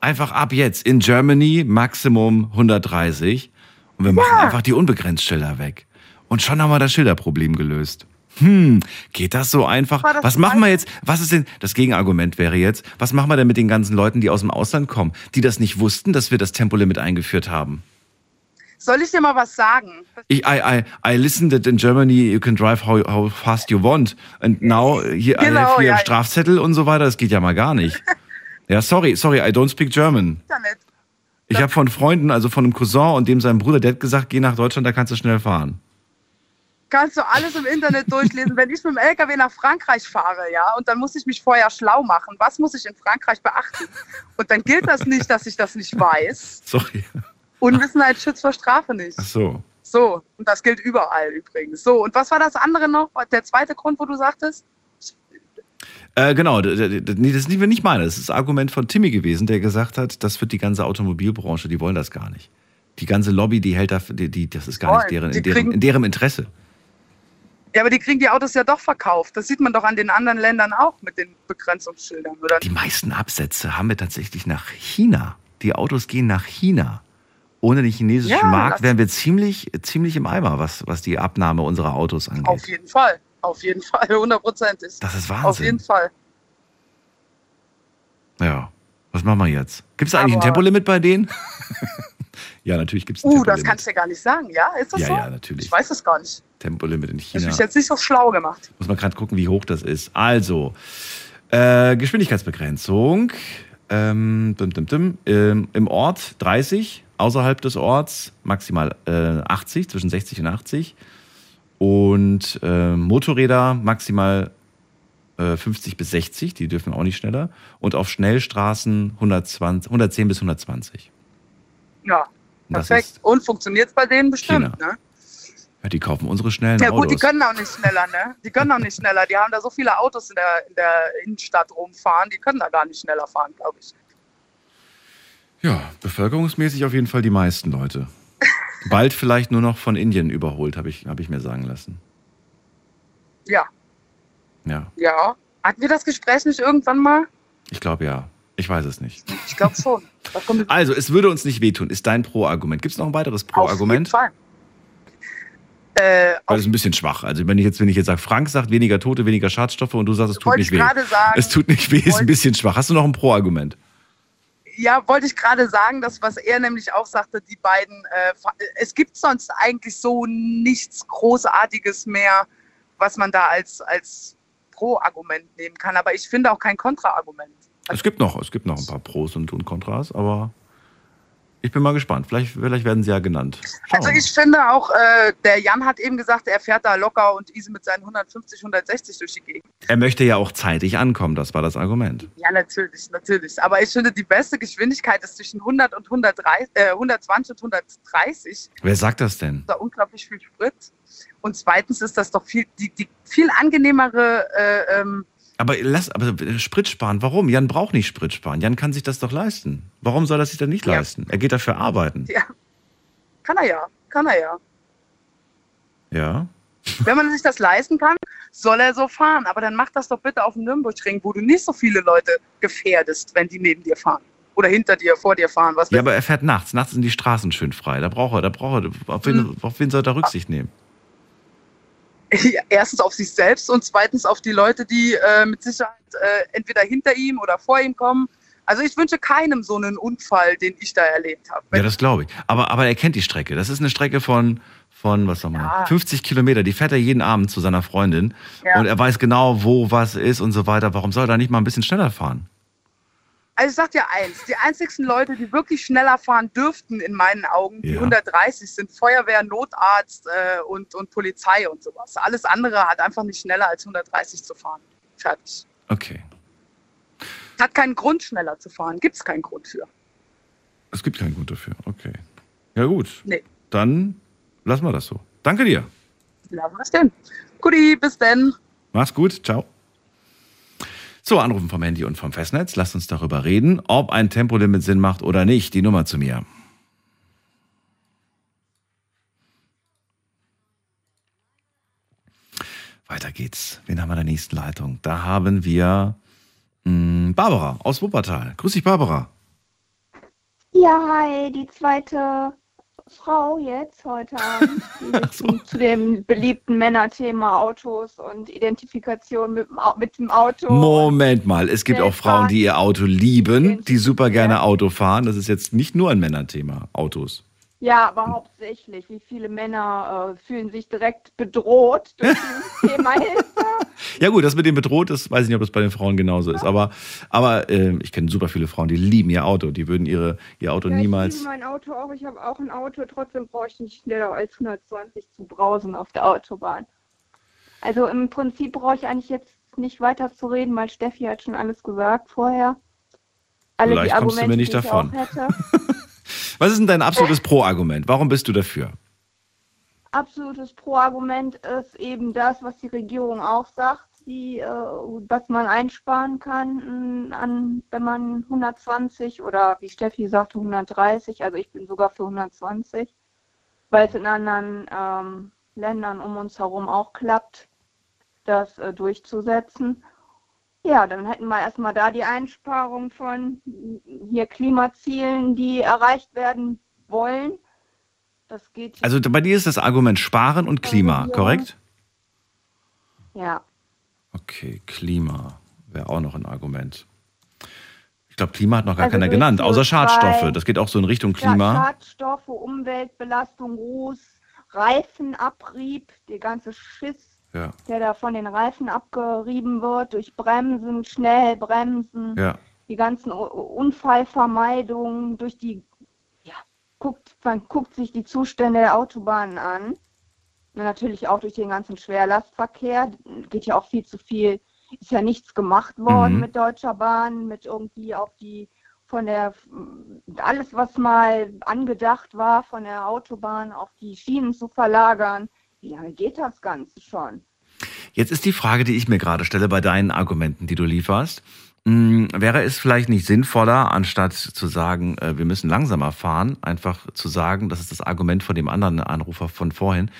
einfach ab jetzt. In Germany Maximum 130. Und wir machen einfach die Unbegrenztschilder weg. Und schon haben wir das Schilderproblem gelöst. Hm, geht das so einfach? Das Was machen wir jetzt? Was ist denn, das Gegenargument wäre jetzt, was machen wir denn mit den ganzen Leuten, die aus dem Ausland kommen, die das nicht wussten, dass wir das Tempolimit eingeführt haben? Soll ich dir mal was sagen? Ich, I, I, I listened that in Germany you can drive how, how fast you want. And now hier, I Genau, have hier ja. Strafzettel und so weiter. Das geht ja mal gar nicht. Ja, sorry, sorry, I don't speak German. Internet. Ich habe von Freunden, also von einem Cousin und dem seinem Bruder, der hat gesagt, geh nach Deutschland, da kannst du schnell fahren. Kannst du alles im Internet durchlesen. Wenn ich mit dem LKW nach Frankreich fahre, ja, und dann muss ich mich vorher schlau machen, was muss ich in Frankreich beachten? Und dann gilt das nicht, dass ich das nicht weiß. Sorry. Unwissenheit schützt vor Strafe nicht. Ach so. So, und das gilt überall übrigens. So, und was war das andere noch? Der zweite Grund, wo du sagtest? Äh, genau, das ist nicht, meine. Das ist das Argument von Timmy gewesen, der gesagt hat, das wird die ganze Automobilbranche, die wollen das gar nicht. Die ganze Lobby, die hält da, die, die, das ist gar Wollen. nicht deren, in, deren, in deren Interesse. Ja, aber die kriegen die Autos ja doch verkauft. Das sieht man doch an den anderen Ländern auch mit den Begrenzungsschildern, oder? Die meisten Absätze haben wir tatsächlich nach China. Die Autos gehen nach China. Ohne den chinesischen Ja, Markt das- wären wir ziemlich, ziemlich im Eimer, was, was die Abnahme unserer Autos angeht. Auf jeden Fall. Auf jeden Fall. 100 Prozent ist. Das ist Auf Wahnsinn. jeden Fall. Ja. Was machen wir jetzt? Gibt es eigentlich ein Aber- Tempolimit bei denen? ja, natürlich gibt es ein Uh, das Tempolimit. kannst du ja gar nicht sagen, ja? Ist das Ja, so? ja, natürlich. Ich weiß es gar nicht. Tempolimit in China. mich jetzt nicht so schlau gemacht. Muss man gerade gucken, wie hoch das ist. Also, äh, Geschwindigkeitsbegrenzung. Ähm, dim, dim, dim, ähm, Im Ort 30, außerhalb des Orts maximal äh, 80, zwischen 60 und 80. Und äh, Motorräder maximal äh, 50 bis 60, die dürfen auch nicht schneller. Und auf Schnellstraßen 120, 110 bis 120. Ja, Das perfekt. ist Und funktioniert es bei denen bestimmt, ne? Ja, die kaufen unsere schnellen Ja Autos. gut, die können auch nicht schneller, ne? Die können auch nicht schneller. Die haben da so viele Autos in der, in der Innenstadt rumfahren, die können da gar nicht schneller fahren, glaube ich. Ja, bevölkerungsmäßig auf jeden Fall die meisten Leute. Bald vielleicht nur noch von Indien überholt, habe ich, hab ich mir sagen lassen. Ja, Ja, ja. Hatten wir das Gespräch nicht irgendwann mal? ich glaube ja. Ich weiß es nicht. Ich glaube schon. Also, es würde uns nicht wehtun, ist dein Pro-Argument. Gibt es noch ein weiteres Pro-Argument? Fall. Äh, Weil das ist ein bisschen schwach. Also, wenn ich jetzt, wenn ich jetzt sage, Frank sagt weniger Tote, weniger Schadstoffe und du sagst, es tut nicht ich weh. sagen. Es tut nicht weh, ist ein bisschen schwach. Hast du noch ein Pro-Argument? Ja, wollte ich gerade sagen, das, was er nämlich auch sagte, die beiden, äh, es gibt sonst eigentlich so nichts Großartiges mehr, was man da als, als Pro-Argument nehmen kann. Aber ich finde auch kein Kontra-Argument. Es gibt noch, es gibt noch ein paar Pros und, und Kontras, aber ich bin mal gespannt. Vielleicht, vielleicht werden sie ja genannt. Schauen Also wir mal. ich finde auch, äh, der Jan hat eben gesagt, er fährt da locker und easy mit seinen 150, 160 durch die Gegend. Er möchte ja auch zeitig ankommen, das war das Argument. Ja, natürlich, natürlich. Aber ich finde, die beste Geschwindigkeit ist zwischen 100 und 130, äh, 120 und 130. Wer sagt das denn? da unglaublich viel Sprit. Und zweitens ist das doch viel, die, die viel angenehmere, äh, ähm, Aber lass, aber Sprit sparen, warum? Jan braucht nicht Sprit sparen. Jan kann sich das doch leisten. Warum soll er sich dann nicht Ja. leisten? Er geht dafür arbeiten. ja, kann er ja, kann er ja. Ja. Wenn man sich das leisten kann, soll er so fahren. Aber dann mach das doch bitte auf dem Nürnbergring, wo du nicht so viele Leute gefährdest, wenn die neben dir fahren. Oder hinter dir, vor dir fahren. Was Ja, aber er fährt nachts. Nachts sind die Straßen schön frei. Da braucht er, da braucht er, auf wen, Hm. auf wen soll er Rücksicht nehmen? Erstens auf sich selbst und zweitens auf die Leute, die äh, mit Sicherheit äh, entweder hinter ihm oder vor ihm kommen. Also ich wünsche keinem so einen Unfall, den ich da erlebt habe. Ja, das glaube ich. Aber, aber er kennt die Strecke. Das ist eine Strecke von, von was sag mal, Ja. 50 Kilometer. Die fährt er jeden Abend zu seiner Freundin. Ja. Und er weiß genau, wo was ist und so weiter. Warum soll er da nicht mal ein bisschen schneller fahren? Also ich sag dir eins, die einzigsten Leute, die wirklich schneller fahren dürften in meinen Augen, die Ja. 130 sind Feuerwehr, Notarzt äh, und, und Polizei und sowas. Alles andere hat einfach nicht schneller als 130 zu fahren. Fertig. Okay. Hat keinen Grund, schneller zu fahren. Gibt es keinen Grund für. Es gibt keinen Grund dafür. Okay. Ja, gut. Nee. Dann lassen wir das so. Danke dir. Lassen wir es denn. Guti, bis denn. Mach's gut. Ciao. So, Anrufen vom Handy und vom Festnetz. Lasst uns darüber reden, ob ein Tempolimit Sinn macht oder nicht. Die Nummer zu mir. Weiter geht's. Wen haben wir in der nächsten Leitung? Da haben wir mh, Barbara aus Wuppertal. Grüß dich, Barbara. Ja, hi, die zweite Frau jetzt heute Abend, sich zu dem beliebten Männerthema Autos und Identifikation mit, mit dem Auto. Moment mal, es gibt auch Frauen, die ihr Auto lieben, die super gerne. Auto fahren. Das ist jetzt nicht nur ein Männerthema, Autos. Ja, aber hauptsächlich, wie viele Männer äh, fühlen sich direkt bedroht durch dieses Thema. Ja gut, das mit dem bedroht, das weiß ich nicht, ob das bei den Frauen genauso ist. Aber, aber äh, ich kenne super viele Frauen, die lieben ihr Auto. Die würden ihre, ihr Auto Ja, Ich niemals... liebe mein Auto auch, ich habe auch ein Auto, trotzdem brauche ich nicht schneller als 120 zu brausen auf der Autobahn. Also im Prinzip brauche ich eigentlich jetzt nicht weiter zu reden, weil Steffi hat schon alles gesagt vorher. Alle Vielleicht die kommst du mir nicht ich davon. Was ist denn dein absolutes Pro-Argument? Warum bist du dafür? Absolutes Pro-Argument ist eben das, was die Regierung auch sagt, die, äh, was man einsparen kann, mh, an, wenn man 120 oder wie Steffi sagte 130, also ich bin sogar für 120, weil es in anderen ähm, Ländern um uns herum auch klappt, das äh, durchzusetzen. Ja, dann hätten wir erstmal da die Einsparung von hier Klimazielen, die erreicht werden wollen. Das geht Also bei dir ist das Argument Sparen und Klima, Ja. korrekt? ja. Okay, Klima wäre auch noch ein Argument. Ich glaube, Klima hat noch gar Also keiner genannt, außer CO2. Schadstoffe. Das geht auch so in Richtung Ja, Klima. Schadstoffe, Umweltbelastung, Ruß, Reifenabrieb, der ganze Schiss, Ja, der da von den Reifen abgerieben wird, durch Bremsen, Schnellbremsen, ja. die ganzen Unfallvermeidungen, durch die, ja, guckt, man guckt sich die Zustände der Autobahnen an. Und natürlich auch durch den ganzen Schwerlastverkehr, geht ja auch viel zu viel, ist ja nichts gemacht worden Mhm. mit Deutscher Bahn, mit irgendwie auf die, von der, alles was mal angedacht war, von der Autobahn auf die Schienen zu verlagern. Wie lange geht das Ganze schon? Jetzt ist die Frage, die ich mir gerade stelle bei deinen Argumenten, die du lieferst. Hm, wäre es vielleicht nicht sinnvoller, anstatt zu sagen, äh, wir müssen langsamer fahren, einfach zu sagen, das ist das Argument von dem anderen Anrufer von vorhin,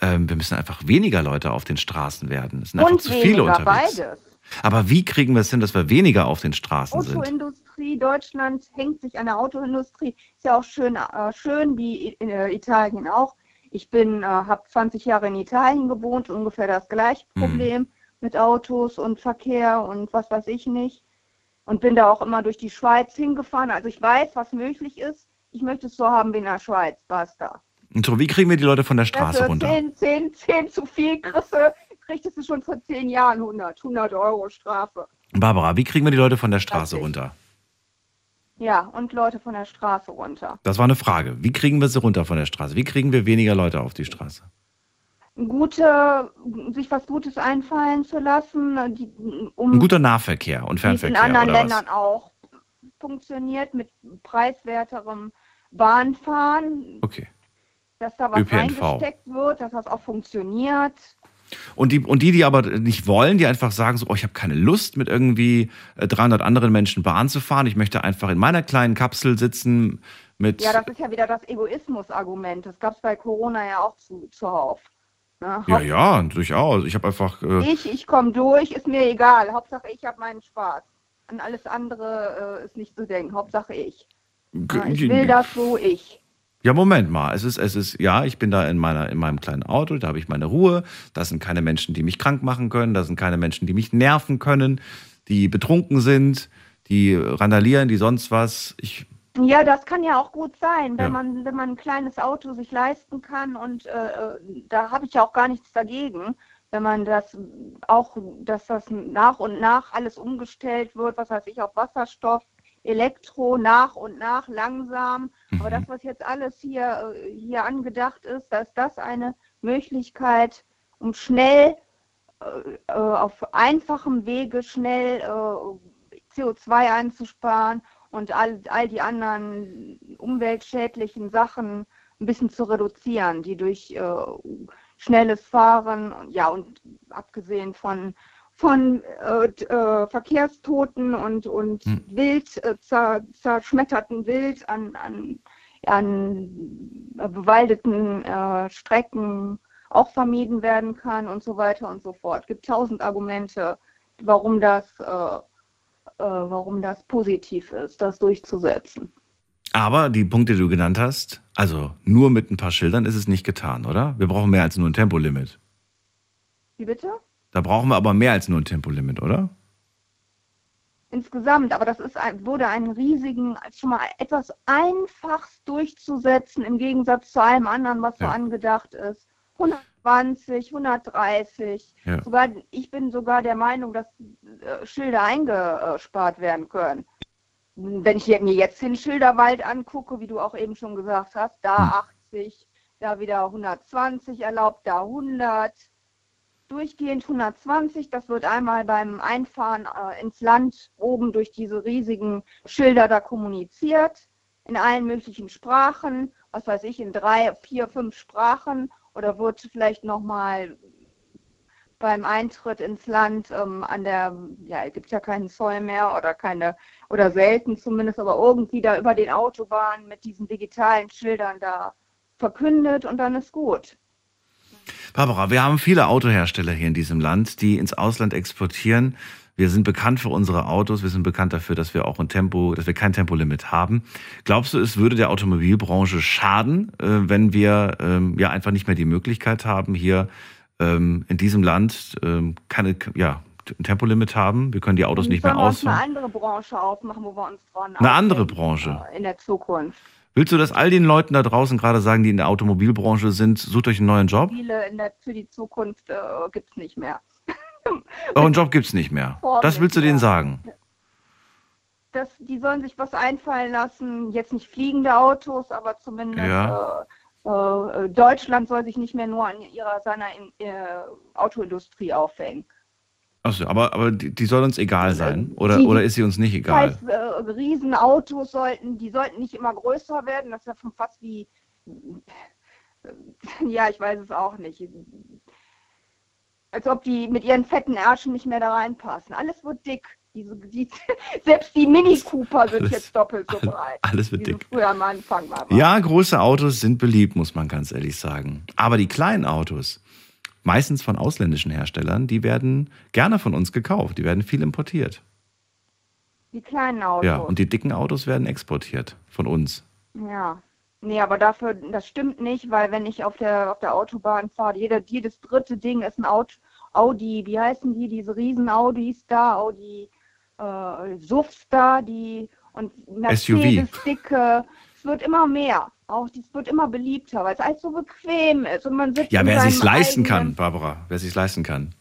ähm, wir müssen einfach weniger Leute auf den Straßen werden. Es sind einfach Und zu viele unterwegs. beides. Aber wie kriegen wir es hin, dass wir weniger auf den Straßen sind? Autoindustrie, Deutschland hängt sich an der Autoindustrie. Ist ja auch schön, äh, schön wie in äh, Italien auch. Ich bin, äh, habe 20 Jahre in Italien gewohnt, ungefähr das gleiche Mhm. Problem mit Autos und Verkehr und was weiß ich nicht. Und bin da auch immer durch die Schweiz hingefahren. Also ich weiß, was möglich ist. Ich möchte es so haben wie in der Schweiz, basta. Und so, wie kriegen wir die Leute von der Straße runter? 10, 10, 10 zu viel kriegst du, kriegst du schon vor 10 Jahren 100, 100 Euro Strafe. Barbara, wie kriegen wir die Leute von der Straße runter? Ja, und Leute von der Straße runter. Das war eine Frage. Wie kriegen wir sie runter von der Straße? Wie kriegen wir weniger Leute auf die Straße? Gute, sich was Gutes einfallen zu lassen, die, um Ein guter Nahverkehr und es in Fernverkehr anderen oder Ländern auch funktioniert mit preiswerterem Bahnfahren, was? Okay. dass da was ÖPNV. reingesteckt wird, dass das auch funktioniert. Und die, und die, die aber nicht wollen, die einfach sagen so, oh, ich habe keine Lust, mit irgendwie äh, 300 anderen Menschen Bahn zu fahren. Ich möchte einfach in meiner kleinen Kapsel sitzen mit... Ja, das ist ja wieder das Egoismus-Argument. Das gab es bei Corona ja auch zu, zuhauf. Ne? ja, ja, durchaus. Ich habe einfach... Äh, Ich, ich komme durch, ist mir egal. Hauptsache ich habe meinen Spaß. An alles andere äh, ist nicht zu denken. Hauptsache ich. Ja, ich will das so ich. Ja, Moment mal. Es ist, es ist, ja, ich bin da in meiner, in meinem kleinen Auto, da habe ich meine Ruhe. Da sind keine Menschen, die mich krank machen können. Da sind keine Menschen, die mich nerven können, die betrunken sind, die randalieren, die sonst was. Ich, Ja, das kann ja auch gut sein, wenn Ja. man wenn man ein kleines Auto sich leisten kann und äh, äh, da habe ich ja auch gar nichts dagegen, wenn man das auch, dass das nach und nach alles umgestellt wird, was weiß ich, auf Wasserstoff, Elektro nach und nach langsam. Aber Mhm. das, was jetzt alles hier, äh, hier angedacht ist, dass das eine Möglichkeit, um schnell äh, äh, auf einfachem Wege schnell äh, CO2 einzusparen und all, all die anderen umweltschädlichen Sachen ein bisschen zu reduzieren, die durch äh, schnelles Fahren, ja und abgesehen von von äh, äh, Verkehrstoten und, und wild äh, zer, zerschmetterten Wild an, an, an äh, bewaldeten äh, Strecken auch vermieden werden kann und so weiter und so fort. Es gibt tausend Argumente, warum das, äh, warum das positiv ist, das durchzusetzen. Aber die Punkte, die du genannt hast, also nur mit ein paar Schildern ist es nicht getan, oder? Wir brauchen mehr als nur ein Tempolimit. Wie bitte? Da brauchen wir aber mehr als nur ein Tempolimit, oder? insgesamt, aber das ist ein, wurde ein riesigen, schon mal etwas einfachst durchzusetzen im Gegensatz zu allem anderen, was so Ja. angedacht ist. 120, 130. Ja. Sogar, ich bin sogar der Meinung, dass äh, Schilder eingespart werden können. Wenn ich mir jetzt den Schilderwald angucke, wie du auch eben schon gesagt hast, da 80, da wieder 120 erlaubt, da 100 durchgehend 120. Das wird einmal beim Einfahren äh, ins Land oben durch diese riesigen Schilder da kommuniziert. In allen möglichen Sprachen, was weiß ich, in drei, vier, fünf Sprachen. Oder wird vielleicht nochmal beim Eintritt ins Land ähm, an der, ja, es gibt ja keinen Zoll mehr oder keine, oder selten zumindest, aber irgendwie da über den Autobahnen mit diesen digitalen Schildern da verkündet und dann ist gut. Barbara, wir haben viele Autohersteller hier in diesem Land, die ins Ausland exportieren. Wir sind bekannt für unsere Autos. Wir sind bekannt dafür, dass wir auch ein Tempo, dass wir kein Tempolimit haben. Glaubst du, es würde der Automobilbranche schaden, äh, wenn wir ähm, ja einfach nicht mehr die Möglichkeit haben, hier ähm, in diesem Land ähm, keine, ja, ein Tempolimit haben? Wir können die Autos nicht mehr uns eine ausfahren. andere Branche aufmachen, wo wir uns dran Eine andere Branche. äh, in der Zukunft. Willst du das all den Leuten da draußen gerade sagen, die in der Automobilbranche sind, sucht euch einen neuen Job? Viele der, für die Zukunft äh, gibt es nicht mehr. Euren Job gibt's nicht mehr. Das willst du denen sagen? Das, die sollen sich was einfallen lassen, jetzt nicht fliegende Autos, aber zumindest Ja. äh, äh, Deutschland soll sich nicht mehr nur an ihrer seiner in, äh, Autoindustrie aufhängen. Achso, aber, aber die, die soll uns egal sein? Oder, die- oder ist sie uns nicht egal? Das heißt, äh, Riesenautos sollten, die sollten nicht immer größer werden. Das ist ja schon fast wie, ja, ich weiß es auch nicht. Als ob die mit ihren fetten Ärschen nicht mehr da reinpassen. Alles wird dick. Diese, die, selbst die Mini Cooper sind Alles- jetzt doppelt so breit. alles wird dick. früher am Anfang war. Ja, große Autos sind beliebt, muss man ganz ehrlich sagen. Aber die kleinen Autos, meistens von ausländischen Herstellern, die werden gerne von uns gekauft. Die werden viel importiert. Die kleinen Autos. Ja, und die dicken Autos werden exportiert von uns. Ja. Nee, aber dafür, das stimmt nicht, weil wenn ich auf der, auf der Autobahn fahre, jeder, jedes dritte Ding ist ein Aut- Audi, wie heißen die, diese riesen Audis da, Audi äh, SUVs da, die und Mercedes dicke, es wird immer mehr. Auch es wird immer beliebter, weil es alles so bequem ist und man sitzt Ja, wer sich's leisten kann, Barbara, wer sich's leisten kann.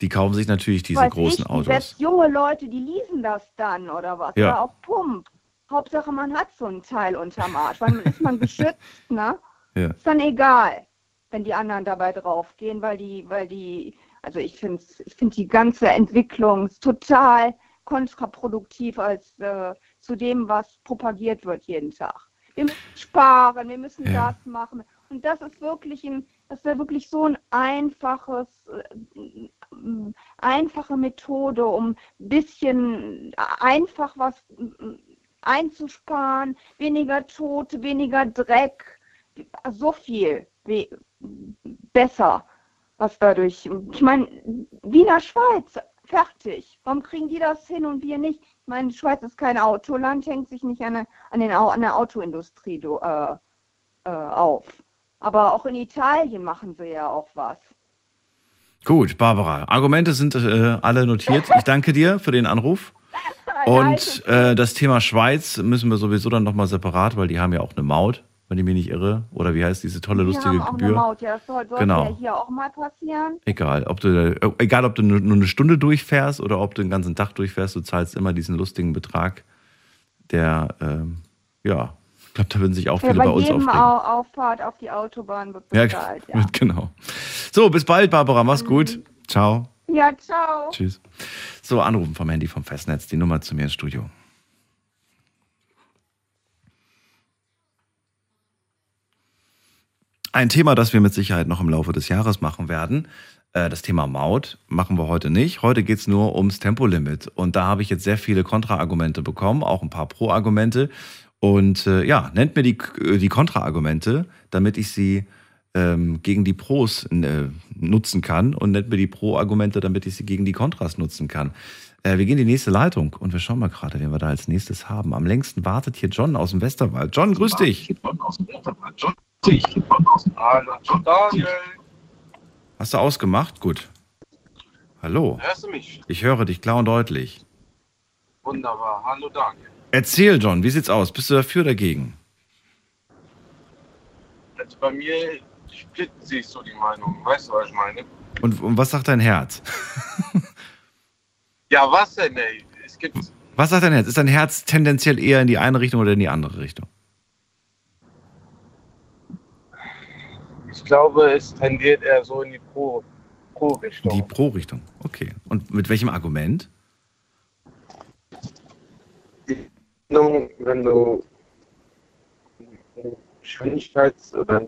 Die kaufen sich natürlich diese großen ich, Autos. Selbst junge Leute, die leasen das dann oder was. Ja. Oder auch Pump. Hauptsache, man hat so ein Teil unterm Arsch. Weil man ist man geschützt, ne? Ja. Ist dann egal, wenn die anderen dabei draufgehen, weil die, weil die, also ich finde ich find die ganze Entwicklung total kontraproduktiv als äh, zu dem, was propagiert wird jeden Tag. Wir müssen sparen, wir müssen Ja. das machen. Und das ist wirklich ein, das wäre wirklich so ein einfaches, äh, einfache Methode, um ein bisschen einfach was einzusparen, weniger Tote, weniger Dreck, so viel besser, was dadurch. Ich meine, Wiener Schweiz, fertig. Warum kriegen die das hin und wir nicht? Ich meine, Schweiz ist kein Autoland, hängt sich nicht an, an, den, an der Autoindustrie äh, äh, auf. Aber auch in Italien machen sie ja auch was. Gut, Barbara, Argumente sind äh, alle notiert. Ich danke dir für den Anruf. Und äh, das Thema Schweiz müssen wir sowieso dann nochmal separat, weil die haben ja auch eine Maut. wenn ich mich nicht irre. Oder wie heißt diese tolle, Die lustige haben auch Gebühr? eine Maut, ja, das soll, sollte Genau. ja hier auch mal passieren. Egal, ob du, äh, egal, ob du nur eine Stunde durchfährst oder ob du den ganzen Tag durchfährst, du zahlst immer diesen lustigen Betrag, der, ähm, ja, ich glaube, da würden sich auch Ja, viele bei bei uns jedem aufregen. Au Auffahrt auf die Autobahn wird Ja, bezahlt. Ja, genau. So, bis bald, Barbara. Mach's gut. Ciao. Ja. ciao. Tschüss. So, anrufen vom Handy vom Festnetz, die Nummer zu mir ins Studio. Ein Thema, das wir mit Sicherheit noch im Laufe des Jahres machen werden. Äh, Das Thema Maut machen wir heute nicht. Heute geht es nur ums Tempolimit. Und da habe ich jetzt sehr viele Kontraargumente bekommen, auch ein paar Pro-Argumente. Und äh, ja, nennt mir die, äh, die Kontraargumente, damit ich sie ähm, gegen die Pros äh, nutzen kann und nennt mir die Pro-Argumente, damit ich sie gegen die Kontras nutzen kann. Äh, wir gehen in die nächste Leitung und wir schauen mal gerade, wen wir da als nächstes haben. Am längsten wartet hier John aus dem Westerwald. John, grüß dich. Hallo, Daniel. Hast du ausgemacht? Gut. Hallo. Hörst du mich? Ich höre dich klar und deutlich. Wunderbar. Hallo, Daniel. Erzähl, John, wie sieht's aus? Bist du dafür oder dagegen? Also bei mir splitten sich so die Meinungen. Weißt du, was ich meine? Und, und was sagt dein Herz? Ja, was denn, ey? Es gibt. Was sagt dein Herz? Ist dein Herz tendenziell eher in die eine Richtung oder in die andere Richtung? Ich glaube, es tendiert eher so in die Pro- Pro-Richtung. Die Pro-Richtung. Okay. Und mit welchem Argument? wenn du Geschwindigkeits- oder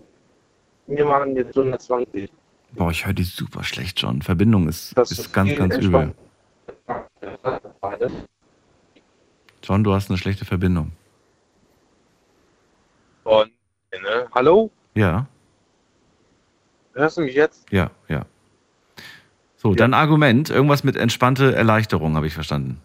wir machen jetzt 120. Boah, ich höre die super schlecht, John. Verbindung ist, Das ist ist ganz, ganz übel. John, du hast eine schlechte Verbindung. Und, ne? Hallo? Ja, Hörst du mich jetzt? ja, ja. So, dann Argument. Irgendwas mit entspannte Erleichterung, habe ich verstanden.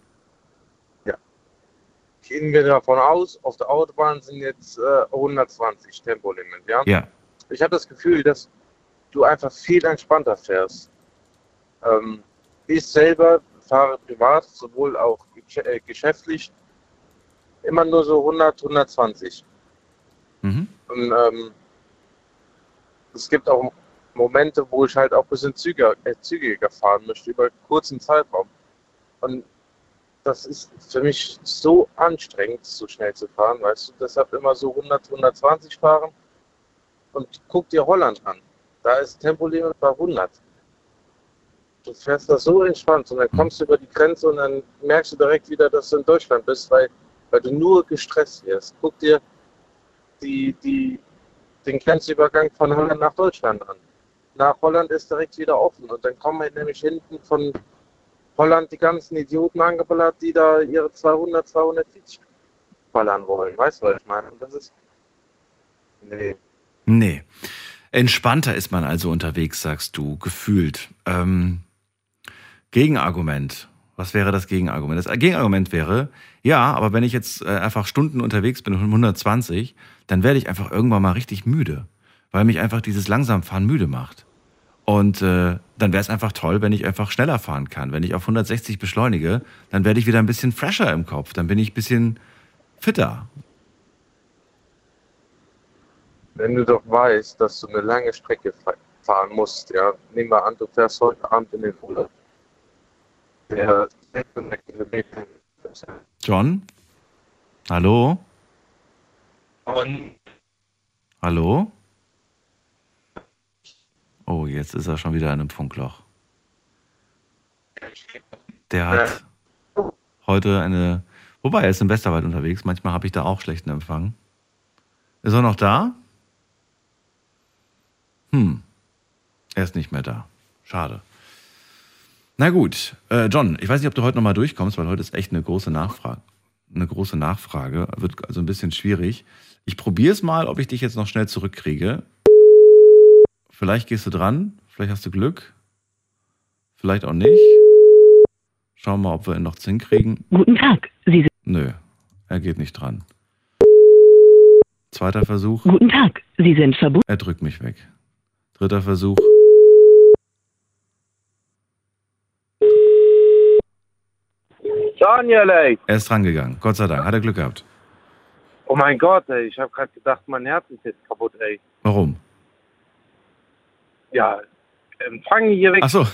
Gehen wir davon aus, auf der Autobahn sind jetzt äh, 120 Tempolimit, ja? Ja. Ich habe das Gefühl, dass du einfach viel entspannter fährst. Ähm, ich selber fahre privat, sowohl auch äh, geschäftlich, immer nur so 100, 120. Mhm. Und ähm, es gibt auch Momente, wo ich halt auch ein bisschen zügiger, äh, zügiger fahren möchte, über einen kurzen Zeitraum. Und das ist für mich so anstrengend, so schnell zu fahren, weißt du, deshalb immer so 100, 120 fahren. Und guck dir Holland an. Da ist Tempolimit bei 100. Du fährst da so entspannt und dann kommst du über die Grenze und dann merkst du direkt wieder, dass du in Deutschland bist, weil, weil du nur gestresst wirst. Guck dir die, die, den Grenzübergang von Holland nach Deutschland an. Nach Holland ist direkt wieder offen und dann kommen wir nämlich hinten von Holland die ganzen Idioten angeballert, die da ihre 200, 240 ballern wollen. Weißt du, was ich meine? Und das ist. Nee. Nee. Entspannter ist man also unterwegs, sagst du, gefühlt. Ähm, Gegenargument. Was wäre das Gegenargument? Das Gegenargument wäre, ja, aber wenn ich jetzt äh, einfach Stunden unterwegs bin, um 120, dann werde ich einfach irgendwann mal richtig müde, weil mich einfach dieses Langsamfahren müde macht. Und äh, dann wäre es einfach toll, wenn ich einfach schneller fahren kann. Wenn ich auf 160 beschleunige, dann werde ich wieder ein bisschen fresher im Kopf. Dann bin ich ein bisschen fitter. Wenn du doch weißt, dass du eine lange Strecke fa- fahren musst, ja, nehmen wir an, du fährst heute Abend in den Urlaub. Der 600 Kilometer. John? Hallo? Und Hallo? Oh, jetzt ist er schon wieder in einem Funkloch. Der hat heute eine. Wobei, er ist im Westerwald unterwegs. Manchmal habe ich da auch schlechten Empfang. Ist er noch da? Hm. Er ist nicht mehr da. Schade. Na gut, äh, John, ich weiß nicht, ob du heute nochmal durchkommst, weil heute ist echt eine große Nachfrage. Eine große Nachfrage. Wird also ein bisschen schwierig. Ich probiere es mal, ob ich dich jetzt noch schnell zurückkriege. Vielleicht gehst du dran, vielleicht hast du Glück, vielleicht auch nicht. Schauen wir mal, ob wir ihn noch hinkriegen. Guten Tag. Sie sind Nö, er geht nicht dran. Zweiter Versuch. Guten Tag. Sie sind verbunden. Er drückt mich weg. Dritter Versuch. Daniel, ey. Er ist drangegangen. Gott sei Dank. Hat er Glück gehabt. Oh mein Gott, ey, ich habe gerade gedacht, mein Herz ist jetzt kaputt, ey. Warum? Ja, Empfang hier weg. Ach so.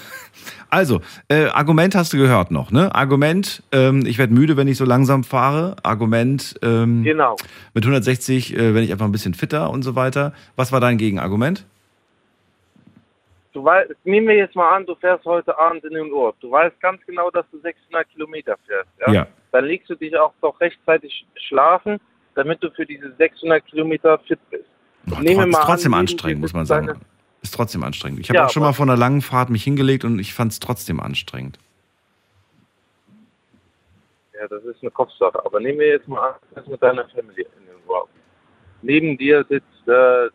Also, äh, Argument hast du gehört noch, ne? Argument, ähm, ich werde müde, wenn ich so langsam fahre. Argument, ähm, Genau. mit 160, äh, wenn ich einfach ein bisschen fitter und so weiter. Was war dein Gegenargument? Du weißt, nehmen wir jetzt mal an, du fährst heute Abend in den Urlaub. Du weißt ganz genau, dass du 600 Kilometer fährst. Ja? Ja. Dann legst du dich auch doch rechtzeitig schlafen, damit du für diese 600 Kilometer fit bist. Boah, Nehmen wir ist mal trotzdem an, anstrengend, muss man sagen. Ist trotzdem anstrengend. Ich habe Ja, auch schon mal von einer langen Fahrt mich hingelegt und ich fand es trotzdem anstrengend. Ja, das ist eine Kopfsache. Aber nehmen wir jetzt mal an, du mit deiner Family in den Urlaub. Neben dir sitzt äh,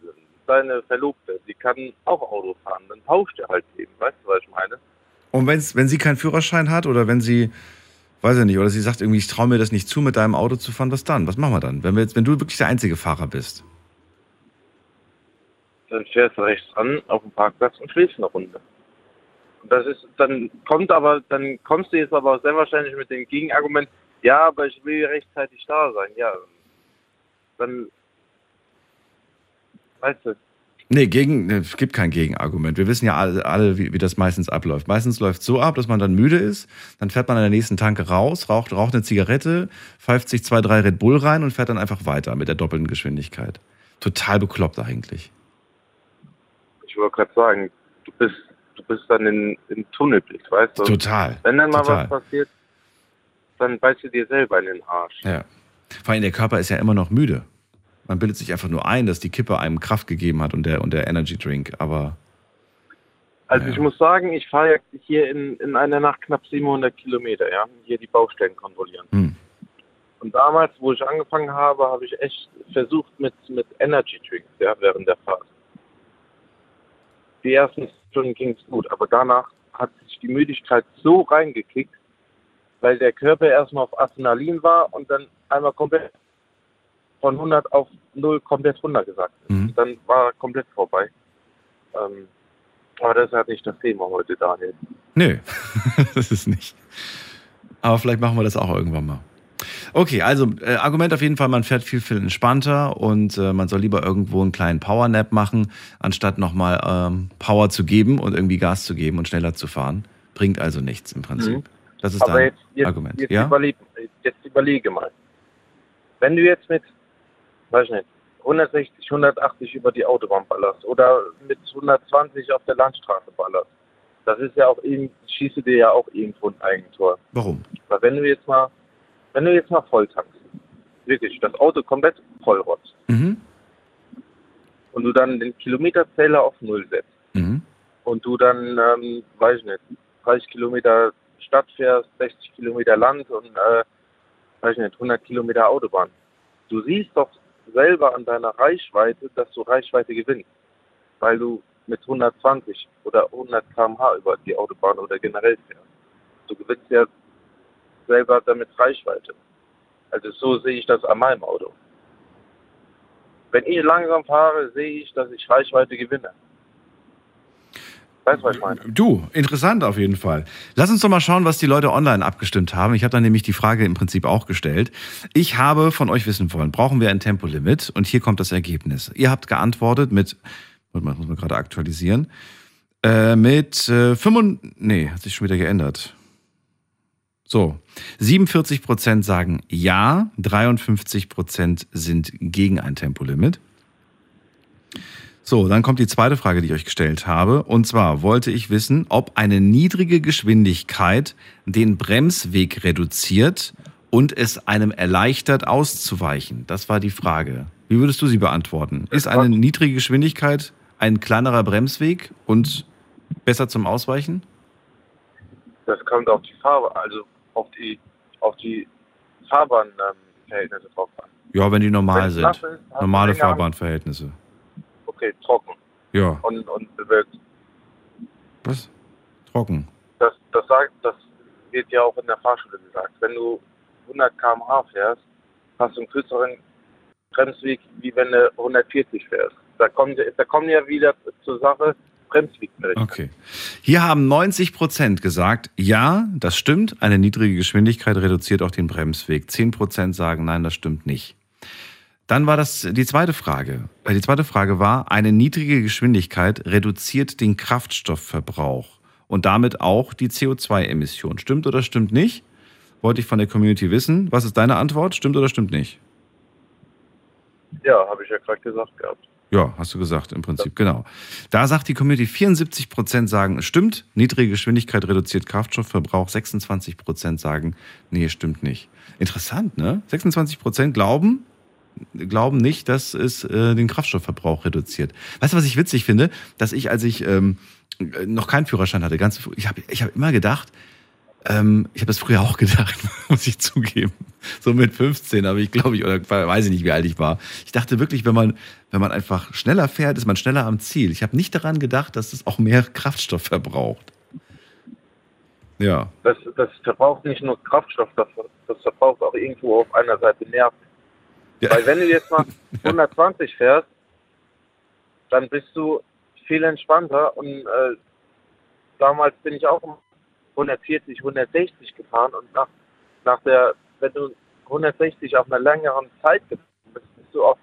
deine Verlobte, die kann auch Auto fahren. Dann tauscht ihr halt eben. Weißt du, was ich meine? Und wenn's, wenn sie keinen Führerschein hat oder wenn sie, weiß ich nicht, oder sie sagt irgendwie, ich traue mir das nicht zu, mit deinem Auto zu fahren, was dann? Was machen wir dann? Wenn, wir jetzt, wenn du wirklich der einzige Fahrer bist. dann fährst du rechts ran auf den Parkplatz und schläfst eine Runde. Und das ist, dann kommt aber, dann kommst du jetzt aber sehr wahrscheinlich mit dem Gegenargument, ja, aber ich will rechtzeitig da sein. Ja, dann, weißt du, Nee, gegen, es gibt kein Gegenargument. Wir wissen ja alle, alle wie, wie das meistens abläuft. Meistens läuft es so ab, dass man dann müde ist, dann fährt man an der nächsten Tanke raus, raucht, raucht eine Zigarette, pfeift sich zwei, drei Red Bull rein und fährt dann einfach weiter mit der doppelten Geschwindigkeit. Total bekloppt eigentlich. ich wollte gerade sagen, du bist, du bist dann in, in Tunnelblick, weißt du? Total, Wenn dann mal total. was passiert, dann beißt du dir selber in den Arsch. Ja. Vor allem der Körper ist ja immer noch müde. Man bildet sich einfach nur ein, dass die Kippe einem Kraft gegeben hat und der, und der Energy Drink, aber Also ich muss sagen, ich fahre ja hier in, in einer Nacht knapp 700 Kilometer, ja, hier die Baustellen kontrollieren. Hm. Und damals, wo ich angefangen habe, habe ich echt versucht mit, mit Energy Drinks, ja, während der Fahrt. Die ersten Stunden ging es gut, aber danach hat sich die Müdigkeit so reingekickt, weil der Körper erstmal auf Adrenalin war und dann einmal komplett von 100 auf 0 komplett runtergesagt ist. Mhm. Dann war er komplett vorbei. Ähm, aber das ist halt nicht das Thema heute, Daniel. nö, das ist nicht. Aber vielleicht machen wir das auch irgendwann mal. Okay, also äh, Argument auf jeden Fall, man fährt viel, viel entspannter und äh, man soll lieber irgendwo einen kleinen Powernap machen, anstatt nochmal ähm, Power zu geben und irgendwie Gas zu geben und schneller zu fahren. Bringt also nichts im Prinzip. Mhm. Das ist Aber dein jetzt, jetzt, Argument. jetzt, ja? überleg, jetzt überlege mal. Wenn du jetzt mit, weiß ich nicht, 160, 180 über die Autobahn ballerst oder mit 120 auf der Landstraße ballerst, das ist ja auch irgendwie, schieße dir ja auch irgendwo ein Eigentor. Warum? Weil wenn du jetzt mal, wenn du jetzt mal voll tankst, wirklich das Auto komplett voll rotzt Mhm. und du dann den Kilometerzähler auf Null setzt Mhm. und du dann, ähm, weiß ich nicht, 30 Kilometer Stadt fährst, 60 Kilometer Land und, äh, weiß ich nicht, 100 Kilometer Autobahn. Du siehst doch selber an deiner Reichweite, dass du Reichweite gewinnst, weil du mit 120 oder 100 km/h über die Autobahn oder generell fährst. Du gewinnst ja selber damit Reichweite. Also so sehe ich das an meinem Auto. Wenn ich langsam fahre, sehe ich, dass ich Reichweite gewinne. Weißt du, was ich meine? Du, interessant auf jeden Fall. Lass uns doch mal schauen, was die Leute online abgestimmt haben. Ich habe dann nämlich die Frage im Prinzip auch gestellt. Ich habe von euch wissen wollen, brauchen wir ein Tempolimit? Und hier kommt das Ergebnis. Ihr habt geantwortet mit, warte mal, das muss man gerade aktualisieren, äh, mit äh, 5, nee, hat sich schon wieder geändert. So, 47 Prozent sagen ja, 53 Prozent sind gegen ein Tempolimit. So, dann kommt die zweite Frage, die ich euch gestellt habe. Und zwar wollte ich wissen, ob eine niedrige Geschwindigkeit den Bremsweg reduziert und es einem erleichtert auszuweichen. Das war die Frage. Wie würdest du sie beantworten? Ist eine niedrige Geschwindigkeit ein kleinerer Bremsweg und besser zum Ausweichen? Das kommt auf die Farbe, also auf die, auf die Fahrbahnverhältnisse drauf an. Ja, wenn die normal Wenn sind. ist, Normale Fahrbahnverhältnisse. Okay, trocken Ja. und, und bewölkt. Was? Trocken. Das, das, sagt, das wird ja auch in der Fahrschule gesagt. Wenn du 100 km/h fährst, hast du einen kürzeren Bremsweg, wie wenn du 140 fährst. Da kommen, da kommen ja wieder zur Sache Bremsweg mit. Okay. Hier haben 90 Prozent gesagt, ja, das stimmt. Eine niedrige Geschwindigkeit reduziert auch den Bremsweg. 10 Prozent sagen, nein, das stimmt nicht. Dann war das die zweite Frage. Äh, Die zweite Frage war, eine niedrige Geschwindigkeit reduziert den Kraftstoffverbrauch und damit auch die CO2-Emission. Stimmt oder stimmt nicht? Wollte ich von der Community wissen. Was ist deine Antwort? Stimmt oder stimmt nicht? Ja, habe ich ja gerade gesagt gehabt. Ja, hast du gesagt, im Prinzip, genau. Da sagt die Community, 74 Prozent sagen, es stimmt, niedrige Geschwindigkeit reduziert Kraftstoffverbrauch, 26 Prozent sagen, nee, stimmt nicht. Interessant, ne? 26 Prozent glauben, glauben nicht, dass es äh, den Kraftstoffverbrauch reduziert. Weißt du, was ich witzig finde? Dass ich, als ich ähm, noch keinen Führerschein hatte, ganz, ich habe ich hab immer gedacht, ähm, ich habe das früher auch gedacht, muss ich zugeben. So mit 15 habe ich, glaube ich, oder weiß ich nicht, wie alt ich war. Ich dachte wirklich, wenn man, wenn man einfach schneller fährt, ist man schneller am Ziel. Ich habe nicht daran gedacht, dass es auch mehr Kraftstoff verbraucht. Ja. Das, das verbraucht nicht nur Kraftstoff, das, das verbraucht auch irgendwo auf einer Seite Nerven. Weil wenn du jetzt mal 120 fährst, dann bist du viel entspannter und äh, damals bin ich auch 140, 160 gefahren und nach, nach der, wenn du 160 auf einer längeren Zeit gefahren bist, bist du auch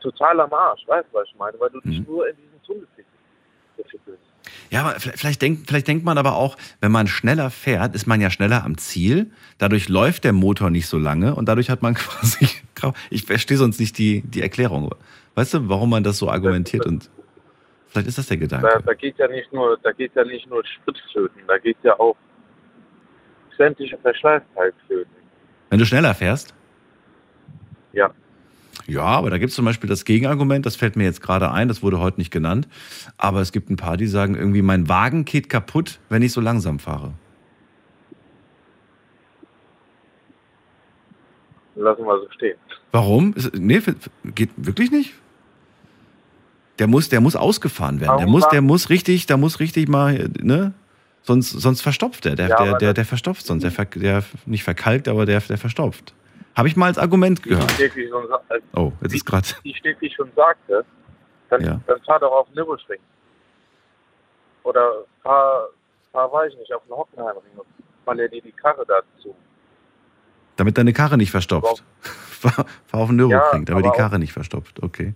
total am Arsch, weißt du, was ich meine? Weil du dich nur in diesem Tunnel befindest. Ja, aber vielleicht denkt, vielleicht denkt man aber auch, wenn man schneller fährt, ist man ja schneller am Ziel. Dadurch läuft der Motor nicht so lange und dadurch hat man quasi. Ich verstehe sonst nicht die, die Erklärung. Weißt du, warum man das so argumentiert? Und vielleicht ist das der Gedanke. Da, da geht ja nicht nur, da geht ja nicht nur Sprit flöten, da geht ja auch sämtliche Verschleißteil flöten. Wenn du schneller fährst? Ja. Ja, aber da gibt es zum Beispiel das Gegenargument, das fällt mir jetzt gerade ein, das wurde heute nicht genannt. Aber es gibt ein paar, die sagen irgendwie, mein Wagen geht kaputt, wenn ich so langsam fahre. Lassen wir so stehen. Warum? Nee, geht wirklich nicht? Der muss, der muss ausgefahren werden. Der Warum muss, der muss richtig, da muss richtig mal, ne? Sonst, sonst verstopft der. Der, Ja, der, der, der verstopft sonst. Der, ver, der nicht verkalkt, aber der, der verstopft. Habe ich mal als Argument Wie gehört. Schon, äh, Oh, jetzt ist gerade. wie Steffi schon sagte, dann, Ja. dann fahr doch auf den Nürburgring. Oder fahr, fahr, weiß ich nicht, auf den Hockenheimring und mal dir die Karre dazu. Damit deine Karre nicht verstopft. fahr, fahr auf den Nürburgring, Ja, die aber Karre nicht verstopft. Okay.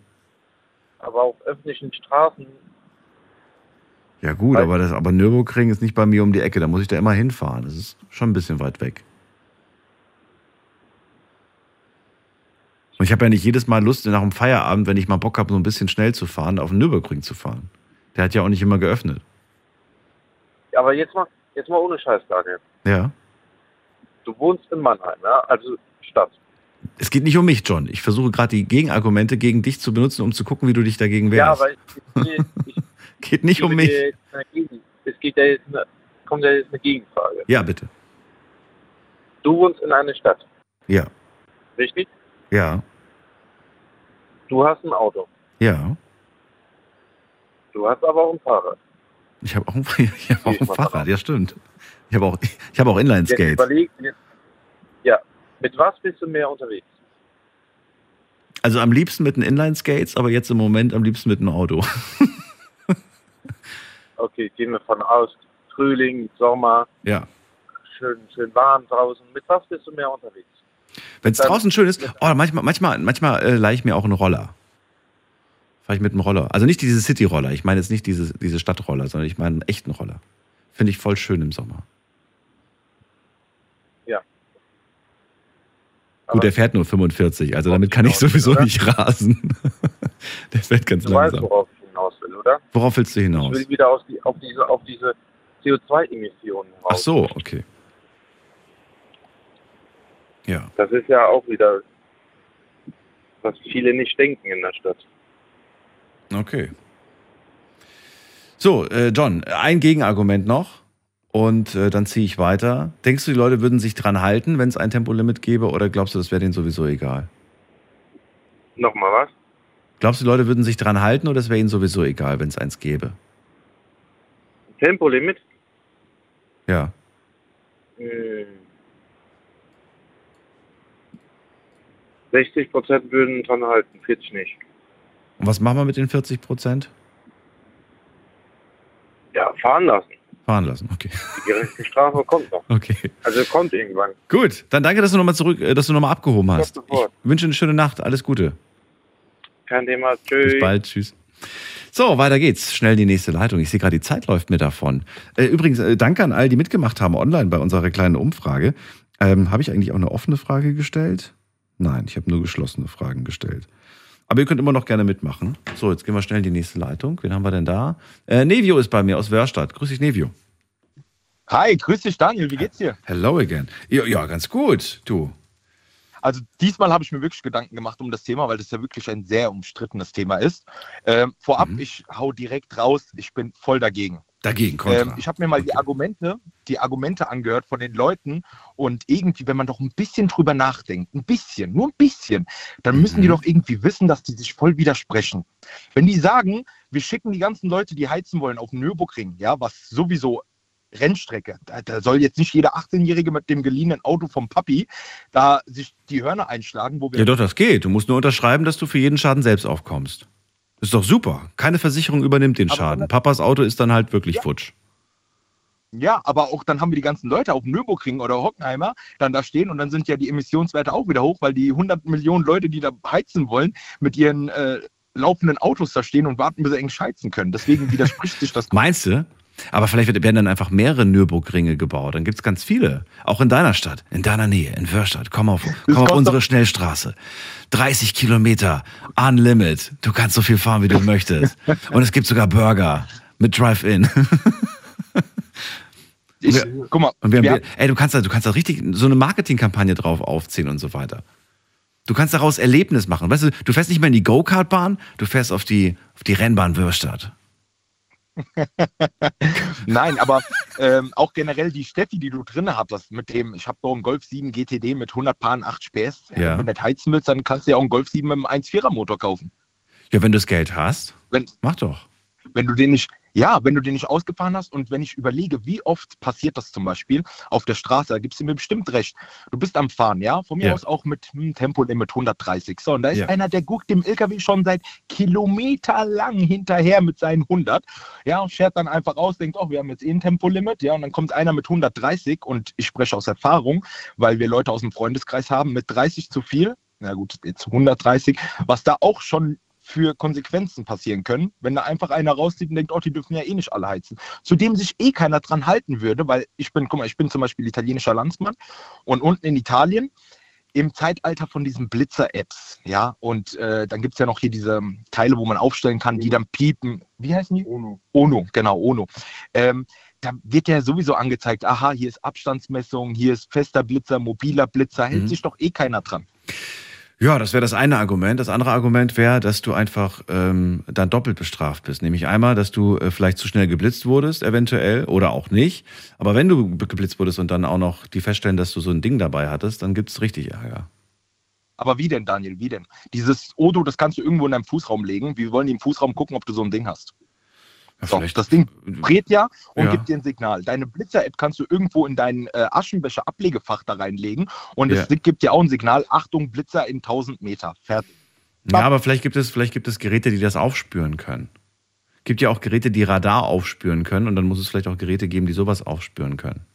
Aber auf öffentlichen Straßen, Ja gut, aber, das, aber Nürburgring ist nicht bei mir um die Ecke. Da muss ich da immer hinfahren. Das ist schon ein bisschen weit weg. Und ich habe ja nicht jedes Mal Lust, nach dem Feierabend, wenn ich mal Bock habe, so ein bisschen schnell zu fahren, auf den Nürburgring zu fahren. Der hat ja auch nicht immer geöffnet. aber jetzt mal, jetzt mal ohne Scheiß, Daniel. Ja. Du wohnst in Mannheim, ja? also Stadt. Es geht nicht um mich, John. Ich versuche gerade die Gegenargumente gegen dich zu benutzen, um zu gucken, wie du dich dagegen Ja, wehrst. aber ich, ich, ich, geht nicht um mich. Es geht ja jetzt eine, kommt ja jetzt eine Gegenfrage. Ja, bitte. Du wohnst in einer Stadt, Ja. richtig? Ja. Du hast ein Auto. Ja. Du hast aber auch ein Fahrrad. Ich habe auch, ein- ich hab auch ein Fahrrad, ja stimmt. Ich habe auch, ich habe auch Inline-Skates. Jetzt überleg, jetzt, ja, mit was bist du mehr unterwegs? Also am liebsten mit den Inline-Skates, aber jetzt im Moment am liebsten mit einem Auto. Okay, gehen wir von aus. Frühling, Sommer, Ja. schön, schön warm draußen. Mit was bist du mehr unterwegs? Wenn es draußen schön ist, oh, manchmal, manchmal, manchmal äh, leihe ich mir auch einen Roller. Fahre ich mit einem Roller. Also nicht diese City-Roller. Ich meine jetzt nicht diese, diese Stadtroller, sondern ich meine einen echten Roller. Finde ich voll schön im Sommer. Ja. Gut, der fährt nur 45, also damit kann ich sowieso oder? nicht rasen. der fährt ganz Du weißt, langsam. worauf ich hinaus will, oder? Worauf willst du Ich hinaus? will wieder aus die, auf diese, auf diese CO2-Emissionen raus. Ach so, okay. Ja. Das ist ja auch wieder, was viele nicht denken in der Stadt. Okay. So, äh, John, ein Gegenargument noch und äh, dann ziehe ich weiter. Denkst du, die Leute würden sich dran halten, wenn es ein Tempolimit gäbe oder glaubst du, das wäre denen sowieso egal? Nochmal was? Glaubst du, die Leute würden sich dran halten oder es wäre ihnen sowieso egal, wenn es eins gäbe? Tempolimit? Ja. Hm. 60 Prozent würden dran halten, 40 nicht. Und was machen wir mit den 40 Prozent? Ja, fahren lassen. Fahren lassen, okay. Die gerechte Strafe kommt noch. Okay. Also kommt irgendwann. Gut, dann danke, dass du nochmal zurück, äh, dass du nochmal abgehoben hast. Ich wünsche eine schöne Nacht, alles Gute. Kein Thema. Tschüss. Bis bald. Tschüss. So, weiter geht's. Schnell die nächste Leitung. Ich sehe gerade, die Zeit läuft mir davon. Äh, übrigens, äh, danke an all, die mitgemacht haben online bei unserer kleinen Umfrage. Ähm, habe ich eigentlich auch eine offene Frage gestellt? Nein, ich habe nur geschlossene Fragen gestellt. Aber ihr könnt immer noch gerne mitmachen. So, jetzt gehen wir schnell in die nächste Leitung. Wen haben wir denn da? Äh, Nevio ist bei mir aus Wörstadt. Grüß dich, Nevio. Hi, grüß dich, Daniel. Wie geht's dir? Hello again. Ja, ja ganz gut. Du. Also diesmal habe ich mir wirklich Gedanken gemacht um das Thema, weil das ja wirklich ein sehr umstrittenes Thema ist. Ähm, vorab, Mhm. ich hau direkt raus, ich bin voll dagegen. Dagegen, kontra. Ähm, ich habe mir mal die Argumente, die Argumente angehört von den Leuten und irgendwie, wenn man doch ein bisschen drüber nachdenkt, ein bisschen, nur ein bisschen, dann müssen Mhm. die doch irgendwie wissen, dass die sich voll widersprechen. Wenn die sagen, wir schicken die ganzen Leute, die heizen wollen, auf den Nürburgring, ja, was sowieso Rennstrecke, da, da soll jetzt nicht jeder 18-Jährige mit dem geliehenen Auto vom Papi da sich die Hörner einschlagen, wo wir Ja, doch, das geht. Du musst nur unterschreiben, dass du für jeden Schaden selbst aufkommst. Ist doch super. Keine Versicherung übernimmt den Aber Schaden. Papas Auto ist dann halt wirklich futsch. Ja, aber auch dann haben wir die ganzen Leute auf dem Nürburgring oder Hockenheimer dann da stehen und dann sind ja die Emissionswerte auch wieder hoch, weil die 100 Millionen Leute, die da heizen wollen, mit ihren äh, laufenden Autos da stehen und warten, bis sie eng scheizen können. Deswegen widerspricht sich das. Meinst du? Aber vielleicht werden dann einfach mehrere Nürburgringe gebaut. Dann gibt es ganz viele. Auch in deiner Stadt, in deiner Nähe, in Wörstadt. Komm auf, komm auf unsere Schnellstraße. 30 Kilometer, unlimit. Du kannst so viel fahren, wie du möchtest. Und es gibt sogar Burger mit Drive-In. Ich, guck mal, Und wir haben, wir- ey, du kannst da, du kannst da richtig so eine Marketingkampagne drauf aufziehen und so weiter. Du kannst daraus Erlebnis machen. Weißt du, du fährst nicht mehr in die Go-Kart-Bahn, du fährst auf die, auf die Rennbahn Würstadt. Nein, aber ähm, auch generell die Steffi, die du drin hast, mit dem, ich habe doch einen Golf 7 GTD mit 100 Paaren 8 Späß. Ja. Wenn du nicht heizen willst, dann kannst du ja auch einen Golf 7 mit einem 1,4er Motor kaufen. Ja, wenn du das Geld hast, Wenn, mach doch. wenn du den nicht, ja, wenn du den nicht ausgefahren hast und wenn ich überlege, wie oft passiert das zum Beispiel auf der Straße, da gibst du mir bestimmt recht. Du bist am Fahren, ja, von mir Ja. aus auch mit hm, Tempolimit 130. So, und da ist Ja. einer, der guckt dem LKW schon seit kilometerlang hinterher mit seinen 100, ja, und schert dann einfach aus, denkt, oh, wir haben jetzt eh ein Tempolimit, ja, und dann kommt einer mit 130 und ich spreche aus Erfahrung, weil wir Leute aus dem Freundeskreis haben, mit 30 zu viel, na gut, jetzt 130, was da auch schon für Konsequenzen passieren können, wenn da einfach einer rauszieht und denkt, oh, die dürfen ja eh nicht alle heizen. Zu dem sich eh keiner dran halten würde, weil ich bin, guck mal, ich bin zum Beispiel italienischer Landsmann und unten in Italien im Zeitalter von diesen Blitzer-Apps, ja, und äh, dann gibt es ja noch hier diese Teile, wo man aufstellen kann, die dann piepen. Wie heißen die? Ono. Ono, genau, Ono. Ähm, da wird ja sowieso angezeigt, aha, hier ist Abstandsmessung, hier ist fester Blitzer, mobiler Blitzer, hält Mhm. sich doch eh keiner dran. Ja, das wäre das eine Argument. Das andere Argument wäre, dass du einfach ähm, dann doppelt bestraft bist. Nämlich einmal, dass du äh, vielleicht zu schnell geblitzt wurdest, eventuell, oder auch nicht. Aber wenn du geblitzt wurdest und dann auch noch die feststellen, dass du so ein Ding dabei hattest, dann gibt's richtig Ärger. Aber wie denn, Daniel, wie denn? Dieses Odo, das kannst du irgendwo in deinem Fußraum legen. Wir wollen im Fußraum gucken, ob du so ein Ding hast. So, das Ding dreht ja und Ja. gibt dir ein Signal. Deine Blitzer-App kannst du irgendwo in dein äh, Aschenbecher-Ablegefach da reinlegen und Ja. es gibt dir auch ein Signal, Achtung, Blitzer in 1000 Meter. Fertig. Ja, aber vielleicht gibt es, vielleicht gibt es Geräte, die das aufspüren können. Gibt ja auch Geräte, die Radar aufspüren können und dann muss es vielleicht auch Geräte geben, die sowas aufspüren können.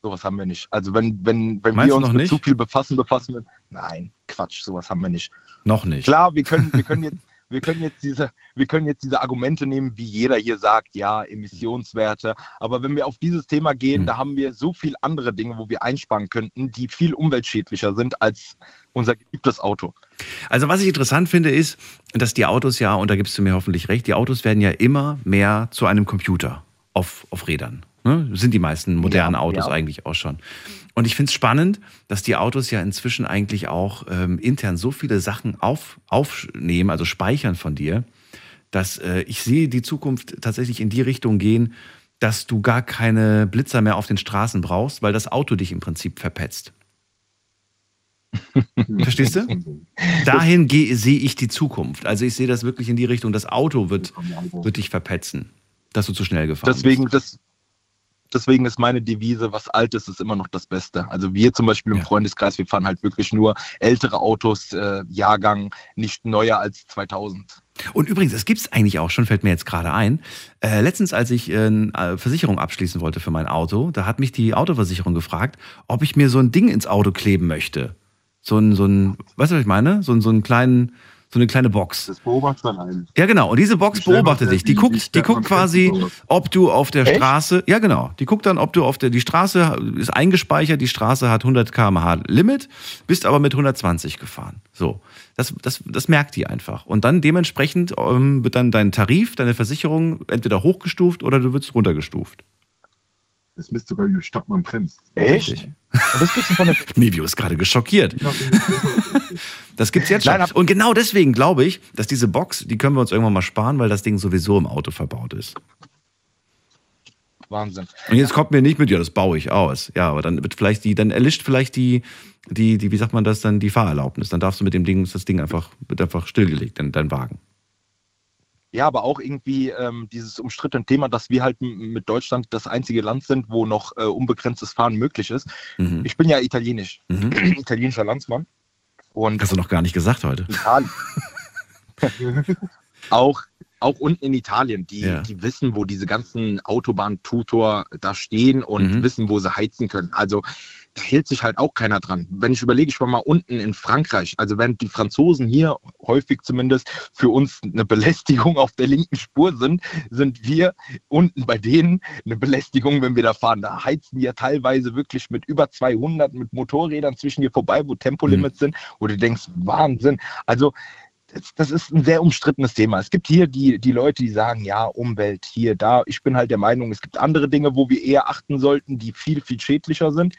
Sowas haben wir nicht. Also wenn, wenn, wenn Meinst wir uns noch mit zu viel befassen, befassen wir. Nein, Quatsch, sowas haben wir nicht. Noch nicht. Klar, wir können, wir können jetzt, wir können jetzt diese, wir können jetzt diese Argumente nehmen, wie jeder hier sagt, ja, Emissionswerte. Aber wenn wir auf dieses Thema gehen, da haben wir so viel andere Dinge, wo wir einsparen könnten, die viel umweltschädlicher sind als unser geliebtes Auto. Also was ich interessant finde, ist, dass die Autos ja, und da gibst du mir hoffentlich recht, die Autos werden ja immer mehr zu einem Computer auf, auf Rädern. Ne? Sind die meisten modernen Ja, Autos ja. eigentlich auch schon. Und ich finde es spannend, dass die Autos ja inzwischen eigentlich auch ähm, intern so viele Sachen auf, aufnehmen, also speichern von dir, dass äh, ich sehe die Zukunft tatsächlich in die Richtung gehen, dass du gar keine Blitzer mehr auf den Straßen brauchst, weil das Auto dich im Prinzip verpetzt. Verstehst du? Dahin sehe ich die Zukunft. Also ich sehe das wirklich in die Richtung, das Auto wird, wird dich verpetzen, dass du zu schnell gefahren Deswegen, bist. das, deswegen ist meine Devise, was alt ist, ist immer noch das Beste. Also wir zum Beispiel im Freundeskreis, wir fahren halt wirklich nur ältere Autos, äh, Jahrgang, nicht neuer als 2000. Und übrigens, es gibt es eigentlich auch schon, fällt mir jetzt gerade ein. Äh, letztens, als ich äh, eine Versicherung abschließen wollte für mein Auto, da hat mich die Autoversicherung gefragt, ob ich mir so ein Ding ins Auto kleben möchte. So ein, so ein weißt du, was ich meine? So, ein- so einen kleinen, So eine kleine Box. Das beobachtet dann einen. Ja, genau. Und diese Box beobachtet dich. Die guckt, die guckt quasi, ob du auf der Echt? Straße, ja genau, die guckt dann, ob du auf der, die Straße ist eingespeichert, die Straße hat 100 km/h Limit, bist aber mit 120 gefahren. So. Das, das, das merkt die einfach. Und dann dementsprechend ähm, wird dann dein Tarif, deine Versicherung entweder hochgestuft oder du wirst runtergestuft. Das misst sogar stark man bremst. Echt? Und das du von der Nevio ist gerade geschockiert. Das gibt's jetzt schon. Und genau deswegen glaube ich, dass diese Box, die können wir uns irgendwann mal sparen, weil das Ding sowieso im Auto verbaut ist. Wahnsinn. Und jetzt kommt mir nicht mit, ja, das baue ich aus. Ja, aber dann wird vielleicht die, dann erlischt vielleicht die, die, die, wie sagt man das, dann die Fahrerlaubnis. Dann darfst du mit dem Ding, das Ding einfach, wird einfach stillgelegt, dein, dein Wagen. Ja, aber auch irgendwie ähm, dieses umstrittene Thema, dass wir halt mit Deutschland das einzige Land sind, wo noch äh, unbegrenztes Fahren möglich ist. Mhm. Ich bin ja italienisch, Mhm. italienischer Landsmann. Und Hast du noch gar nicht gesagt heute. Italien. auch, auch unten in Italien, die, Ja. die wissen, wo diese ganzen Autobahn-Tutor da stehen und Mhm. wissen, wo sie heizen können. Also da hält sich halt auch keiner dran. Wenn ich überlege, ich war mal unten in Frankreich, also während die Franzosen hier häufig zumindest für uns eine Belästigung auf der linken Spur sind, sind wir unten bei denen eine Belästigung, wenn wir da fahren. Da heizen die ja teilweise wirklich mit über 200 mit Motorrädern zwischen dir vorbei, wo Tempolimits sind, wo du denkst, Wahnsinn. Also das, das ist ein sehr umstrittenes Thema. Es gibt hier die, die Leute, die sagen, ja, Umwelt hier, da. Ich bin halt der Meinung, es gibt andere Dinge, wo wir eher achten sollten, die viel, viel schädlicher sind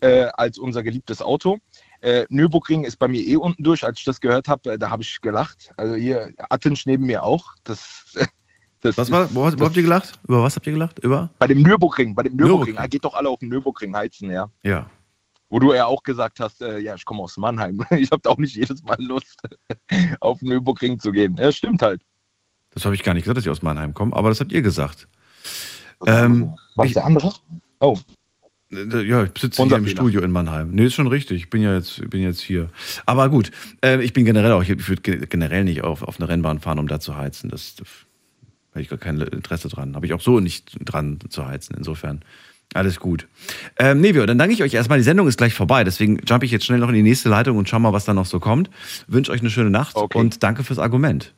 äh, als unser geliebtes Auto. Äh, Nürburgring ist bei mir eh unten durch. Als ich das gehört habe, äh, da habe ich gelacht. Also hier, Attensch neben mir auch. Das, das Was war, wo, habt ihr gelacht? Über was habt ihr gelacht? Über? Bei dem Nürburgring, bei dem Nürburgring. Nürburgring. Er geht doch alle auf den Nürburgring heizen, ja. Ja. Wo du ja auch gesagt hast, äh, ja, ich komme aus Mannheim. Ich habe auch nicht jedes Mal Lust, auf den Nürburgring zu gehen. Ja, stimmt halt. Das habe ich gar nicht gesagt, dass ich aus Mannheim komme, aber das habt ihr gesagt. Ähm, Was ich, der andere? Oh. Äh, Ja, ich sitze hier im. Studio in Mannheim. Nee, ist schon richtig. Ich bin ja jetzt, bin jetzt hier. Aber gut, äh, ich bin generell auch, ich würde ge- generell nicht auf, auf eine Rennbahn fahren, um da zu heizen. Das, das habe ich gar kein Interesse dran. Habe ich auch so nicht dran zu heizen. Insofern alles gut. Ähm, Nevio, dann danke ich euch erstmal. Die Sendung ist gleich vorbei, deswegen jump ich jetzt schnell noch in die nächste Leitung und schau mal, was da noch so kommt. Wünsche euch eine schöne Nacht und danke fürs Argument.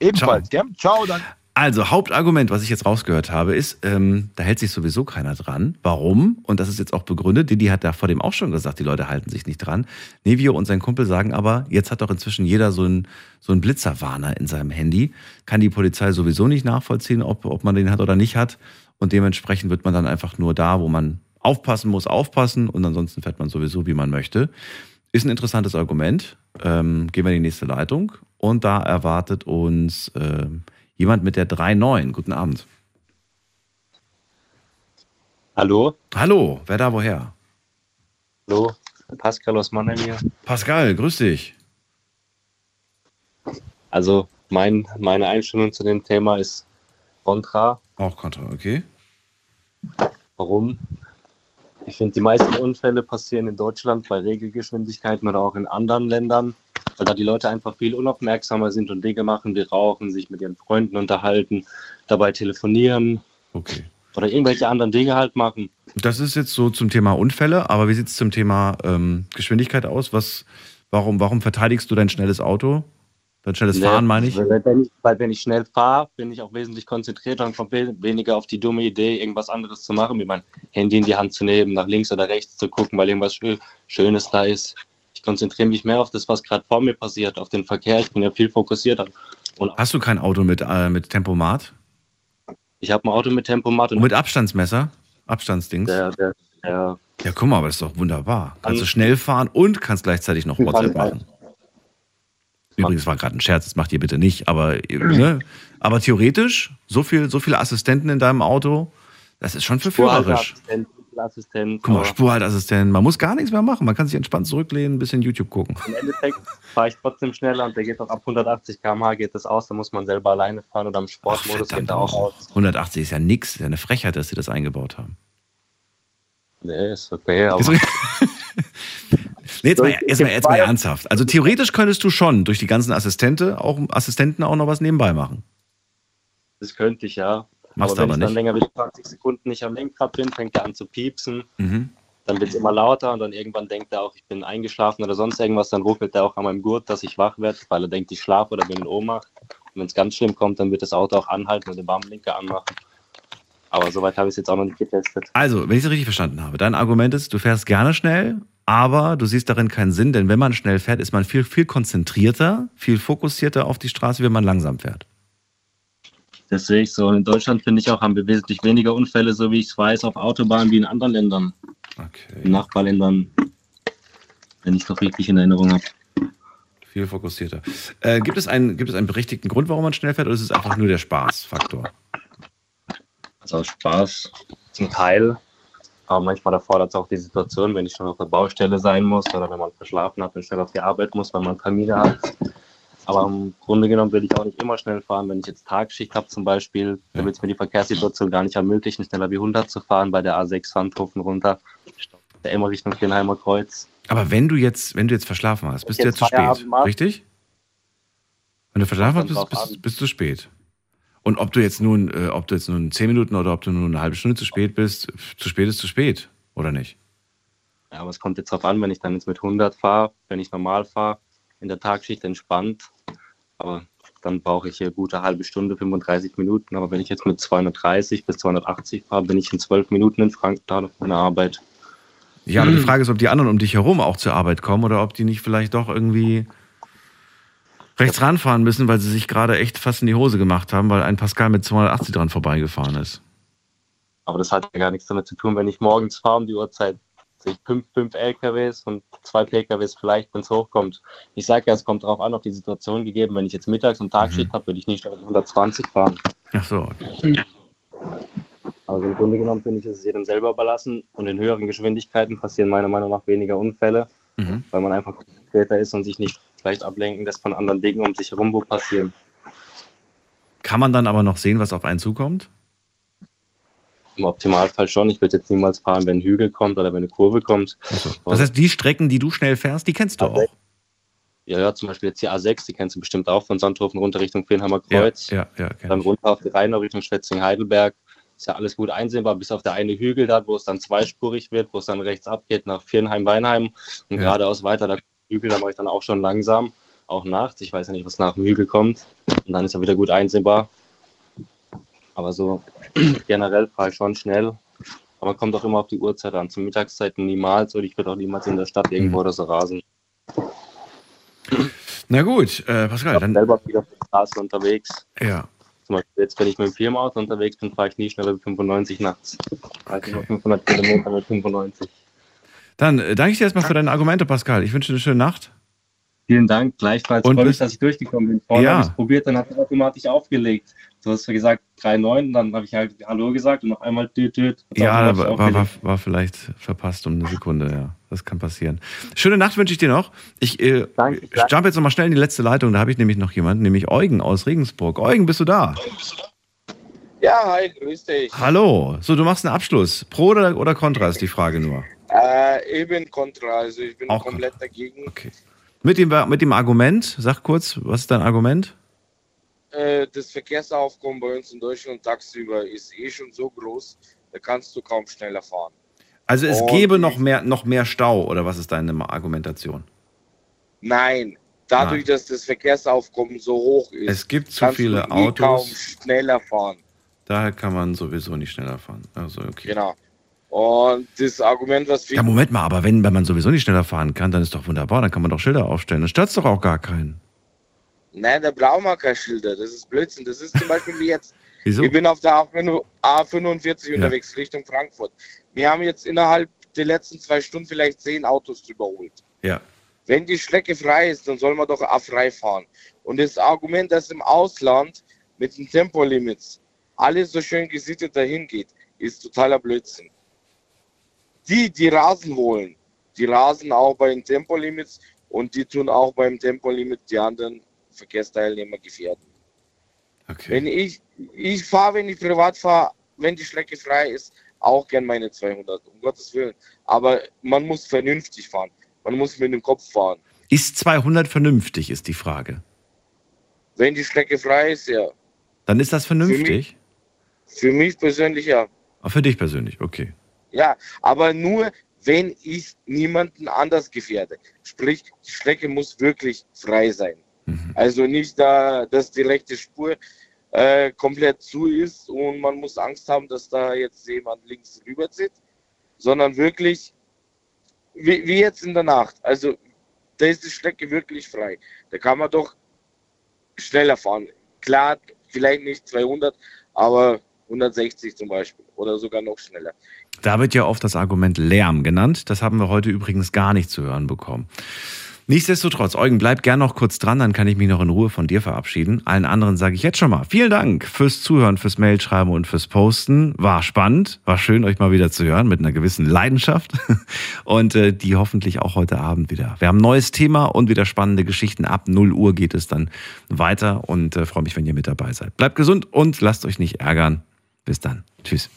Ebenfalls, gell? Ciao, dann. Also, Hauptargument, was ich jetzt rausgehört habe, ist, ähm, da hält sich sowieso keiner dran. Warum? Und das ist jetzt auch begründet. Didi hat da vor dem auch schon gesagt, die Leute halten sich nicht dran. Nevio und sein Kumpel sagen aber, jetzt hat doch inzwischen jeder so einen so einen Blitzerwarner in seinem Handy. Kann die Polizei sowieso nicht nachvollziehen, ob, ob man den hat oder nicht hat. Und dementsprechend wird man dann einfach nur da, wo man aufpassen muss, aufpassen. Und ansonsten fährt man sowieso, wie man möchte. Ist ein interessantes Argument. Ähm, gehen wir in die nächste Leitung. Und da erwartet uns ähm, jemand mit der 3.9. Guten Abend. Hallo? Hallo, wer da woher? Hallo, Pascal aus Mannheim hier. Pascal, grüß dich. Also mein, meine Einstellung zu dem Thema ist kontra. Auch kontra, okay. Warum? Ich finde, die meisten Unfälle passieren in Deutschland bei Regelgeschwindigkeiten oder auch in anderen Ländern, weil da die Leute einfach viel unaufmerksamer sind und Dinge machen, wie rauchen, sich mit ihren Freunden unterhalten, dabei telefonieren. Okay. Oder irgendwelche anderen Dinge halt machen. Das ist jetzt so zum Thema Unfälle, aber wie sieht es zum Thema ähm, Geschwindigkeit aus? Was, warum, warum verteidigst du dein schnelles Auto? Dein schnelles Nee, Fahren, meine ich? Weil, wenn ich, weil wenn ich schnell fahre, bin ich auch wesentlich konzentrierter und komme we- weniger auf die dumme Idee, irgendwas anderes zu machen, wie mein Handy in die Hand zu nehmen, nach links oder rechts zu gucken, weil irgendwas Schö- Schönes da ist. Konzentriere mich mehr auf das, was gerade vor mir passiert, auf den Verkehr. Ich bin ja viel fokussierter. Und Hast du kein Auto mit, äh, mit Tempomat? ich habe ein Auto mit Tempomat und Und mit Abstandsmesser? Abstandsdings? der, der, der Ja, guck mal, aber das ist doch wunderbar. Kannst du schnell fahren und kannst gleichzeitig noch WhatsApp machen. Übrigens war gerade ein Scherz, das macht ihr bitte nicht, aber, ne? aber theoretisch, so, viel, so viele Assistenten in deinem Auto, das ist schon verführerisch. Spurhalteassistent, Assistent. Guck mal, aber Spurhaltassistent, man muss gar nichts mehr machen, man kann sich entspannt zurücklehnen, ein bisschen YouTube gucken. Im Endeffekt fahre ich trotzdem schneller und der geht auch ab 180 km/h geht das aus, da muss man selber alleine fahren oder im Sportmodus geht er auch aus. 180 ist ja nix, ist ja eine Frechheit, dass sie das eingebaut haben. Nee, ist okay, aber Ist Nee, jetzt mal, jetzt mal, jetzt mal ernsthaft. Also theoretisch könntest du schon durch die ganzen Assistente auch, Assistenten auch noch was nebenbei machen. das könnte ich ja. Machst aber wenn aber ich nicht. dann länger wie 20 Sekunden nicht am Lenkrad bin, fängt er an zu piepsen. Mhm. dann wird es immer lauter und dann irgendwann denkt er auch, ich bin eingeschlafen oder sonst irgendwas, dann ruckelt er auch an meinem Gurt, dass ich wach werde, weil er denkt, ich schlafe oder bin in Ohnmacht. Und wenn es ganz schlimm kommt, dann wird das Auto auch anhalten und den Warnblinker anmachen. Aber soweit habe ich es jetzt auch noch nicht getestet. Also, wenn ich es richtig verstanden habe, dein Argument ist, du fährst gerne schnell, aber du siehst darin keinen Sinn, denn wenn man schnell fährt, ist man viel, viel konzentrierter, viel fokussierter auf die Straße, wenn man langsam fährt. Das sehe ich so. Und in Deutschland finde ich auch, haben wir wesentlich weniger Unfälle, so wie ich es weiß, auf Autobahnen wie in anderen Ländern. Okay. In Nachbarländern, wenn ich es noch richtig in Erinnerung habe. Viel fokussierter. Äh, gibt, es einen, gibt es einen berechtigten Grund, warum man schnell fährt, oder ist es einfach nur der Spaßfaktor? Also Spaß zum Teil. Aber manchmal erfordert es auch die Situation, wenn ich schon auf der Baustelle sein muss oder wenn man verschlafen hat und schnell auf die Arbeit muss, weil man Termine hat. Aber im Grunde genommen will ich auch nicht immer schnell fahren. Wenn ich jetzt Tagschicht habe zum Beispiel, dann wird es mir die Verkehrssituation gar nicht ermöglichen, schneller wie 100 zu fahren bei der A6 Sandhofen runter, der immer Richtung Kirnheimer Kreuz. Aber wenn du jetzt, wenn du jetzt verschlafen hast, bist du ja Jetzt zu spät, richtig? Wenn du verschlafen hast, bist, bist, bist du spät. Und ob du jetzt nun, äh, ob du jetzt nun zehn Minuten oder ob du nur eine halbe Stunde zu spät bist, zu spät ist zu spät, oder nicht? Ja, aber es kommt jetzt darauf an, wenn ich dann jetzt mit 100 fahre, wenn ich normal fahre, in der Tagschicht entspannt. Aber dann brauche ich hier gute halbe Stunde, 35 Minuten. Aber wenn ich jetzt mit 230 bis 280 fahre, bin ich in 12 Minuten in Frankfurt auf meiner Arbeit. Ja, aber die Frage ist, ob die anderen um dich herum auch zur Arbeit kommen oder ob die nicht vielleicht doch irgendwie rechts ranfahren müssen, weil sie sich gerade echt fast in die Hose gemacht haben, weil ein Pascal mit 280 dran vorbeigefahren ist. Aber das hat ja gar nichts damit zu tun, wenn ich morgens fahre um die Uhrzeit, sehe ich fünf, fünf LKWs und zwei PKWs vielleicht, wenn es hochkommt. Ich sage ja, es kommt darauf an, auf die Situation gegeben. Wenn ich jetzt mittags und Tagschicht habe, würde ich nicht auf 120 fahren. Ach so, okay. Also im Grunde genommen finde ich, es ist jedem selber überlassen und in höheren Geschwindigkeiten passieren meiner Meinung nach weniger Unfälle, Mhm. weil man einfach konzentrierter ist und sich nicht vielleicht ablenken lässt von anderen Dingen um sich herum, wo passieren. Kann man dann aber noch sehen, was auf einen zukommt? Im Optimalfall schon. Ich würde jetzt niemals fahren, wenn ein Hügel kommt oder wenn eine Kurve kommt. Das heißt, die Strecken, die du schnell fährst, die kennst du auch. Ja, ja, zum Beispiel jetzt die A6, die kennst du bestimmt auch von Sandhofen runter Richtung Feenheimer Kreuz. Ja, ja, kenn Dann runter auf die Rheinau Richtung Schwetzing-Heidelberg. Ist ja alles gut einsehbar, bis auf der eine Hügel da, wo es dann zweispurig wird, wo es dann rechts abgeht nach Vierenheim-Weinheim und Ja. geradeaus weiter. Da Hügel, da mache ich dann auch schon langsam, auch nachts. Ich weiß ja nicht, was nach dem Hügel kommt. Und dann ist er wieder gut einsehbar. Aber so generell fahre ich schon schnell. Aber kommt auch immer auf die Uhrzeit an. Zu Mittagszeiten niemals und ich würde auch niemals in der Stadt irgendwo oder so rasen. Na gut, äh, Pascal, dann. selber viel auf der Straße unterwegs. Ja. Zum Beispiel jetzt, wenn ich mit dem Firmenauto unterwegs bin, fahre ich nie schneller wie 95 nachts. Ich nur 500 Kilometer mit 95. Dann äh, danke ich dir erstmal für deine Argumente, Pascal. Ich wünsche dir eine schöne Nacht. Vielen Dank, gleichfalls. Und freue mich, dass ich durchgekommen bin. Vorne Ja. habe ich es probiert, dann hat er automatisch aufgelegt. Du hast gesagt 3,9, dann habe ich halt Hallo gesagt und noch einmal tüt. hat's Ja, war, war, war, vielleicht verpasst um eine Sekunde, ja. Das kann passieren. Schöne Nacht wünsche ich dir noch. Ich äh, jump jetzt nochmal schnell in die letzte Leitung. Da habe ich nämlich noch jemanden, nämlich Eugen aus Regensburg. Eugen, bist du da? Ja, hi, grüß dich. Hallo. So, du machst einen Abschluss. Pro oder, oder Contra ist die Frage nur. Äh, ich bin kontra, also ich bin Auch komplett dagegen. Mit dem, mit dem Argument, sag kurz, was ist dein Argument? Äh, das Verkehrsaufkommen bei uns in Deutschland tagsüber ist eh schon so groß, da kannst du kaum schneller fahren. Also es Und gäbe noch mehr, noch mehr Stau, oder was ist deine Argumentation? Nein, dadurch, Nein. dass das Verkehrsaufkommen so hoch ist, Es gibt zu viele du eh kaum Autos. schneller fahren. Daher kann man sowieso nicht schneller fahren. Also okay. Genau. Und das Argument, was wir Ja, Moment mal, aber wenn, wenn man sowieso nicht schneller fahren kann, dann ist doch wunderbar, dann kann man doch Schilder aufstellen. Dann stört doch auch gar keinen. Nein, da brauchen wir keine Schilder. Das ist Blödsinn. Das ist zum Beispiel wie jetzt. Wieso? Ich bin auf der A5 A45 Ja. unterwegs Richtung Frankfurt. Wir haben jetzt innerhalb der letzten zwei Stunden vielleicht zehn Autos überholt. Ja. Wenn die Strecke frei ist, dann soll man doch auch frei fahren. Und das Argument, dass im Ausland mit den Tempolimits alles so schön gesittet dahin geht, ist totaler Blödsinn. Die, die Rasen holen, die rasen auch bei den Tempolimits und die tun auch beim Tempolimit die anderen Verkehrsteilnehmer gefährden. Wenn ich, ich fahre, wenn ich privat fahre, wenn die Strecke frei ist, auch gern meine 200, um Gottes Willen. Aber man muss vernünftig fahren. Man muss mit dem Kopf fahren. Ist 200 vernünftig, ist die Frage. Wenn die Strecke frei ist, ja. Dann ist das vernünftig? Für mich persönlich ja. Auch für dich persönlich, okay. Ja, aber nur, wenn ich niemanden anders gefährde. Sprich, die Strecke muss wirklich frei sein. Also nicht da, dass die rechte Spur äh, komplett zu ist und man muss Angst haben, dass da jetzt jemand links rüberzieht, sondern wirklich wie, wie jetzt in der Nacht. Also da ist die Strecke wirklich frei. Da kann man doch schneller fahren. Klar, vielleicht nicht 200, aber 160 zum Beispiel oder sogar noch schneller. Da wird ja oft das Argument Lärm genannt. Das haben wir heute übrigens gar nicht zu hören bekommen. Nichtsdestotrotz, Eugen, bleib gern noch kurz dran, dann kann ich mich noch in Ruhe von dir verabschieden. Allen anderen sage ich jetzt schon mal vielen Dank fürs Zuhören, fürs Mailschreiben und fürs Posten. War spannend, war schön, euch mal wieder zu hören mit einer gewissen Leidenschaft und äh, die hoffentlich auch heute Abend wieder. Wir haben ein neues Thema und wieder spannende Geschichten. Ab 0 Uhr geht es dann weiter und äh, freue mich, wenn ihr mit dabei seid. Bleibt gesund und lasst euch nicht ärgern. Bis dann. Tschüss.